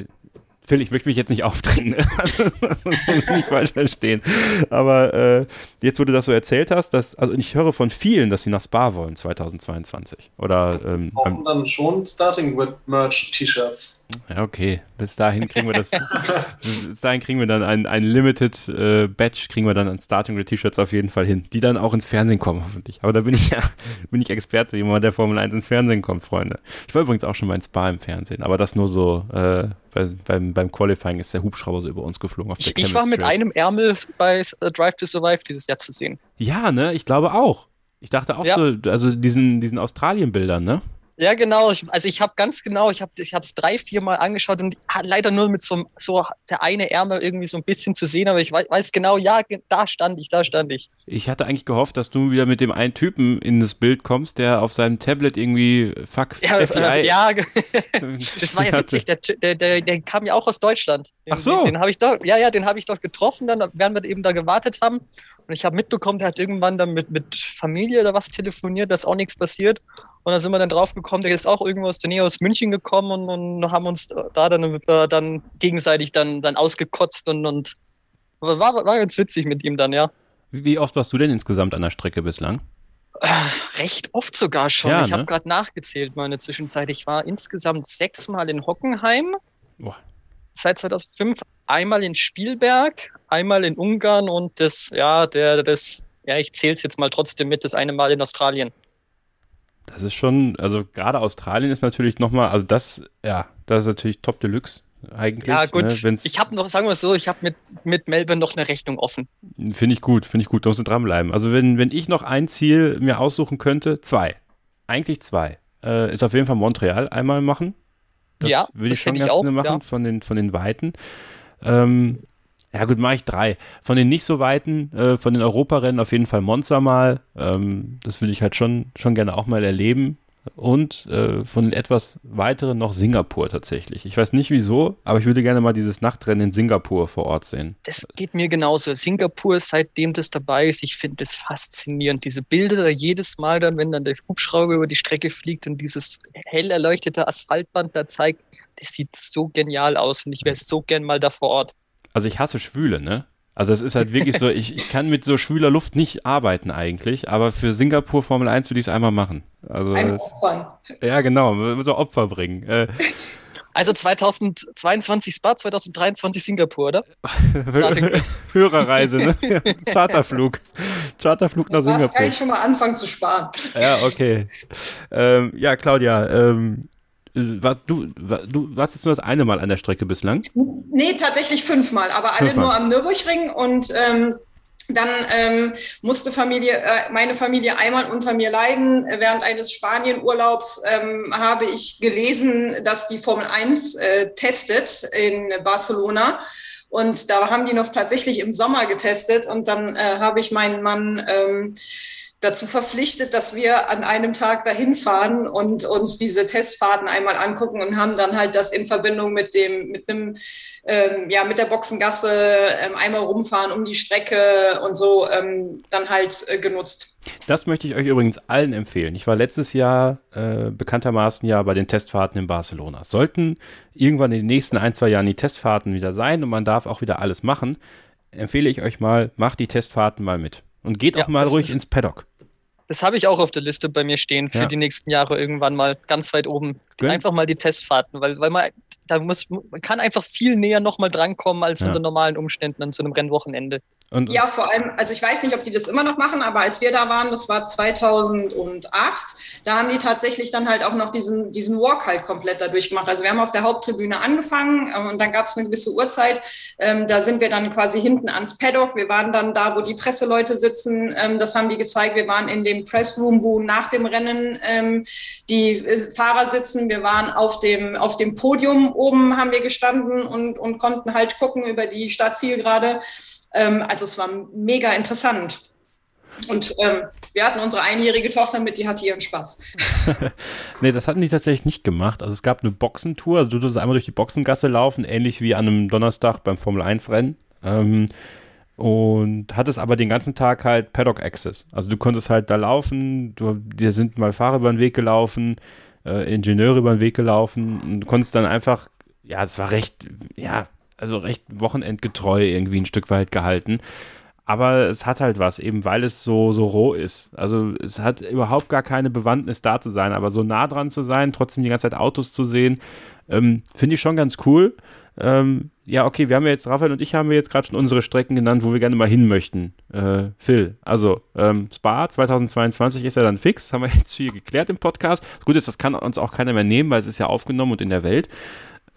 Phil, ich möchte mich jetzt nicht aufdrängen, ne? also, nicht falsch verstehen. Aber äh, jetzt, wo du das so erzählt hast, dass, also ich höre von vielen, dass sie nach Spa wollen 2022. Oder ähm, brauchen dann schon Starting with Merch T-Shirts. Ja, okay. Bis dahin kriegen wir das. bis dahin kriegen wir dann ein, ein Limited äh, Batch, kriegen wir dann an Starting with T-Shirts auf jeden Fall hin, die dann auch ins Fernsehen kommen, hoffentlich. Aber da bin ich ja, bin ich Experte, jemand, der Formel 1 ins Fernsehen kommt, Freunde. Ich war übrigens auch schon mal in Spa im Fernsehen, aber das nur so äh, bei, beim, beim Qualifying ist der Hubschrauber so über uns geflogen. ich, ich war mit einem Ärmel bei uh, Drive to Survive dieses Jahr zu sehen. Ja, ne? Ich glaube auch. Ich dachte auch ja. so, also diesen, diesen Australien-Bildern, ne? Ja, genau. Ich, also ich habe ganz genau, ich habe es drei, vier Mal angeschaut und leider nur mit so, so der eine Ärmel irgendwie so ein bisschen zu sehen, aber ich weiß, weiß, genau, ja, da stand ich, da stand ich. Ich hatte eigentlich gehofft, dass du wieder mit dem einen Typen in das Bild kommst, der auf seinem Tablet irgendwie fuck ja, FBI. Äh, ja, das war ja witzig, der, der, der, der, kam ja auch aus Deutschland. Den, Ach so. Den, den habe ich dort, ja, ja, den habe ich dort getroffen, dann während wir eben da gewartet haben. Und ich habe mitbekommen, der hat irgendwann dann mit, mit Familie oder was telefoniert, dass auch nichts passiert. Und da sind wir dann drauf gekommen, der ist auch irgendwo aus der Nähe aus München gekommen und, und haben uns da dann, äh, dann gegenseitig dann, dann ausgekotzt und, und war, war ganz witzig mit ihm dann, ja. Wie oft warst du denn insgesamt an der Strecke bislang? Äh, recht oft sogar schon. Ja, ich ne? habe gerade nachgezählt, meine Zwischenzeit. Ich war insgesamt sechsmal in Hockenheim. Boah. Seit 2005 einmal in Spielberg, einmal in Ungarn und das, ja, der, das, ja, ich zähle es jetzt mal trotzdem mit, das eine Mal in Australien. Das ist schon, also gerade Australien ist natürlich nochmal, also das, ja, das ist natürlich Top Deluxe eigentlich. Ja, gut. Ne, ich habe noch, sagen wir es so, ich habe mit, mit Melbourne noch eine Rechnung offen. Finde ich gut, finde ich gut, da musst du dranbleiben. Also, wenn, wenn ich noch ein Ziel mir aussuchen könnte, zwei. Eigentlich zwei. Äh, ist auf jeden Fall Montreal einmal machen. Das ja, würde ich schon ganz gerne machen ja. von, den, von den Weiten. Ähm, ja gut, mache ich drei. Von den nicht so weiten, äh, von den Europarennen auf jeden Fall Monza mal. Ähm, das würde ich halt schon, schon gerne auch mal erleben. und äh, von den etwas weiteren noch Singapur tatsächlich. Ich weiß nicht wieso, aber ich würde gerne mal dieses Nachtrennen in Singapur vor Ort sehen. Das geht mir genauso. Singapur, seitdem das dabei ist, ich finde das faszinierend. Diese Bilder da jedes Mal dann, wenn dann der Hubschrauber über die Strecke fliegt und dieses hell erleuchtete Asphaltband da zeigt, das sieht so genial aus und ich wäre so gern mal da vor Ort. Also ich hasse Schwüle, ne? Also es ist halt wirklich so, ich, ich kann mit so schwüler Luft nicht arbeiten eigentlich, aber für Singapur Formel 1 würde ich es einmal machen. Also Ein Opfern. Ja, genau, so Opfer bringen. Äh, also 2022 Spa, 2023 Singapur, oder? Hörerreise, ne? Charterflug. Charterflug nach Singapur. Das kann ich schon mal anfangen zu sparen. Ja, okay. Ähm, ja, Claudia, ähm, war, du, war, du warst jetzt nur das eine Mal an der Strecke bislang? Nee, tatsächlich fünfmal, aber alle fünfmal. nur am Nürburgring und ähm, dann ähm, musste Familie, äh, meine Familie einmal unter mir leiden. Während eines Spanienurlaubs ähm, habe ich gelesen, dass die Formel 1 äh, testet in Barcelona. Und da haben die noch tatsächlich im Sommer getestet. Und dann äh, habe ich meinen Mann ähm, dazu verpflichtet, dass wir an einem Tag dahin fahren und uns diese Testfahrten einmal angucken und haben dann halt das in Verbindung mit dem, mit einem, ähm, ja, mit der Boxengasse ähm, einmal rumfahren um die Strecke und so ähm, dann halt äh, genutzt. Das möchte ich euch übrigens allen empfehlen. Ich war letztes Jahr äh, bekanntermaßen ja bei den Testfahrten in Barcelona. Sollten irgendwann in den nächsten ein, zwei Jahren die Testfahrten wieder sein und man darf auch wieder alles machen, empfehle ich euch mal, macht die Testfahrten mal mit. Und geht ja, auch mal ruhig ins Paddock. Das habe ich auch auf der Liste bei mir stehen für ja. die nächsten Jahre irgendwann mal ganz weit oben. Gönn. Einfach mal die Testfahrten, weil, weil man, da muss, man kann einfach viel näher nochmal drankommen als ja. unter normalen Umständen an so einem Rennwochenende. Und, ja, vor allem, also ich weiß nicht, ob die das immer noch machen, aber als wir da waren, das war 2008, da haben die tatsächlich dann halt auch noch diesen, diesen Walk halt komplett dadurch gemacht. Also wir haben auf der Haupttribüne angefangen ähm, und dann gab es eine gewisse Uhrzeit. Ähm, da sind wir dann quasi hinten ans Paddock. Wir waren dann da, wo die Presseleute sitzen. Ähm, das haben die gezeigt. Wir waren in dem Pressroom, wo nach dem Rennen ähm, die äh, Fahrer sitzen. Wir waren auf dem, auf dem Podium oben, haben wir gestanden und, und konnten halt gucken über die Startzielgerade. Ähm, also es war mega interessant. Und ähm, wir hatten unsere einjährige Tochter mit, die hatte ihren Spaß. nee, das hatten die tatsächlich nicht gemacht. Also es gab eine Boxentour, also du durftest einmal durch die Boxengasse laufen, ähnlich wie an einem Donnerstag beim Formel 1 Rennen. Ähm, und hattest aber den ganzen Tag halt Paddock Access. Also du konntest halt da laufen, du, dir sind mal Fahrer über den Weg gelaufen, äh, Ingenieure über den Weg gelaufen und du konntest dann einfach, ja, es war recht, ja, also recht wochenendgetreu irgendwie ein Stück weit gehalten. Aber es hat halt was, eben weil es so, so roh ist. Also es hat überhaupt gar keine Bewandtnis da zu sein, aber so nah dran zu sein, trotzdem die ganze Zeit Autos zu sehen, ähm, finde ich schon ganz cool. Ähm, ja, okay, wir haben ja jetzt, Raphael und ich haben wir jetzt gerade schon unsere Strecken genannt, wo wir gerne mal hin möchten. Äh, Phil, also ähm, Spa 2022 ist ja dann fix, haben wir jetzt hier geklärt im Podcast. Gut ist, das kann uns auch keiner mehr nehmen, weil es ist ja aufgenommen und in der Welt.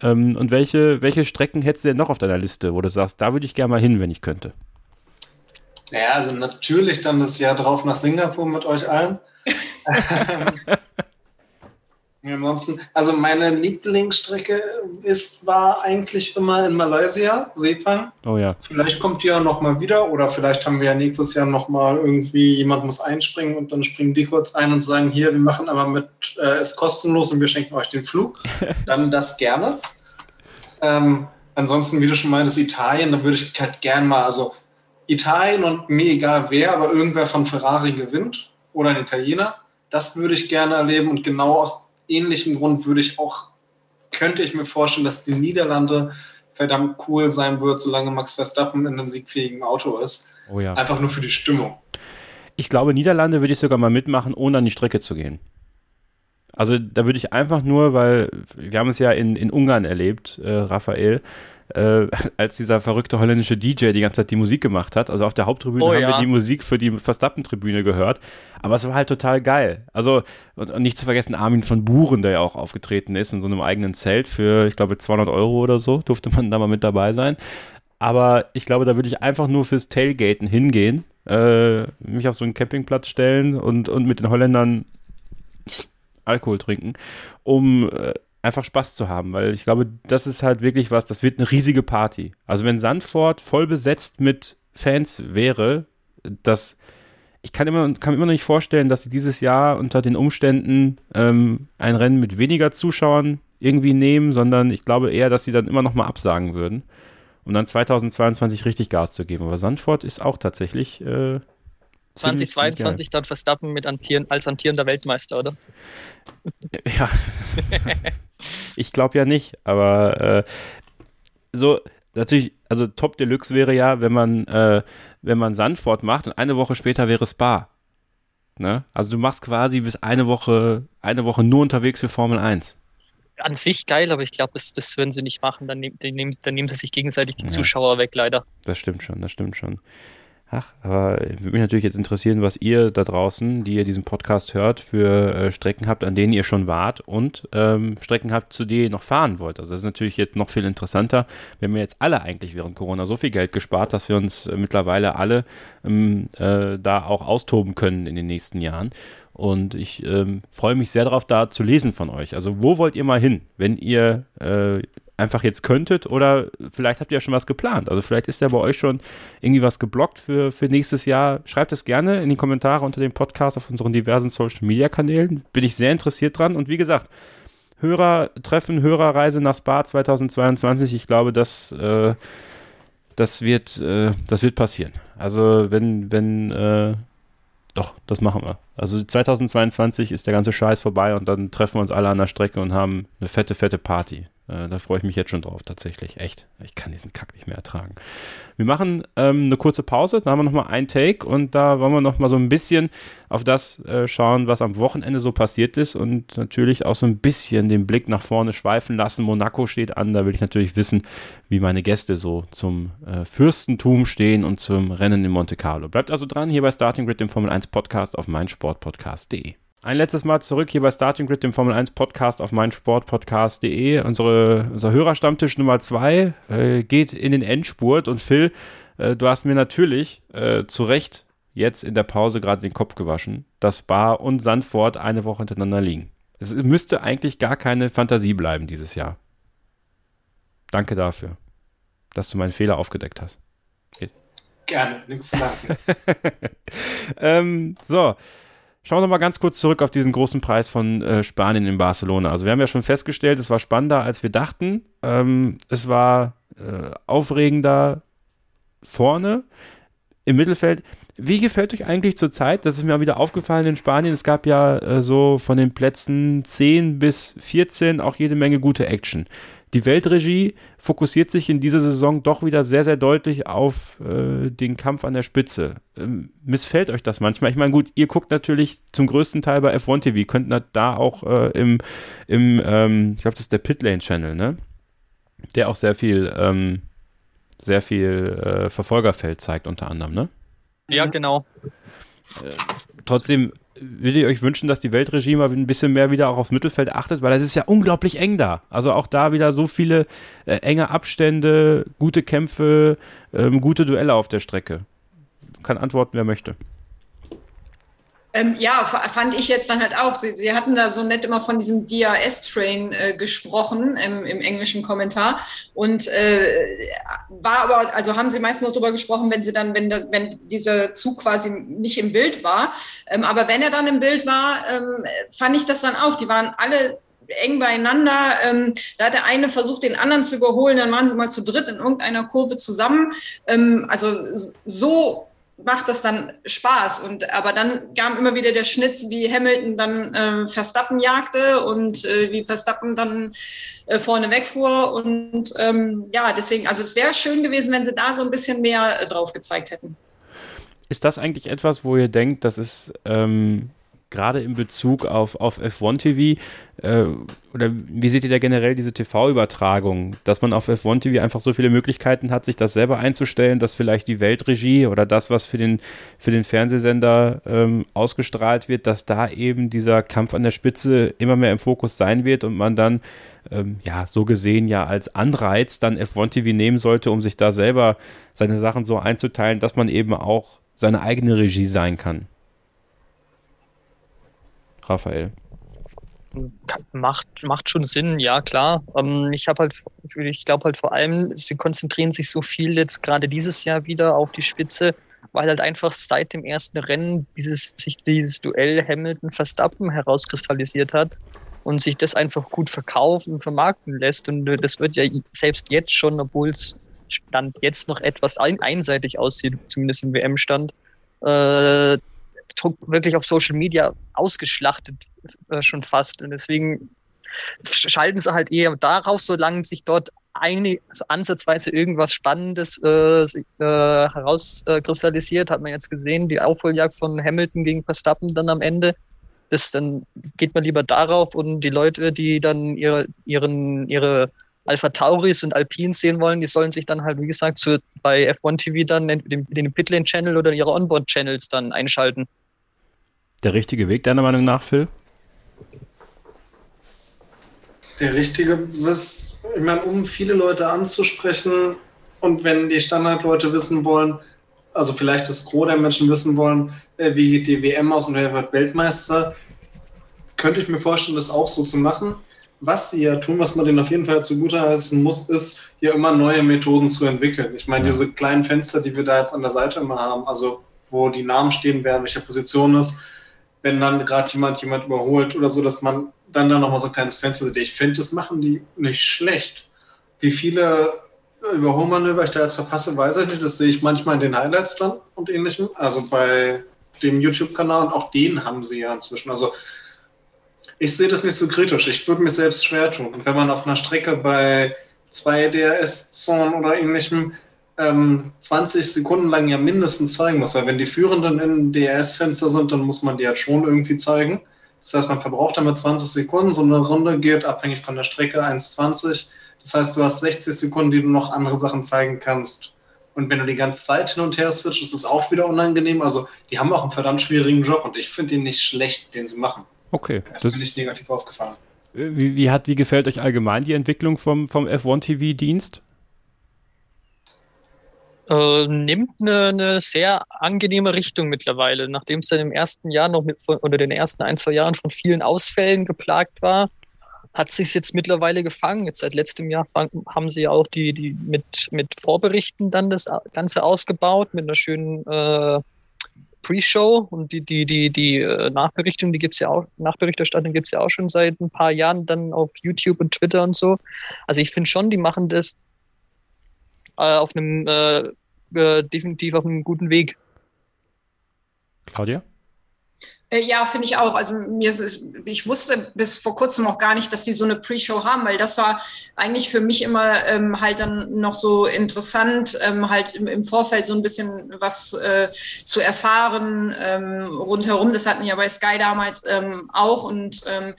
Ähm, und welche, welche Strecken hättest du denn noch auf deiner Liste, wo du sagst, da würde ich gerne mal hin, wenn ich könnte? Naja, also natürlich dann das Jahr drauf nach Singapur mit euch allen. Ansonsten, also meine Lieblingsstrecke ist, war eigentlich immer in Malaysia, Sepang. Oh ja. Vielleicht kommt die ja nochmal wieder oder vielleicht haben wir ja nächstes Jahr nochmal irgendwie, jemand muss einspringen und dann springen die kurz ein und sagen, hier, wir machen aber mit, äh, ist kostenlos und wir schenken euch den Flug. dann das gerne. Ähm, ansonsten, wie du schon meintest, Italien, da würde ich halt gern mal, also Italien und mir egal wer, aber irgendwer von Ferrari gewinnt oder ein Italiener, das würde ich gerne erleben und genau aus ähnlichem Grund würde ich auch, könnte ich mir vorstellen, dass die Niederlande verdammt cool sein wird, solange Max Verstappen in einem siegfähigen Auto ist. Oh ja. Einfach nur für die Stimmung. Ich glaube, Niederlande würde ich sogar mal mitmachen, ohne an die Strecke zu gehen. Also da würde ich einfach nur, weil wir haben es ja in, in Ungarn erlebt, äh, Raphael, äh, als dieser verrückte holländische DJ die ganze Zeit die Musik gemacht hat. Also auf der Haupttribüne oh, haben ja. wir die Musik für die Verstappen-Tribüne gehört. Aber es war halt total geil. Also, und, und, nicht zu vergessen Armin von Buren, der ja auch aufgetreten ist in so einem eigenen Zelt für, ich glaube, 200 Euro oder so, durfte man da mal mit dabei sein. Aber ich glaube, da würde ich einfach nur fürs Tailgaten hingehen, äh, mich auf so einen Campingplatz stellen und, und mit den Holländern Alkohol trinken, um äh, einfach Spaß zu haben, weil ich glaube, das ist halt wirklich was, das wird eine riesige Party. Also wenn Sandford voll besetzt mit Fans wäre, das ich kann immer, kann mir immer noch nicht vorstellen, dass sie dieses Jahr unter den Umständen ähm, ein Rennen mit weniger Zuschauern irgendwie nehmen, sondern ich glaube eher, dass sie dann immer noch mal absagen würden, um dann 2022 richtig Gas zu geben. Aber Sandford ist auch tatsächlich äh, 2022 dann Verstappen mit Antieren, als antierender Weltmeister, oder? Ja. ich glaube ja nicht, aber äh, so, natürlich, also Top Deluxe wäre ja, wenn man, äh, wenn man Sandford macht und eine Woche später wäre Spa. Ne? Also du machst quasi bis eine Woche, eine Woche nur unterwegs für Formel 1. An sich geil, aber ich glaube, das, das würden sie nicht machen. Dann, nehm, dann, nehmen, dann nehmen sie sich gegenseitig die ja. Zuschauer weg, leider. Das stimmt schon, das stimmt schon. Ach, aber würde mich natürlich jetzt interessieren, was ihr da draußen, die ihr diesen Podcast hört, für äh, Strecken habt, an denen ihr schon wart und ähm, Strecken habt, zu denen ihr noch fahren wollt. Also das ist natürlich jetzt noch viel interessanter. Wir haben jetzt alle eigentlich während Corona so viel Geld gespart, dass wir uns äh, mittlerweile alle ähm, äh, da auch austoben können in den nächsten Jahren. Und ich ähm, freue mich sehr darauf, da zu lesen von euch. Also wo wollt ihr mal hin, wenn ihr äh, einfach jetzt könntet oder vielleicht habt ihr ja schon was geplant. Also vielleicht ist ja bei euch schon irgendwie was geblockt für, für nächstes Jahr. Schreibt es gerne in die Kommentare unter dem Podcast auf unseren diversen Social Media Kanälen. Bin ich sehr interessiert dran. Und wie gesagt, Hörertreffen, Hörerreise nach Spa 2022. Ich glaube, das, äh, das, wird, äh, das wird passieren. Also wenn, wenn, äh, doch, das machen wir. Also 2022 ist der ganze Scheiß vorbei und dann treffen wir uns alle an der Strecke und haben eine fette, fette Party. Äh, da freue ich mich jetzt schon drauf, tatsächlich. Echt. Ich kann diesen Kack nicht mehr ertragen. Wir machen ähm, eine kurze Pause, dann haben wir nochmal einen Take und da wollen wir nochmal so ein bisschen auf das äh, schauen, was am Wochenende so passiert ist und natürlich auch so ein bisschen den Blick nach vorne schweifen lassen. Monaco steht an, da will ich natürlich wissen, wie meine Gäste so zum äh, Fürstentum stehen und zum Rennen in Monte Carlo. Bleibt also dran hier bei Starting Grid, dem Formel 1 Podcast auf meinsportpodcast.de. Ein letztes Mal zurück hier bei Starting Grid, dem Formel 1 Podcast auf meinsportpodcast.de. Unsere, unser Hörerstammtisch Nummer 2 äh, geht in den Endspurt und Phil, äh, du hast mir natürlich äh, zu Recht jetzt in der Pause gerade den Kopf gewaschen, dass Bar und Sandford eine Woche hintereinander liegen. Es müsste eigentlich gar keine Fantasie bleiben dieses Jahr. Danke dafür, dass du meinen Fehler aufgedeckt hast. Gerne, nichts zu sagen. ähm, so. Schauen wir mal ganz kurz zurück auf diesen großen Preis von äh, Spanien in Barcelona. Also wir haben ja schon festgestellt, es war spannender, als wir dachten. Ähm, es war äh, aufregender vorne im Mittelfeld. Wie gefällt euch eigentlich zur Zeit? Das ist mir wieder aufgefallen in Spanien. Es gab ja äh, so von den Plätzen 10 bis 14 auch jede Menge gute Action die Weltregie fokussiert sich in dieser Saison doch wieder sehr, sehr deutlich auf äh, den Kampf an der Spitze. Ähm, missfällt euch das manchmal? Ich meine, gut, ihr guckt natürlich zum größten Teil bei F1 TV, könnt da auch äh, im, im ähm, ich glaube, das ist der Pitlane Channel, ne? Der auch sehr viel, ähm, sehr viel äh, Verfolgerfeld zeigt, unter anderem, ne? Ja, genau. Äh, trotzdem würde ich euch wünschen, dass die Weltregie mal ein bisschen mehr wieder auch aufs Mittelfeld achtet, weil es ist ja unglaublich eng da. Also auch da wieder so viele äh, enge Abstände, gute Kämpfe, ähm, gute Duelle auf der Strecke. Kann antworten, wer möchte. Ähm, ja, fand ich jetzt dann halt auch. Sie, Sie hatten da so nett immer von diesem DRS-Train äh, gesprochen im, im, englischen Kommentar. Und äh, war aber, also haben Sie meistens noch drüber gesprochen, wenn Sie dann, wenn, der, wenn dieser Zug quasi nicht im Bild war. Ähm, aber wenn er dann im Bild war, ähm, fand ich das dann auch. Die waren alle eng beieinander. Ähm, da hat der eine versucht, den anderen zu überholen, dann waren sie mal zu dritt in irgendeiner Kurve zusammen. Ähm, also so macht das dann Spaß. Und aber dann kam immer wieder der Schnitt, wie Hamilton dann äh, Verstappen jagte und äh, wie Verstappen dann äh, vorne wegfuhr. Und ähm, ja, deswegen, also es wäre schön gewesen, wenn sie da so ein bisschen mehr äh, drauf gezeigt hätten. Ist das eigentlich etwas, wo ihr denkt, das ist ähm, gerade in Bezug auf, auf F1 TV, äh, oder wie seht ihr da generell diese TV-Übertragung, dass man auf F1 TV einfach so viele Möglichkeiten hat, sich das selber einzustellen, dass vielleicht die Weltregie oder das, was für den, für den Fernsehsender ähm, ausgestrahlt wird, dass da eben dieser Kampf an der Spitze immer mehr im Fokus sein wird und man dann, ähm, ja, so gesehen ja als Anreiz dann F1 TV nehmen sollte, um sich da selber seine Sachen so einzuteilen, dass man eben auch seine eigene Regie sein kann. Raphael. Macht, macht schon Sinn, ja klar. Ähm, ich habe halt, ich glaube halt vor allem, sie konzentrieren sich so viel jetzt gerade dieses Jahr wieder auf die Spitze, weil halt einfach seit dem ersten Rennen dieses, sich dieses Duell Hamilton-Verstappen herauskristallisiert hat und sich das einfach gut verkaufen und vermarkten lässt. Und das wird ja selbst jetzt schon, obwohl es Stand jetzt noch etwas ein einseitig aussieht, zumindest im WM-Stand, äh, wirklich auf Social Media ausgeschlachtet äh, schon fast. Und deswegen schalten sie halt eher darauf, solange sich dort eine, so ansatzweise irgendwas Spannendes äh, äh, herauskristallisiert, hat man jetzt gesehen, die Aufholjagd von Hamilton gegen Verstappen dann am Ende. Das, dann geht man lieber darauf und die Leute, die dann ihre, ihren, ihre Alpha Tauris und Alpines sehen wollen, die sollen sich dann halt, wie gesagt, zu, bei F1 TV dann den, den Pitlane-Channel oder ihre Onboard-Channels dann einschalten. Der richtige Weg deiner Meinung nach, Phil? Der richtige, was, ich meine, um viele Leute anzusprechen und wenn die Standardleute wissen wollen, also vielleicht das Gros der Menschen wissen wollen, äh, wie geht die WM aus und wer wird Weltmeister, könnte ich mir vorstellen, das auch so zu machen. Was sie ja tun, was man denen auf jeden Fall zugute heißen muss, ist, hier immer neue Methoden zu entwickeln. Ich meine, diese kleinen Fenster, die wir da jetzt an der Seite immer haben, also wo die Namen stehen, wer in welcher Position ist, wenn dann gerade jemand jemand überholt oder so, dass man dann da nochmal so ein kleines Fenster sieht. Ich finde, das machen die nicht schlecht. Wie viele Überholmanöver ich da jetzt verpasse, weiß ich nicht. Das sehe ich manchmal in den Highlights dann und ähnlichem. Also bei dem YouTube-Kanal und auch den haben sie ja inzwischen. Also ich sehe das nicht so kritisch. Ich würde mir selbst schwer tun. Und wenn man auf einer Strecke bei zwei DRS-Zonen oder ähnlichem ähm, 20 Sekunden lang ja mindestens zeigen muss, weil wenn die Führenden in DRS-Fenster sind, dann muss man die halt schon irgendwie zeigen. Das heißt, man verbraucht damit 20 Sekunden. So eine Runde geht abhängig von der Strecke 1,20. Das heißt, du hast 60 Sekunden, die du noch andere Sachen zeigen kannst. Und wenn du die ganze Zeit hin und her switcht, ist es auch wieder unangenehm. Also, die haben auch einen verdammt schwierigen Job und ich finde ihn nicht schlecht, den sie machen. Okay. Das, das ist mir nicht negativ aufgefallen. Wie, wie, hat, wie gefällt euch allgemein die Entwicklung vom, vom F1-TV-Dienst? Äh, nimmt eine, eine, sehr angenehme Richtung mittlerweile. Nachdem es dann im ersten Jahr noch mit, oder den ersten ein, zwei Jahren von vielen Ausfällen geplagt war, hat sich jetzt mittlerweile gefangen. Jetzt seit letztem Jahr haben sie ja auch die, die mit, mit Vorberichten dann das Ganze ausgebaut, mit einer schönen äh, Pre-Show und die, die, die, die äh, Nachberichtung, die gibt es ja auch, Nachberichterstattung gibt es ja auch schon seit ein paar Jahren dann auf YouTube und Twitter und so. Also ich finde schon, die machen das äh, auf einem äh, äh, definitiv auf einem guten Weg. Claudia? Äh, ja, finde ich auch. Also mir ist, ich wusste bis vor kurzem noch gar nicht, dass die so eine Pre-Show haben, weil das war eigentlich für mich immer ähm, halt dann noch so interessant, ähm, halt im, im, Vorfeld so ein bisschen was äh, zu erfahren ähm, rundherum. Das hatten ja bei Sky damals ähm, auch und ähm,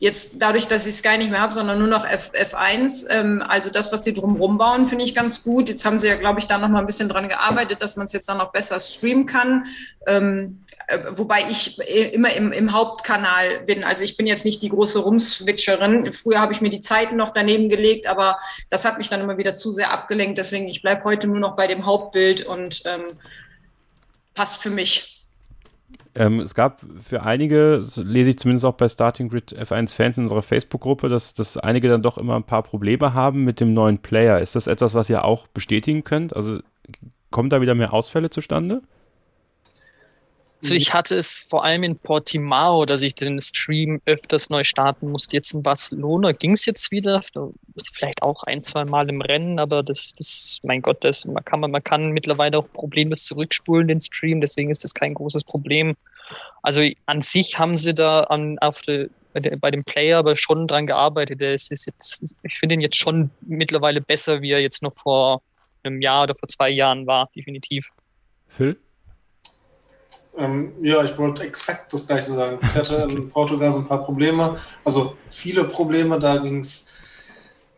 Jetzt dadurch, dass ich Sky nicht mehr habe, sondern nur noch F, F1, ähm, also das, was sie drumherum bauen, finde ich ganz gut. Jetzt haben sie ja, glaube ich, da noch mal ein bisschen dran gearbeitet, dass man es jetzt dann noch besser streamen kann. Ähm, äh, wobei ich immer im, im, Hauptkanal bin. Also ich bin jetzt nicht die große Rumswitcherin. Früher habe ich mir die Zeiten noch daneben gelegt, aber das hat mich dann immer wieder zu sehr abgelenkt. Deswegen, ich bleibe heute nur noch bei dem Hauptbild und ähm, passt für mich. Ähm, es gab für einige, lese ich zumindest auch bei Starting Grid F1 Fans in unserer Facebook-Gruppe, dass, dass einige dann doch immer ein paar Probleme haben mit dem neuen Player. Ist das etwas, was ihr auch bestätigen könnt? Also kommen da wieder mehr Ausfälle zustande? Also ich hatte es vor allem in Portimao, dass ich den Stream öfters neu starten musste. Jetzt in Barcelona ging es jetzt wieder, vielleicht auch ein, zwei Mal im Rennen, aber das, das mein Gott, das, man, kann, man kann mittlerweile auch problemlos zurückspulen, den Stream, deswegen ist das kein großes Problem. Also an sich haben sie da an, auf de, bei dem Player aber schon dran gearbeitet. Der ist, ist jetzt, ich finde ihn jetzt schon mittlerweile besser, wie er jetzt noch vor einem Jahr oder vor zwei Jahren war, definitiv. Phil? Ähm, ja, ich wollte exakt das gleiche sagen. Ich hatte in Portugal so ein paar Probleme, also viele Probleme, da ging es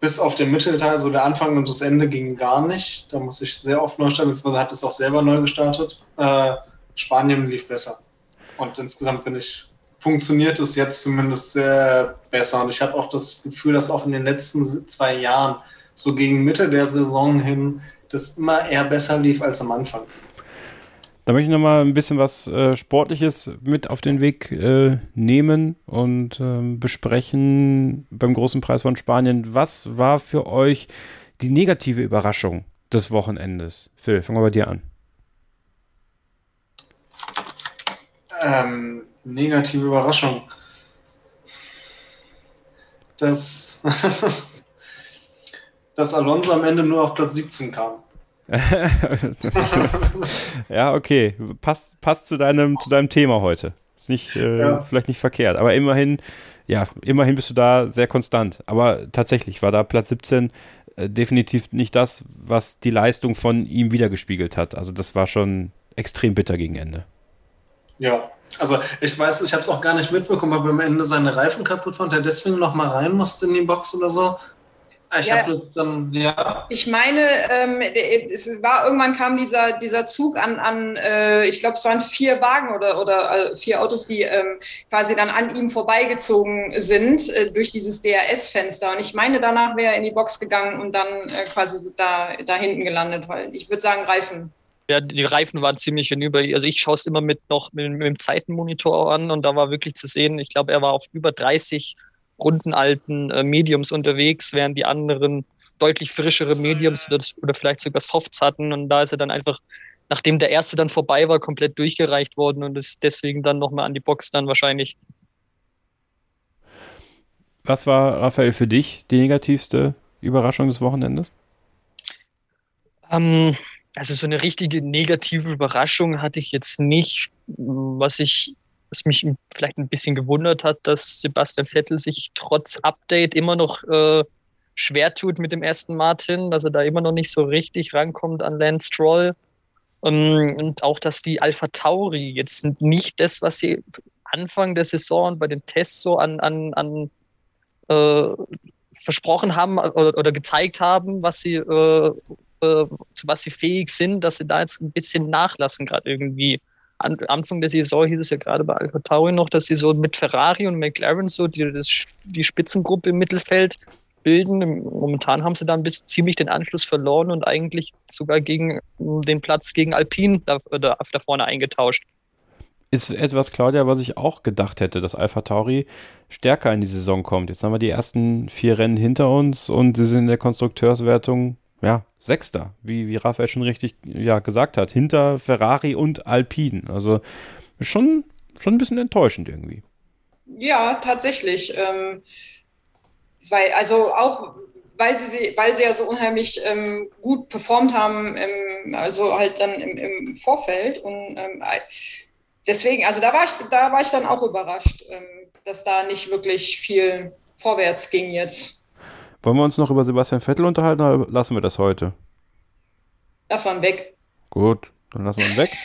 bis auf den Mittelteil, so der Anfang und das Ende ging gar nicht. Da musste ich sehr oft neu starten, beziehungsweise hat es auch selber neu gestartet. Äh, Spanien lief besser. Und insgesamt bin ich, funktioniert es jetzt zumindest sehr besser. Und ich habe auch das Gefühl, dass auch in den letzten zwei Jahren, so gegen Mitte der Saison hin, das immer eher besser lief als am Anfang. Da möchte ich nochmal ein bisschen was äh, Sportliches mit auf den Weg äh, nehmen und äh, besprechen beim großen Preis von Spanien. Was war für euch die negative Überraschung des Wochenendes? Phil, fangen wir bei dir an. Ähm, negative Überraschung. Dass, dass Alonso am Ende nur auf Platz 17 kam. ja, okay. Passt, passt zu, deinem, zu deinem Thema heute. Ist nicht, äh, ja. vielleicht nicht verkehrt. Aber immerhin, ja, immerhin bist du da sehr konstant. Aber tatsächlich war da Platz 17 äh, definitiv nicht das, was die Leistung von ihm wiedergespiegelt hat. Also das war schon extrem bitter gegen Ende. Ja, also ich weiß, ich habe es auch gar nicht mitbekommen, ob am Ende seine Reifen kaputt waren und er deswegen noch mal rein musste in die Box oder so. Ich ja, habe das dann, ja. Ich meine, ähm, es war irgendwann kam dieser, dieser Zug an, an äh, ich glaube, es waren vier Wagen oder, oder äh, vier Autos, die ähm, quasi dann an ihm vorbeigezogen sind äh, durch dieses DRS-Fenster. Und ich meine, danach wäre er in die Box gegangen und dann äh, quasi da, da hinten gelandet, weil ich würde sagen, Reifen. Ja, die Reifen waren ziemlich hinüber. Also ich schaue es immer mit noch mit, mit dem Zeitenmonitor an und da war wirklich zu sehen, ich glaube, er war auf über 30 rundenalten äh, Mediums unterwegs, während die anderen deutlich frischere Mediums oder, oder vielleicht sogar Softs hatten. Und da ist er dann einfach, nachdem der erste dann vorbei war, komplett durchgereicht worden und ist deswegen dann nochmal an die Box dann wahrscheinlich. Was war, Raphael, für dich die negativste Überraschung des Wochenendes? Ähm, also so eine richtige negative Überraschung hatte ich jetzt nicht. Was ich was mich vielleicht ein bisschen gewundert hat, dass Sebastian Vettel sich trotz Update immer noch äh, schwer tut mit dem ersten Martin, dass er da immer noch nicht so richtig rankommt an Lance Stroll. Ähm, und auch, dass die Alpha Tauri jetzt nicht das, was sie Anfang der Saison bei den Tests so an, an, an äh, versprochen haben oder, oder, gezeigt haben, was sie, äh, äh, zu was sie fähig sind, dass sie da jetzt ein bisschen nachlassen, gerade irgendwie. An, Anfang der Saison hieß es ja gerade bei Alpha Tauri noch, dass sie so mit Ferrari und McLaren so die, das, die Spitzengruppe im Mittelfeld bilden. Momentan haben sie da ein bisschen ziemlich den Anschluss verloren und eigentlich sogar gegen den Platz gegen Alpine da, da, da vorne eingetauscht. Ist etwas, Claudia, was ich auch gedacht hätte, dass Alpha Tauri stärker in die Saison kommt. Jetzt haben wir die ersten vier Rennen hinter uns und sie sind in der Konstrukteurswertung ja, Sechster, wie, wie Raphael schon richtig ja, gesagt hat, hinter Ferrari und Alpine. Also schon, schon ein bisschen enttäuschend irgendwie. Ja, tatsächlich. Ähm, weil, also auch weil sie, weil sie ja so unheimlich ähm, gut performt haben, ähm, also halt dann im, im Vorfeld. Und ähm, deswegen, also da war ich, da war ich dann auch überrascht, ähm, dass da nicht wirklich viel vorwärts ging jetzt. Wollen wir uns noch über Sebastian Vettel unterhalten oder lassen wir das heute? Lass mal weg. Gut, dann lassen wir ihn weg.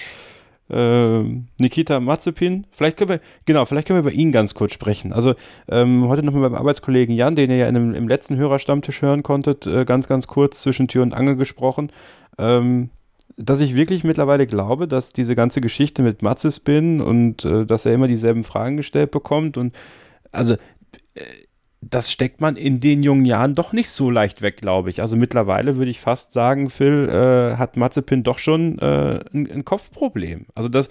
Ähm, Nikita Mazepin, vielleicht können wir, genau, vielleicht können wir über ihn ganz kurz sprechen. Also ähm, heute noch mit meinem Arbeitskollegen Jan, den ihr ja in einem, im letzten Hörerstammtisch hören konntet, äh, ganz, ganz kurz zwischen Tür und Angel gesprochen. Ähm, dass ich wirklich mittlerweile glaube, dass diese ganze Geschichte mit Matzespin und äh, dass er immer dieselben Fragen gestellt bekommt und also äh, das steckt man in den jungen Jahren doch nicht so leicht weg, glaube ich. Also mittlerweile würde ich fast sagen, Phil, äh, hat Mazepin doch schon äh, ein, ein, Kopfproblem. Also das,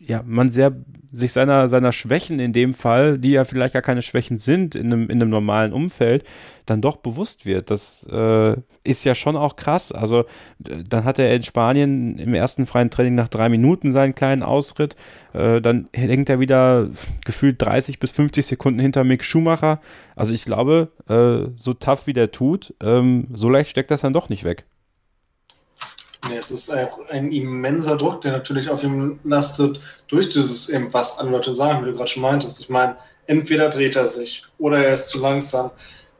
ja, man sehr sich seiner, seiner Schwächen in dem Fall, die ja vielleicht gar keine Schwächen sind in einem, in einem normalen Umfeld, dann doch bewusst wird. Das äh, ist ja schon auch krass. Also dann hat er in Spanien im ersten freien Training nach drei Minuten seinen kleinen Ausritt. Äh, dann hängt er wieder gefühlt 30 bis 50 Sekunden hinter Mick Schumacher. Also ich glaube, äh, so tough wie der tut, ähm, so leicht steckt das dann doch nicht weg. Nee, es ist auch ein immenser Druck, der natürlich auf ihm lastet, durch dieses eben, was andere Leute sagen, wie du gerade schon meintest. Ich meine, entweder dreht er sich oder er ist zu langsam.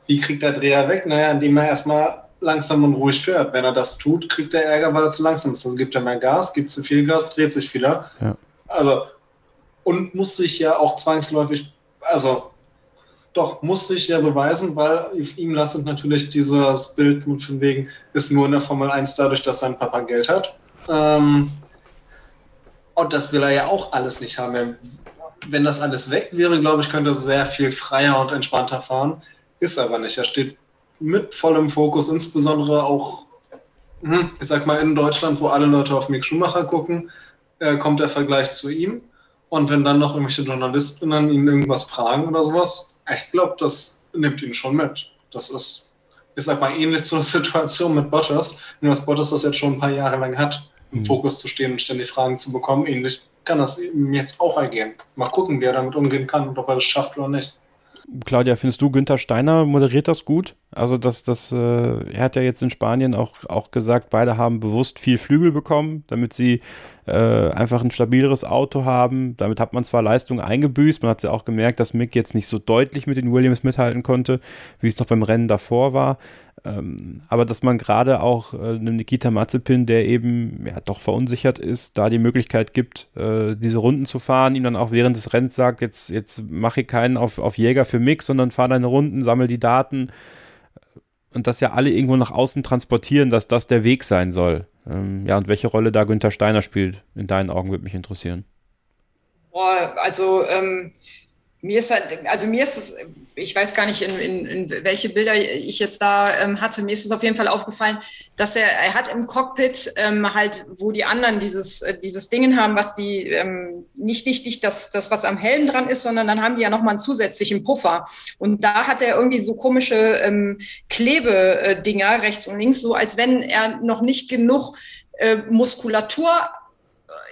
Wie kriegt der Dreher weg? Naja, indem er erstmal langsam und ruhig fährt. Wenn er das tut, kriegt er Ärger, weil er zu langsam ist. Also gibt er mehr Gas, gibt zu viel Gas, dreht sich wieder. Ja. Also, und muss sich ja auch zwangsläufig, also doch, muss sich ja beweisen, weil ihm lastet natürlich dieses Bild mit von wegen, ist nur in der Formel 1 dadurch, dass sein Papa Geld hat. Ähm, und das will er ja auch alles nicht haben. Wenn das alles weg wäre, glaube ich, könnte er sehr viel freier und entspannter fahren. Ist aber nicht. Er steht mit vollem Fokus, insbesondere auch, hm, ich sag mal, in Deutschland, wo alle Leute auf Mick Schumacher gucken, äh, kommt der Vergleich zu ihm. Und wenn dann noch irgendwelche Journalistinnen ihn irgendwas fragen oder sowas, ich glaube, das nimmt ihn schon mit. Das ist, ich sag mal, ähnlich zur Situation mit Bottas, nur dass Bottas das jetzt schon ein paar Jahre lang hat, im mhm. Fokus zu stehen und ständig Fragen zu bekommen. Ähnlich kann das ihm jetzt auch ergehen. Mal gucken, wie er damit umgehen kann und ob er das schafft oder nicht. Claudia, findest du, Günther Steiner moderiert das gut? Also, das, das, äh, er hat ja jetzt in Spanien auch, auch gesagt, beide haben bewusst viel Flügel bekommen, damit sie äh, einfach ein stabileres Auto haben. Damit hat man zwar Leistung eingebüßt, man hat ja auch gemerkt, dass Mick jetzt nicht so deutlich mit den Williams mithalten konnte, wie es noch beim Rennen davor war. Ähm, aber dass man gerade auch äh, einem Nikita Mazepin, der eben ja doch verunsichert ist, da die Möglichkeit gibt, äh, diese Runden zu fahren, ihm dann auch während des Rennens sagt, jetzt, jetzt mache ich keinen auf, auf Jäger für Mix, sondern fahr deine Runden, sammel die Daten und das ja alle irgendwo nach außen transportieren, dass das der Weg sein soll. Ähm, ja, und welche Rolle da Günther Steiner spielt, in deinen Augen, würde mich interessieren. Boah, also ähm, mir ist halt, also mir ist es, ich weiß gar nicht, in, in, in welche Bilder ich jetzt da ähm, hatte, mir ist es auf jeden Fall aufgefallen, dass er, er hat im Cockpit ähm, halt, wo die anderen dieses, äh, dieses Dingen haben, was die, ähm, nicht nicht das, das, was am Helm dran ist, sondern dann haben die ja nochmal einen zusätzlichen Puffer. Und da hat er irgendwie so komische ähm, Klebedinger rechts und links, so als wenn er noch nicht genug äh, Muskulatur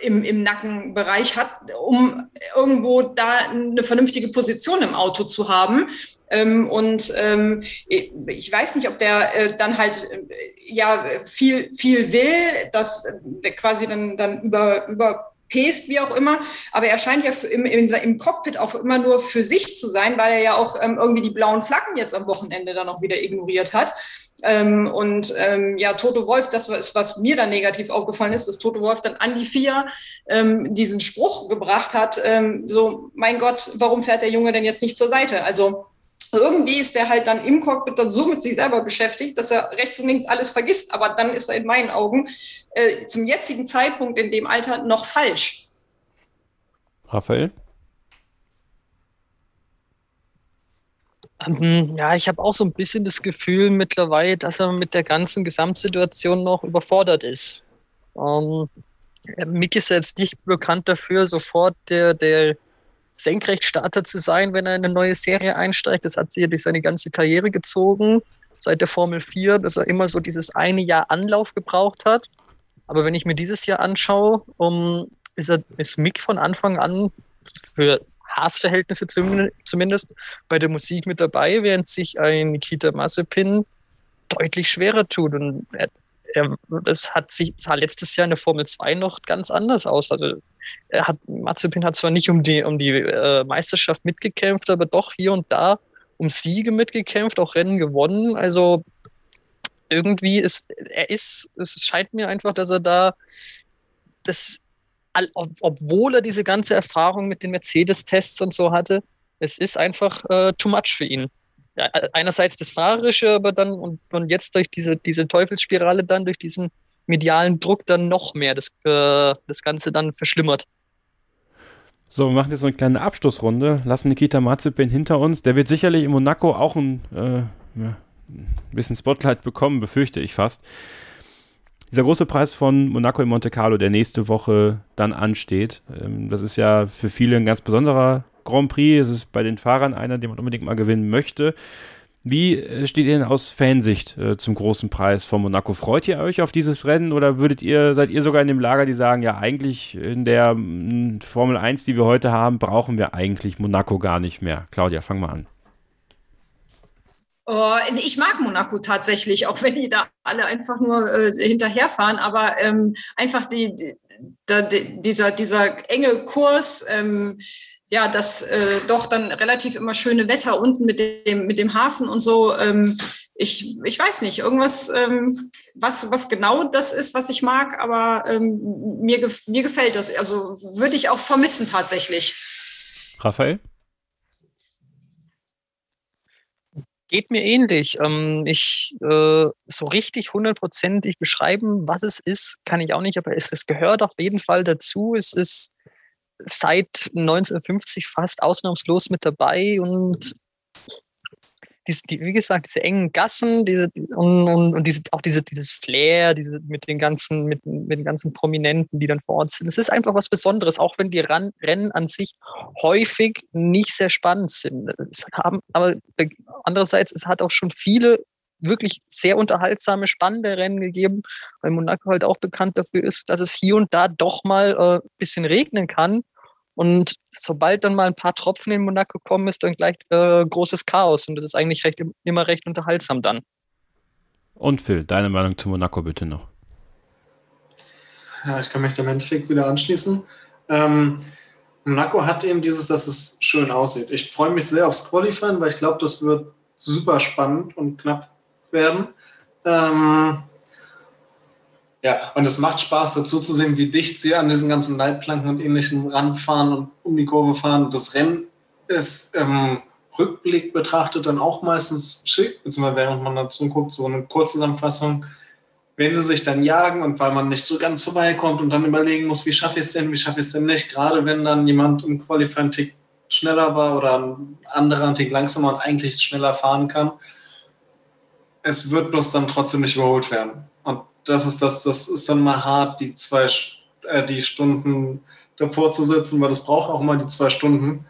im, im Nackenbereich hat, um irgendwo da eine vernünftige Position im Auto zu haben. Ähm, und ähm, ich weiß nicht, ob der äh, dann halt äh, ja viel viel will, dass der quasi dann dann über über pest, wie auch immer. Aber er scheint ja im, im, Cockpit auch immer nur für sich zu sein, weil er ja auch ähm, irgendwie die blauen Flaggen jetzt am Wochenende dann auch wieder ignoriert hat. Ähm, und ähm, ja, Toto Wolf, das ist, was mir dann negativ aufgefallen ist, dass Toto Wolf dann an die vier ähm, diesen Spruch gebracht hat, ähm, so, mein Gott, warum fährt der Junge denn jetzt nicht zur Seite? Also irgendwie ist der halt dann im Cockpit dann so mit sich selber beschäftigt, dass er rechts und links alles vergisst. Aber dann ist er in meinen Augen äh, zum jetzigen Zeitpunkt in dem Alter noch falsch. Raphael? Ja, ich habe auch so ein bisschen das Gefühl mittlerweile, dass er mit der ganzen Gesamtsituation noch überfordert ist. Ähm, Mick ist jetzt nicht bekannt dafür, sofort der, der Senkrechtstarter zu sein, wenn er in eine neue Serie einsteigt. Das hat sich ja durch seine ganze Karriere gezogen, seit der Formel 4, dass er immer so dieses eine Jahr Anlauf gebraucht hat. Aber wenn ich mir dieses Jahr anschaue, um, ist, er, ist Mick von Anfang an für Hassverhältnisse zumindest bei der Musik mit dabei, während sich ein Nikita Mazepin deutlich schwerer tut. Und er, er, das hat sich sah letztes Jahr in der Formel 2 noch ganz anders aus. Also er hat, Mazepin hat zwar nicht um die, um die äh, Meisterschaft mitgekämpft, aber doch hier und da um Siege mitgekämpft, auch Rennen gewonnen. Also irgendwie ist er ist, es scheint mir einfach, dass er da das obwohl er diese ganze Erfahrung mit den Mercedes-Tests und so hatte, es ist einfach äh, too much für ihn. Ja, einerseits das Fahrerische, aber dann und, und jetzt durch diese, diese Teufelsspirale dann, durch diesen medialen Druck dann noch mehr das, äh, das Ganze dann verschlimmert. So, wir machen jetzt so eine kleine Abschlussrunde, lassen Nikita Mazepin hinter uns. Der wird sicherlich in Monaco auch ein, äh, ja, ein bisschen Spotlight bekommen, befürchte ich fast dieser große Preis von Monaco in Monte Carlo, der nächste Woche dann ansteht. Ähm, das ist ja für viele ein ganz besonderer Grand Prix. Es ist bei den Fahrern einer, den man unbedingt mal gewinnen möchte. Wie äh, steht ihr denn aus Fansicht äh, zum großen Preis von Monaco? Freut ihr euch auf dieses Rennen oder würdet ihr, seid ihr sogar in dem Lager, die sagen, ja, eigentlich in der Formel 1, die wir heute haben, brauchen wir eigentlich Monaco gar nicht mehr? Claudia, fang mal an. Oh, ich mag Monaco tatsächlich, auch wenn die da alle einfach nur äh, hinterherfahren, aber ähm, einfach die, die, dieser, dieser enge Kurs, ähm, ja, das äh, doch dann relativ immer schöne Wetter unten mit dem, mit dem Hafen und so. Ähm, ich, ich weiß nicht, irgendwas, ähm, was, was genau das ist, was ich mag, aber ähm, mir, mir gefällt das. Also würde ich auch vermissen tatsächlich. Raphael? Geht mir ähnlich. Ähm, ich äh, so richtig hundertprozentig beschreiben, was es ist, kann ich auch nicht, aber es, es gehört auf jeden Fall dazu. Es ist seit 1950 fast ausnahmslos mit dabei und diese, die, wie gesagt, diese engen Gassen diese, und, und, und diese, auch diese, dieses Flair, diese, mit, den ganzen, mit, mit den ganzen Prominenten, die dann vor Ort sind. Es ist einfach was Besonderes, auch wenn die Ran Rennen an sich häufig nicht sehr spannend sind. Es haben, aber andererseits, es hat auch schon viele wirklich sehr unterhaltsame, spannende Rennen gegeben, weil Monaco halt auch bekannt dafür ist, dass es hier und da doch mal ein äh, bisschen regnen kann. Und sobald dann mal ein paar Tropfen in Monaco kommen, ist dann gleich äh, großes Chaos. Und das ist eigentlich recht, immer recht unterhaltsam dann. Und Phil, deine Meinung zu Monaco bitte noch. Ja, ich kann mich dem Endeffekt wieder anschließen. Ähm, Monaco hat eben dieses, dass es schön aussieht. Ich freue mich sehr aufs Qualifying, weil ich glaube, das wird super spannend und knapp werden. Ähm, ja, und es macht Spaß dazu zu sehen, wie dicht sie an diesen ganzen Leitplanken und ähnlichem ranfahren und um die Kurve fahren. Das Rennen ist im Rückblick betrachtet dann auch meistens schick, beziehungsweise während man dazu guckt, so eine Kurzzusammenfassung. Wenn sie sich dann jagen und weil man nicht so ganz vorbeikommt und dann überlegen muss, wie schaffe ich es denn, wie schaffe ich es denn nicht, gerade wenn dann jemand im Qualifying Tick schneller war oder ein anderer ein Tick langsamer und eigentlich schneller fahren kann, es wird bloß dann trotzdem nicht überholt werden. Und das ist das, das ist dann mal hart, die zwei äh, die Stunden davor zu sitzen, weil das braucht auch mal die zwei Stunden,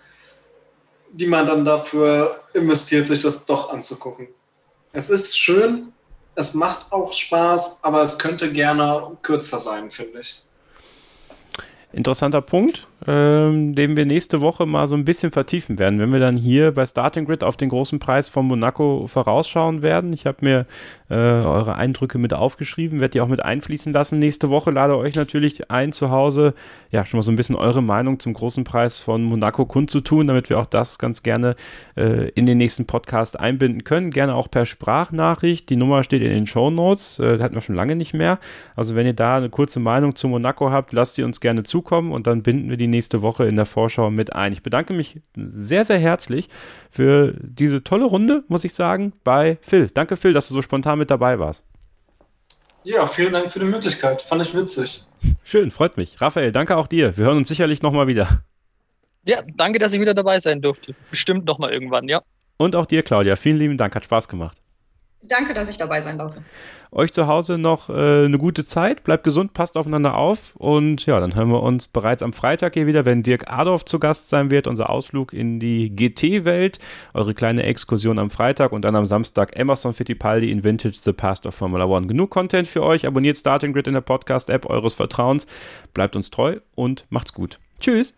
die man dann dafür investiert, sich das doch anzugucken. Es ist schön, es macht auch Spaß, aber es könnte gerne kürzer sein, finde ich. Interessanter Punkt, ähm, den wir nächste Woche mal so ein bisschen vertiefen werden, wenn wir dann hier bei Starting Grid auf den großen Preis von Monaco vorausschauen werden. Ich habe mir äh, eure Eindrücke mit aufgeschrieben, werde die auch mit einfließen lassen. Nächste Woche lade euch natürlich ein, zu Hause ja schon mal so ein bisschen eure Meinung zum großen Preis von Monaco kundzutun, damit wir auch das ganz gerne äh, in den nächsten Podcast einbinden können. Gerne auch per Sprachnachricht. Die Nummer steht in den Show Notes. Äh, hatten wir schon lange nicht mehr. Also wenn ihr da eine kurze Meinung zu Monaco habt, lasst sie uns gerne zukommen und dann binden wir die nächste Woche in der Vorschau mit ein. Ich bedanke mich sehr, sehr herzlich für diese tolle Runde, muss ich sagen, bei Phil. Danke, Phil, dass du so spontan mit dabei warst. Ja, vielen Dank für die Möglichkeit. Fand ich witzig. Schön, freut mich. Raphael, danke auch dir. Wir hören uns sicherlich nochmal wieder. Ja, danke, dass ich wieder dabei sein durfte. Bestimmt nochmal irgendwann, ja. Und auch dir, Claudia. Vielen lieben Dank, hat Spaß gemacht. Danke, dass ich dabei sein durfte. Euch zu Hause noch äh, eine gute Zeit, bleibt gesund, passt aufeinander auf und ja, dann hören wir uns bereits am Freitag hier wieder, wenn Dirk Adorf zu Gast sein wird, unser Ausflug in die GT-Welt, eure kleine Exkursion am Freitag und dann am Samstag Emerson Fittipaldi in Vintage The Past of Formula One. Genug Content für euch, abonniert Starting Grid in der Podcast-App eures Vertrauens, bleibt uns treu und macht's gut. Tschüss!